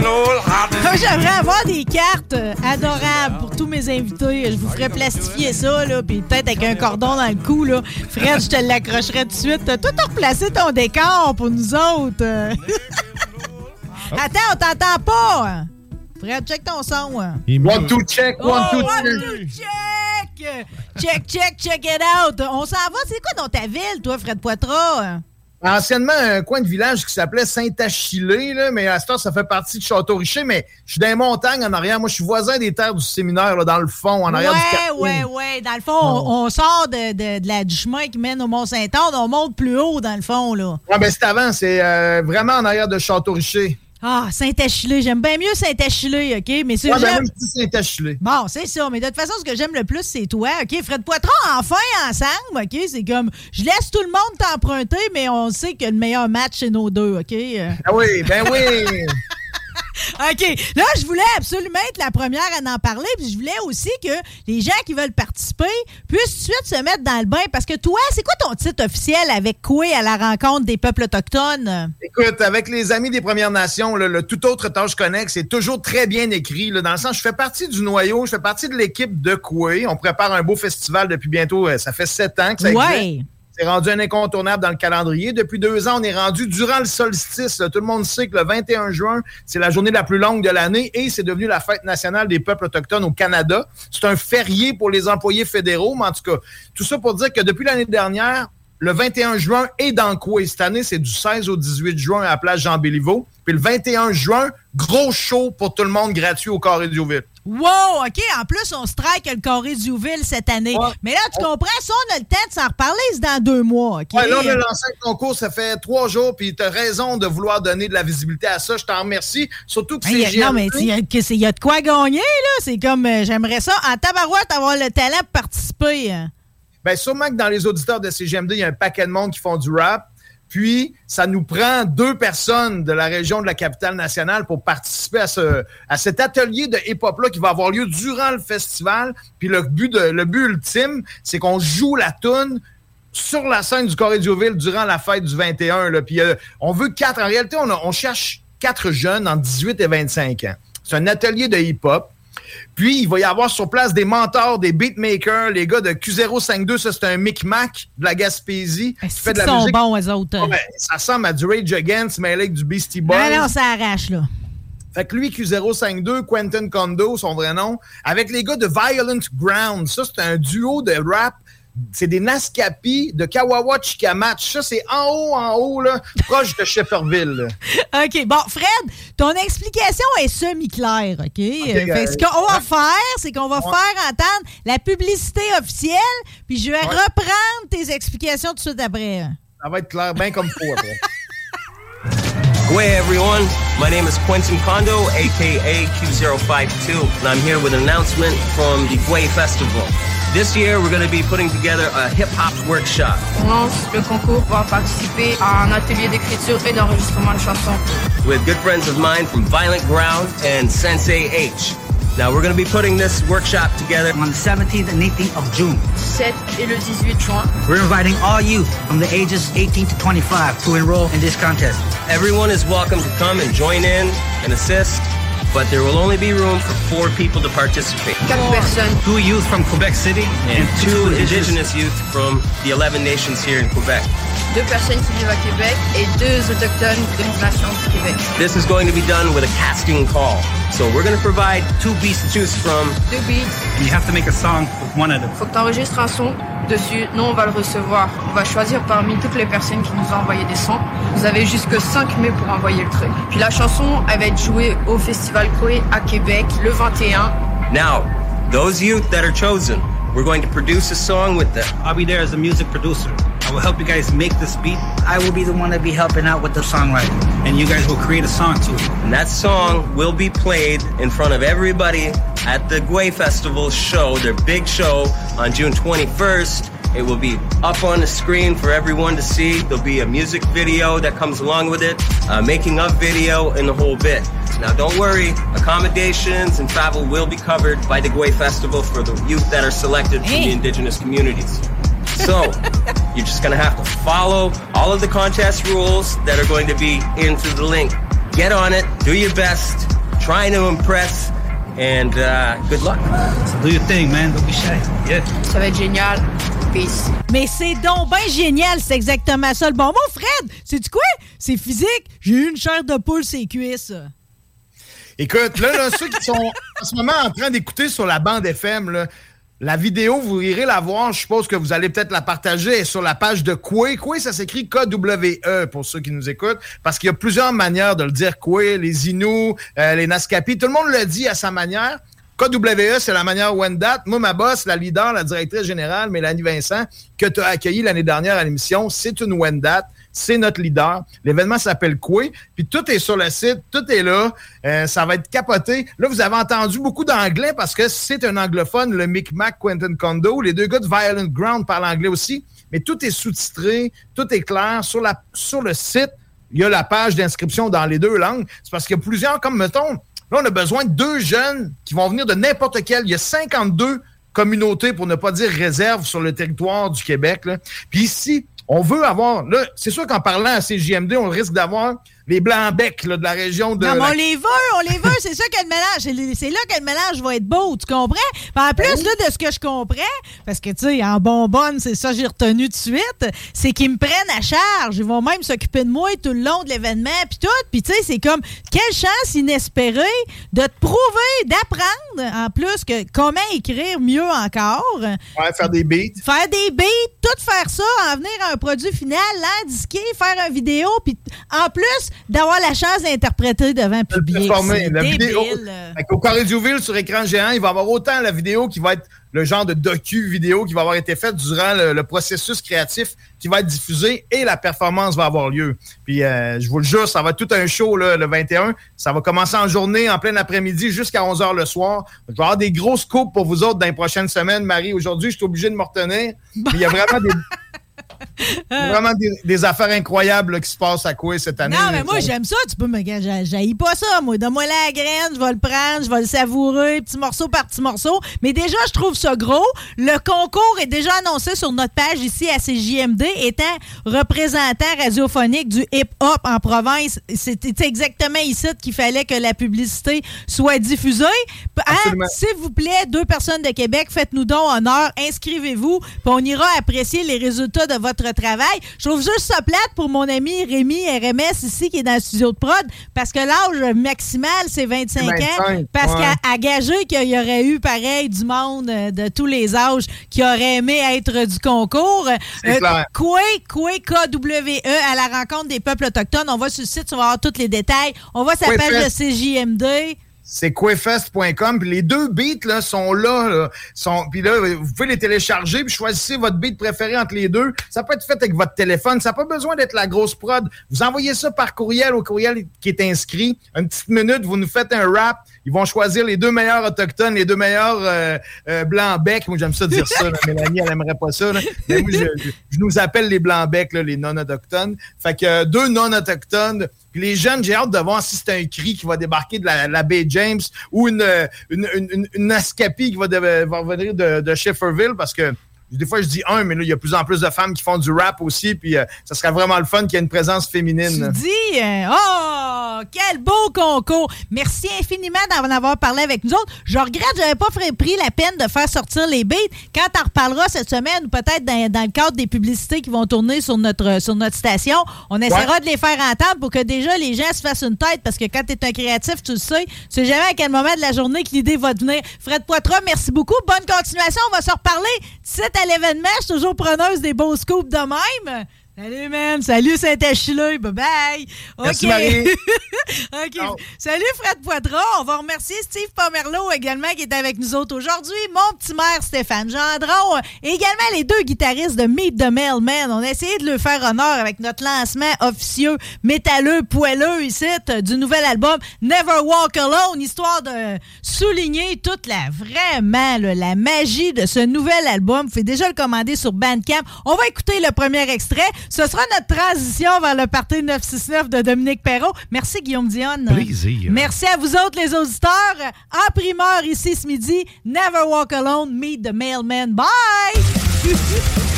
S3: Hot
S5: Moi, J'aimerais avoir des cartes euh, adorables pour tous mes invités. Je vous ferais plastifier ça, là, puis peut-être avec un cordon dans le cou. Là. Fred, je te l'accrocherais tout de suite. Toi, t'as replacé ton décor pour nous autres. Attends, on t'entend pas. Fred, check ton son. hein?
S18: One, two, check, one,
S5: Oh,
S18: two,
S5: one,
S18: check.
S5: two, check. Check, check, check it out. On s'en va. C'est quoi dans ta ville, toi, Fred Poitras?
S18: Anciennement, un coin de village qui s'appelait Saint-Achillé, là, mais à ce temps, ça fait partie de Château-Richer, mais je suis dans les montagnes en arrière. Moi, je suis voisin des terres du séminaire, là, dans le fond, en arrière du
S5: Ouais, ouais, ouais. Dans le fond, on, on sort de, de- de la, du chemin qui mène au Mont-Saint-Anne. On monte plus haut, dans le fond, là.
S18: Ouais, ben c'est avant, c'est euh, vraiment en arrière de Château-Richer.
S5: Ah, Saint-Achillé. J'aime bien mieux Saint-Achillé, OK? Mais c'est
S18: Ouais, ben,
S5: j'aime-
S18: moi, je dis Saint-Achillé.
S5: Bon, c'est ça. Mais de toute façon, ce que j'aime le plus, c'est toi, OK? Fred Poitras, enfin, ensemble, OK? C'est comme, je laisse tout le monde t'emprunter, mais on sait que le meilleur match, c'est nos deux, OK?
S18: Ah oui, ben oui.
S5: OK. Là, je voulais absolument être la première à en parler, puis je voulais aussi que les gens qui veulent participer puissent tout de suite se mettre dans le bain. Parce que toi, c'est quoi ton titre officiel avec quoi à la rencontre des peuples autochtones?
S18: Écoute, avec les amis des Premières Nations, là, le tout autre tâche connect, c'est toujours très bien écrit. là, dans le sens, je fais partie du noyau, je fais partie de l'équipe de Coué. On prépare un beau festival depuis bientôt, euh, ça fait sept ans que ça
S5: Ouais.
S18: C'est rendu un incontournable dans le calendrier. Depuis deux ans, on est rendu durant le solstice. Tout le monde sait que le 21 juin, c'est la journée la plus longue de l'année et c'est devenu la fête nationale des peuples autochtones au Canada. C'est un férié pour les employés fédéraux, mais en tout cas, tout ça pour dire que depuis l'année dernière, le 21 juin est dans quoi? Cette année, c'est du 16 au 18 juin à la place Jean-Béliveau. Puis le 21 juin, gros show pour tout le monde gratuit au Carré.
S5: Wow, OK. En plus, on strike le Corée du Ville cette année. Mais là, tu comprends, ça, on a le temps de s'en reparler, c'est dans deux mois, OK?
S18: Ouais, là, on a lancé un concours, ça fait trois jours, puis tu as raison de vouloir donner de la visibilité à ça. Je t'en remercie. Surtout que c'est
S5: a- non, mais il y, c'est- y a de quoi gagner, là? C'est comme, euh, j'aimerais ça, en tabarouette, avoir le talent de participer. hein.
S18: Bien, sûrement que dans les auditeurs de CGMD, il y a un paquet de monde qui font du rap. Puis, ça nous prend deux personnes de la région de la capitale nationale pour participer à, ce, à cet atelier de hip-hop-là qui va avoir lieu durant le festival. Puis, le but, le but ultime, c'est qu'on joue la toune sur la scène du Corée Ville durant la fête du 21. Là. Puis, euh, on veut quatre. En réalité, on, on cherche quatre jeunes entre 18 et 25 ans. C'est un atelier de hip-hop. Puis, il va y avoir sur place des mentors, des beatmakers, les gars de Q052, ça c'est un micmac de la Gaspésie. qui fait de
S5: Ils
S18: la
S5: sont
S18: musique.
S5: bons, eux autres.
S18: Ouais, ça ressemble à du Rage Against, mais avec du Beastie Boys.
S5: Non, non, ça arrache, là.
S18: Fait que lui, Q052, Quentin Condo, son vrai nom, avec les gars de Violent Ground. Ça, c'est un duo de rap. C'est des Naskapi de Kawawa Chikamatch. Ça, c'est en haut, en haut, là, proche de Shefferville.
S5: OK, bon, Fred, ton explication est semi-claire, OK? Euh, fait ce qu'on va
S18: ouais.
S5: faire, c'est qu'on va faire entendre la publicité officielle, puis je vais reprendre tes explications tout de suite après.
S18: Ça va être clair, bien comme faut après.
S19: Hey everyone, my name is Quentin Kondo, aka Q052, and I'm here with an announcement from the Gway Festival. This year, we're going to be putting together a hip hop workshop.
S20: On lance le concours pour participer à un atelier d'écriture et d'enregistrement de chansons.
S19: with good friends of mine from Violent Ground and Sensei H. Now we're going to be putting this workshop together on the 17th and 18th of June.
S20: 7 et le 18 juin.
S19: We're inviting all youth from the ages 18 to 25 to enroll in this contest. Everyone is welcome to come and join in and assist, but there will only be room for four people to participate.
S20: Quatre personnes.
S19: Two youth from Quebec City and two indigenous youth from the 11 nations here in Quebec.
S20: Deux personnes qui vivent à Québec et deux autochtones de la nation du Québec.
S19: This is going to be done with a casting call. So we're going to provide two beats to choose from.
S20: Deux beats.
S19: And you have to make a song with one of them.
S20: Faut que tu enregistres un son dessus. Nous, on va le recevoir. On va choisir parmi toutes les personnes qui nous ont envoyé des sons. Vous avez jusque 5 mai pour envoyer le truc. Puis la chanson, elle va être jouée au Festival Coué à Québec le 21.
S19: Now, those youth that are chosen, we're going to produce a song with them. I'll be there as a music producer. I will help you guys make this beat. I will be the one that be helping out with the songwriting. And you guys will create a song to it. And that song will be played in front of everybody at the Gway Festival show, their big show on June 21st. It will be up on the screen for everyone to see. There'll be a music video that comes along with it, a making of video, and the whole bit.
S21: Now, don't worry, accommodations and travel will be covered by the Gui Festival for the youth that are selected from the indigenous communities. So, you're just gonna have to follow all of the contest rules that are going to be in through the link. Get on it, do your best, try to impress, and uh, good luck. So do your thing, man. Don't be shy. Yeah.
S20: Ça va être génial. Peace.
S5: Mais c'est donc bien génial, c'est exactement ça. Le bon mot, Fred, c'est quoi? C'est physique. J'ai eu une chair de poule ses cuisses.
S18: Écoute, là, là, ceux qui sont en ce moment en train d'écouter sur la bande FM, là, la vidéo, vous irez la voir. Je suppose que vous allez peut-être la partager sur la page de Koué. Koué, ça s'écrit K-W-E pour ceux qui nous écoutent, parce qu'il y a plusieurs manières de le dire. Koué, les Inuits, euh, les Naskapi, tout le monde le dit à sa manière. KWE, c'est la manière Wendat. Moi, ma boss, la leader, la directrice générale, Mélanie Vincent, que tu as accueilli l'année dernière à l'émission, c'est une Wendat. C'est notre leader. L'événement s'appelle Koué. Puis tout est sur le site, tout est là. Euh, ça va être capoté. Là, vous avez entendu beaucoup d'anglais parce que c'est un anglophone, le Micmac Quentin Kondo. Les deux gars de Violent Ground parlent anglais aussi. Mais tout est sous-titré, tout est clair. Sur, la, sur le site, il y a la page d'inscription dans les deux langues. C'est parce qu'il y a plusieurs, comme mettons, là, on a besoin de deux jeunes qui vont venir de n'importe quel. Il y a 52 communautés, pour ne pas dire réserves, sur le territoire du Québec. Puis ici, on veut avoir. Là, c'est sûr qu'en parlant à CJMD, on risque d'avoir les blancs-becs là, de la région de.
S5: Non, mais
S18: la-
S5: on les veut, on les veut, c'est ça que le mélange. c'est là que le mélange va être beau, tu comprends? Puis en plus, là, de ce que je comprends, parce que, tu sais, en bonbonne, c'est ça que j'ai retenu tout de suite, c'est qu'ils me prennent à charge. Ils vont même s'occuper de moi tout le long de l'événement, puis tout. Puis, tu sais, c'est comme, quelle chance inespérée de te prouver, d'apprendre, en plus, que comment écrire mieux encore.
S18: Ouais, faire des beats.
S5: Faire des beats, tout faire ça, en venir à un produit final, l'indiquer, faire une vidéo, puis en plus d'avoir la chance d'interpréter devant le public. C'est
S18: La
S5: débile.
S18: vidéo, Duville, sur écran géant, il va y avoir autant la vidéo qui va être le genre de docu-vidéo qui va avoir été faite durant le, le processus créatif qui va être diffusé et la performance va avoir lieu. Puis euh, je vous le jure, ça va être tout un show là, le 21. Ça va commencer en journée, en plein après-midi, jusqu'à 11h le soir. Je vais avoir des grosses coupes pour vous autres dans les prochaines semaines. Marie, aujourd'hui, je suis obligé de me retenir. Il y a vraiment des... il y a vraiment des, des affaires incroyables là, qui se passent à quoi cette année.
S5: Non, mais moi, j'aime ça. Tu peux me. J'haïs pas ça, moi. Donne-moi la graine, je vais le prendre, je vais le savourer, petit morceau par petit morceau. Mais déjà, je trouve ça gros. Le concours est déjà annoncé sur notre page ici à CJMD, étant représentant radiophonique du hip-hop en province. C'était exactement ici qu'il fallait que la publicité soit diffusée. Hein. S'il vous plaît, deux personnes de Québec, faites-nous donc honneur, inscrivez-vous, puis on ira apprécier les résultats de votre travail. Je trouve juste ça plate pour mon ami Rémi RMS ici qui est dans le studio de prod, parce que l'âge maximal, c'est 25, ans.
S18: 25,
S5: Parce
S18: ouais.
S5: qu'à gager qu'il y aurait eu pareil du monde euh, de tous les âges qui aurait aimé être du concours.
S18: C'est clair.
S5: Koué, Koué, K-W-E, à la rencontre des peuples autochtones. On va sur le site, on va avoir tous les détails. On va
S18: Koué
S5: s'appeler de
S18: Fest.
S5: CJMD.
S18: C'est quefest.com. Les deux beats là, sont là. sont, puis là, vous pouvez les télécharger puis choisissez votre beat préféré entre les deux. Ça peut être fait avec votre téléphone. Ça n'a pas besoin d'être la grosse prod. Vous envoyez ça par courriel au courriel qui est inscrit. Une petite minute, vous nous faites un rap. Ils vont choisir les deux meilleurs autochtones, les deux meilleurs euh, euh, blancs-becs. Moi, j'aime ça dire ça. là. Mélanie, elle aimerait pas ça. je, je- nous appelle les blancs-becs, les non-autochtones. Fait que euh, deux non-autochtones. Les jeunes, j'ai hâte de voir si c'est un cri qui va débarquer de la, la baie James ou une, une, une, qui va, de- va revenir de, de Shefferville parce que des fois, je dis un, mais là, il y a de plus en plus de femmes qui font du rap aussi, puis euh, ça serait vraiment le fun qu'il y ait une présence féminine. là.
S5: Dis, euh, oh, quel beau concours. Merci infiniment d'en avoir parlé avec nous autres. Je regrette, j'avais pas fait- pris la peine de faire sortir les beats. Quand t'en reparleras cette semaine, ou peut-être dans, dans le cadre des publicités qui vont tourner sur notre, sur notre station, on essaiera
S18: Ouais.
S5: de les faire entendre pour que déjà les gens se fassent une tête, parce que quand t'es un créatif, tu le sais, tu sais jamais à quel moment de la journée que l'idée va te venir. Fred Poitras, merci beaucoup. Bonne continuation. On va se reparler. À l'événement, je suis toujours preneuse des beaux scoops de même. Salut, man. Salut, Saint-Achilleux. Bye-bye.
S18: Merci,
S5: OK.
S18: Marie.
S5: OK. Salut, Fred Poitras. On va remercier Steve Pomerleau également qui est avec nous autres aujourd'hui. Mon petit maire Stéphane Gendron. Et également les deux guitaristes de Meet the Mailman. On a essayé de leur faire honneur avec notre lancement officieux métalleux, poelleux ici du nouvel album Never Walk Alone. Histoire de souligner toute la, vraiment, là, la magie de ce nouvel album. Vous pouvez déjà le commander sur Bandcamp. On va écouter le premier extrait.
S8: Ce sera notre transition vers le party 969 de Dominique Perrault. Merci, Guillaume Dionne.
S5: Plaisir.
S8: Merci à vous autres, les auditeurs. En primeur, ici, ce midi, Never Walk Alone, Meet the Mailman. Bye!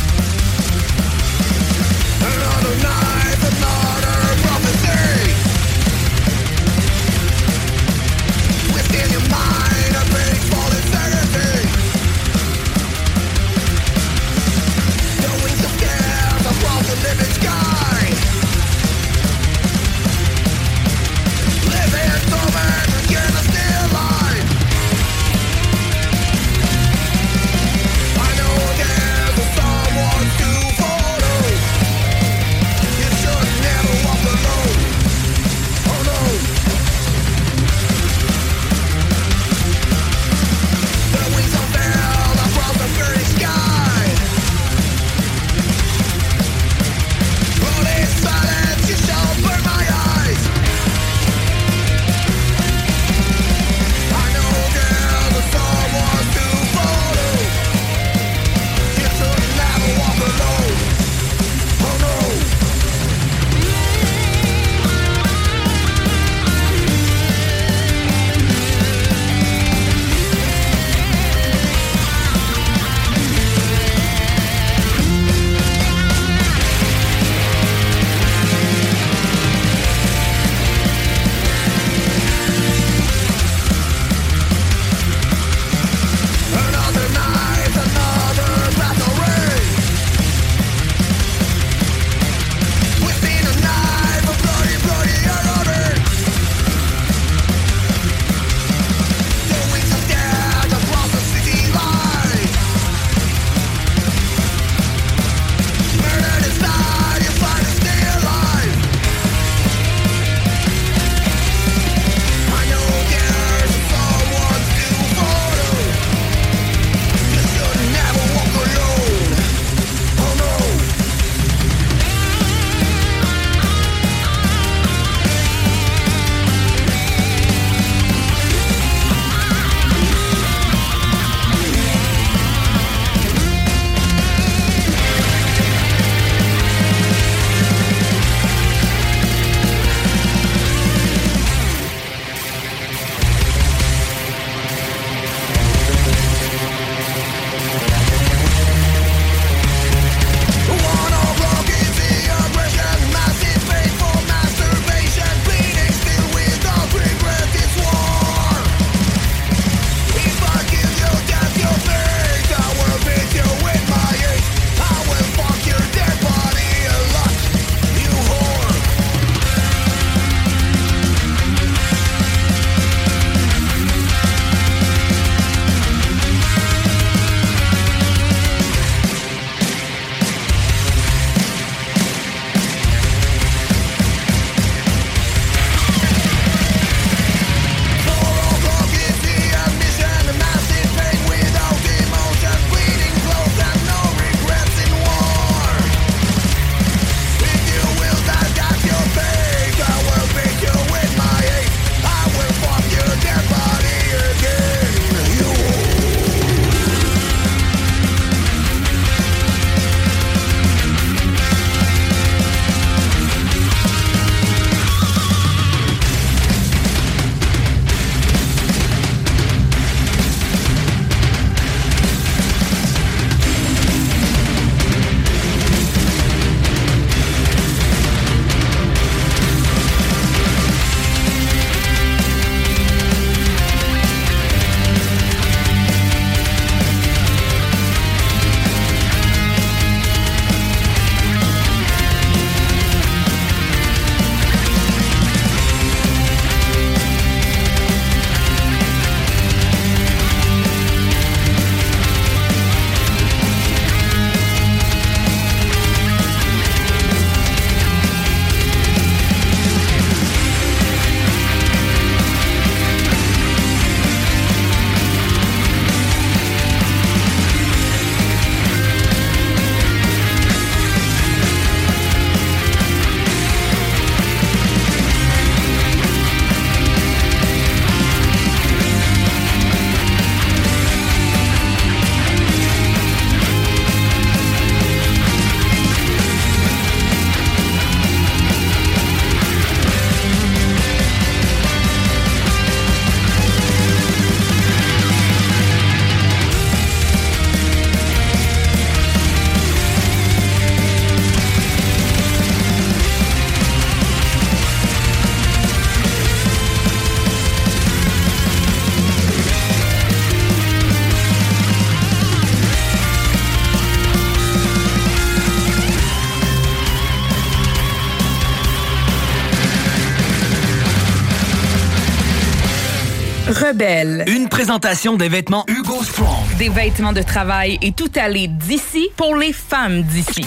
S2: présentation des vêtements Hugo Strong.
S22: Des vêtements de travail et tout aller d'ici pour les femmes d'ici.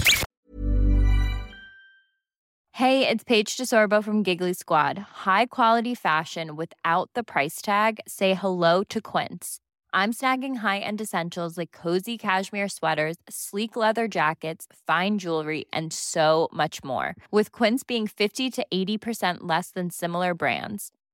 S23: Hey, it's Paige DeSorbo from Giggly Squad. High quality fashion without the price tag. Say hello to Quince. I'm snagging high-end essentials like cozy cashmere sweaters, sleek leather jackets, fine jewelry, and so much more. With Quince being 50 to 80% less than similar brands.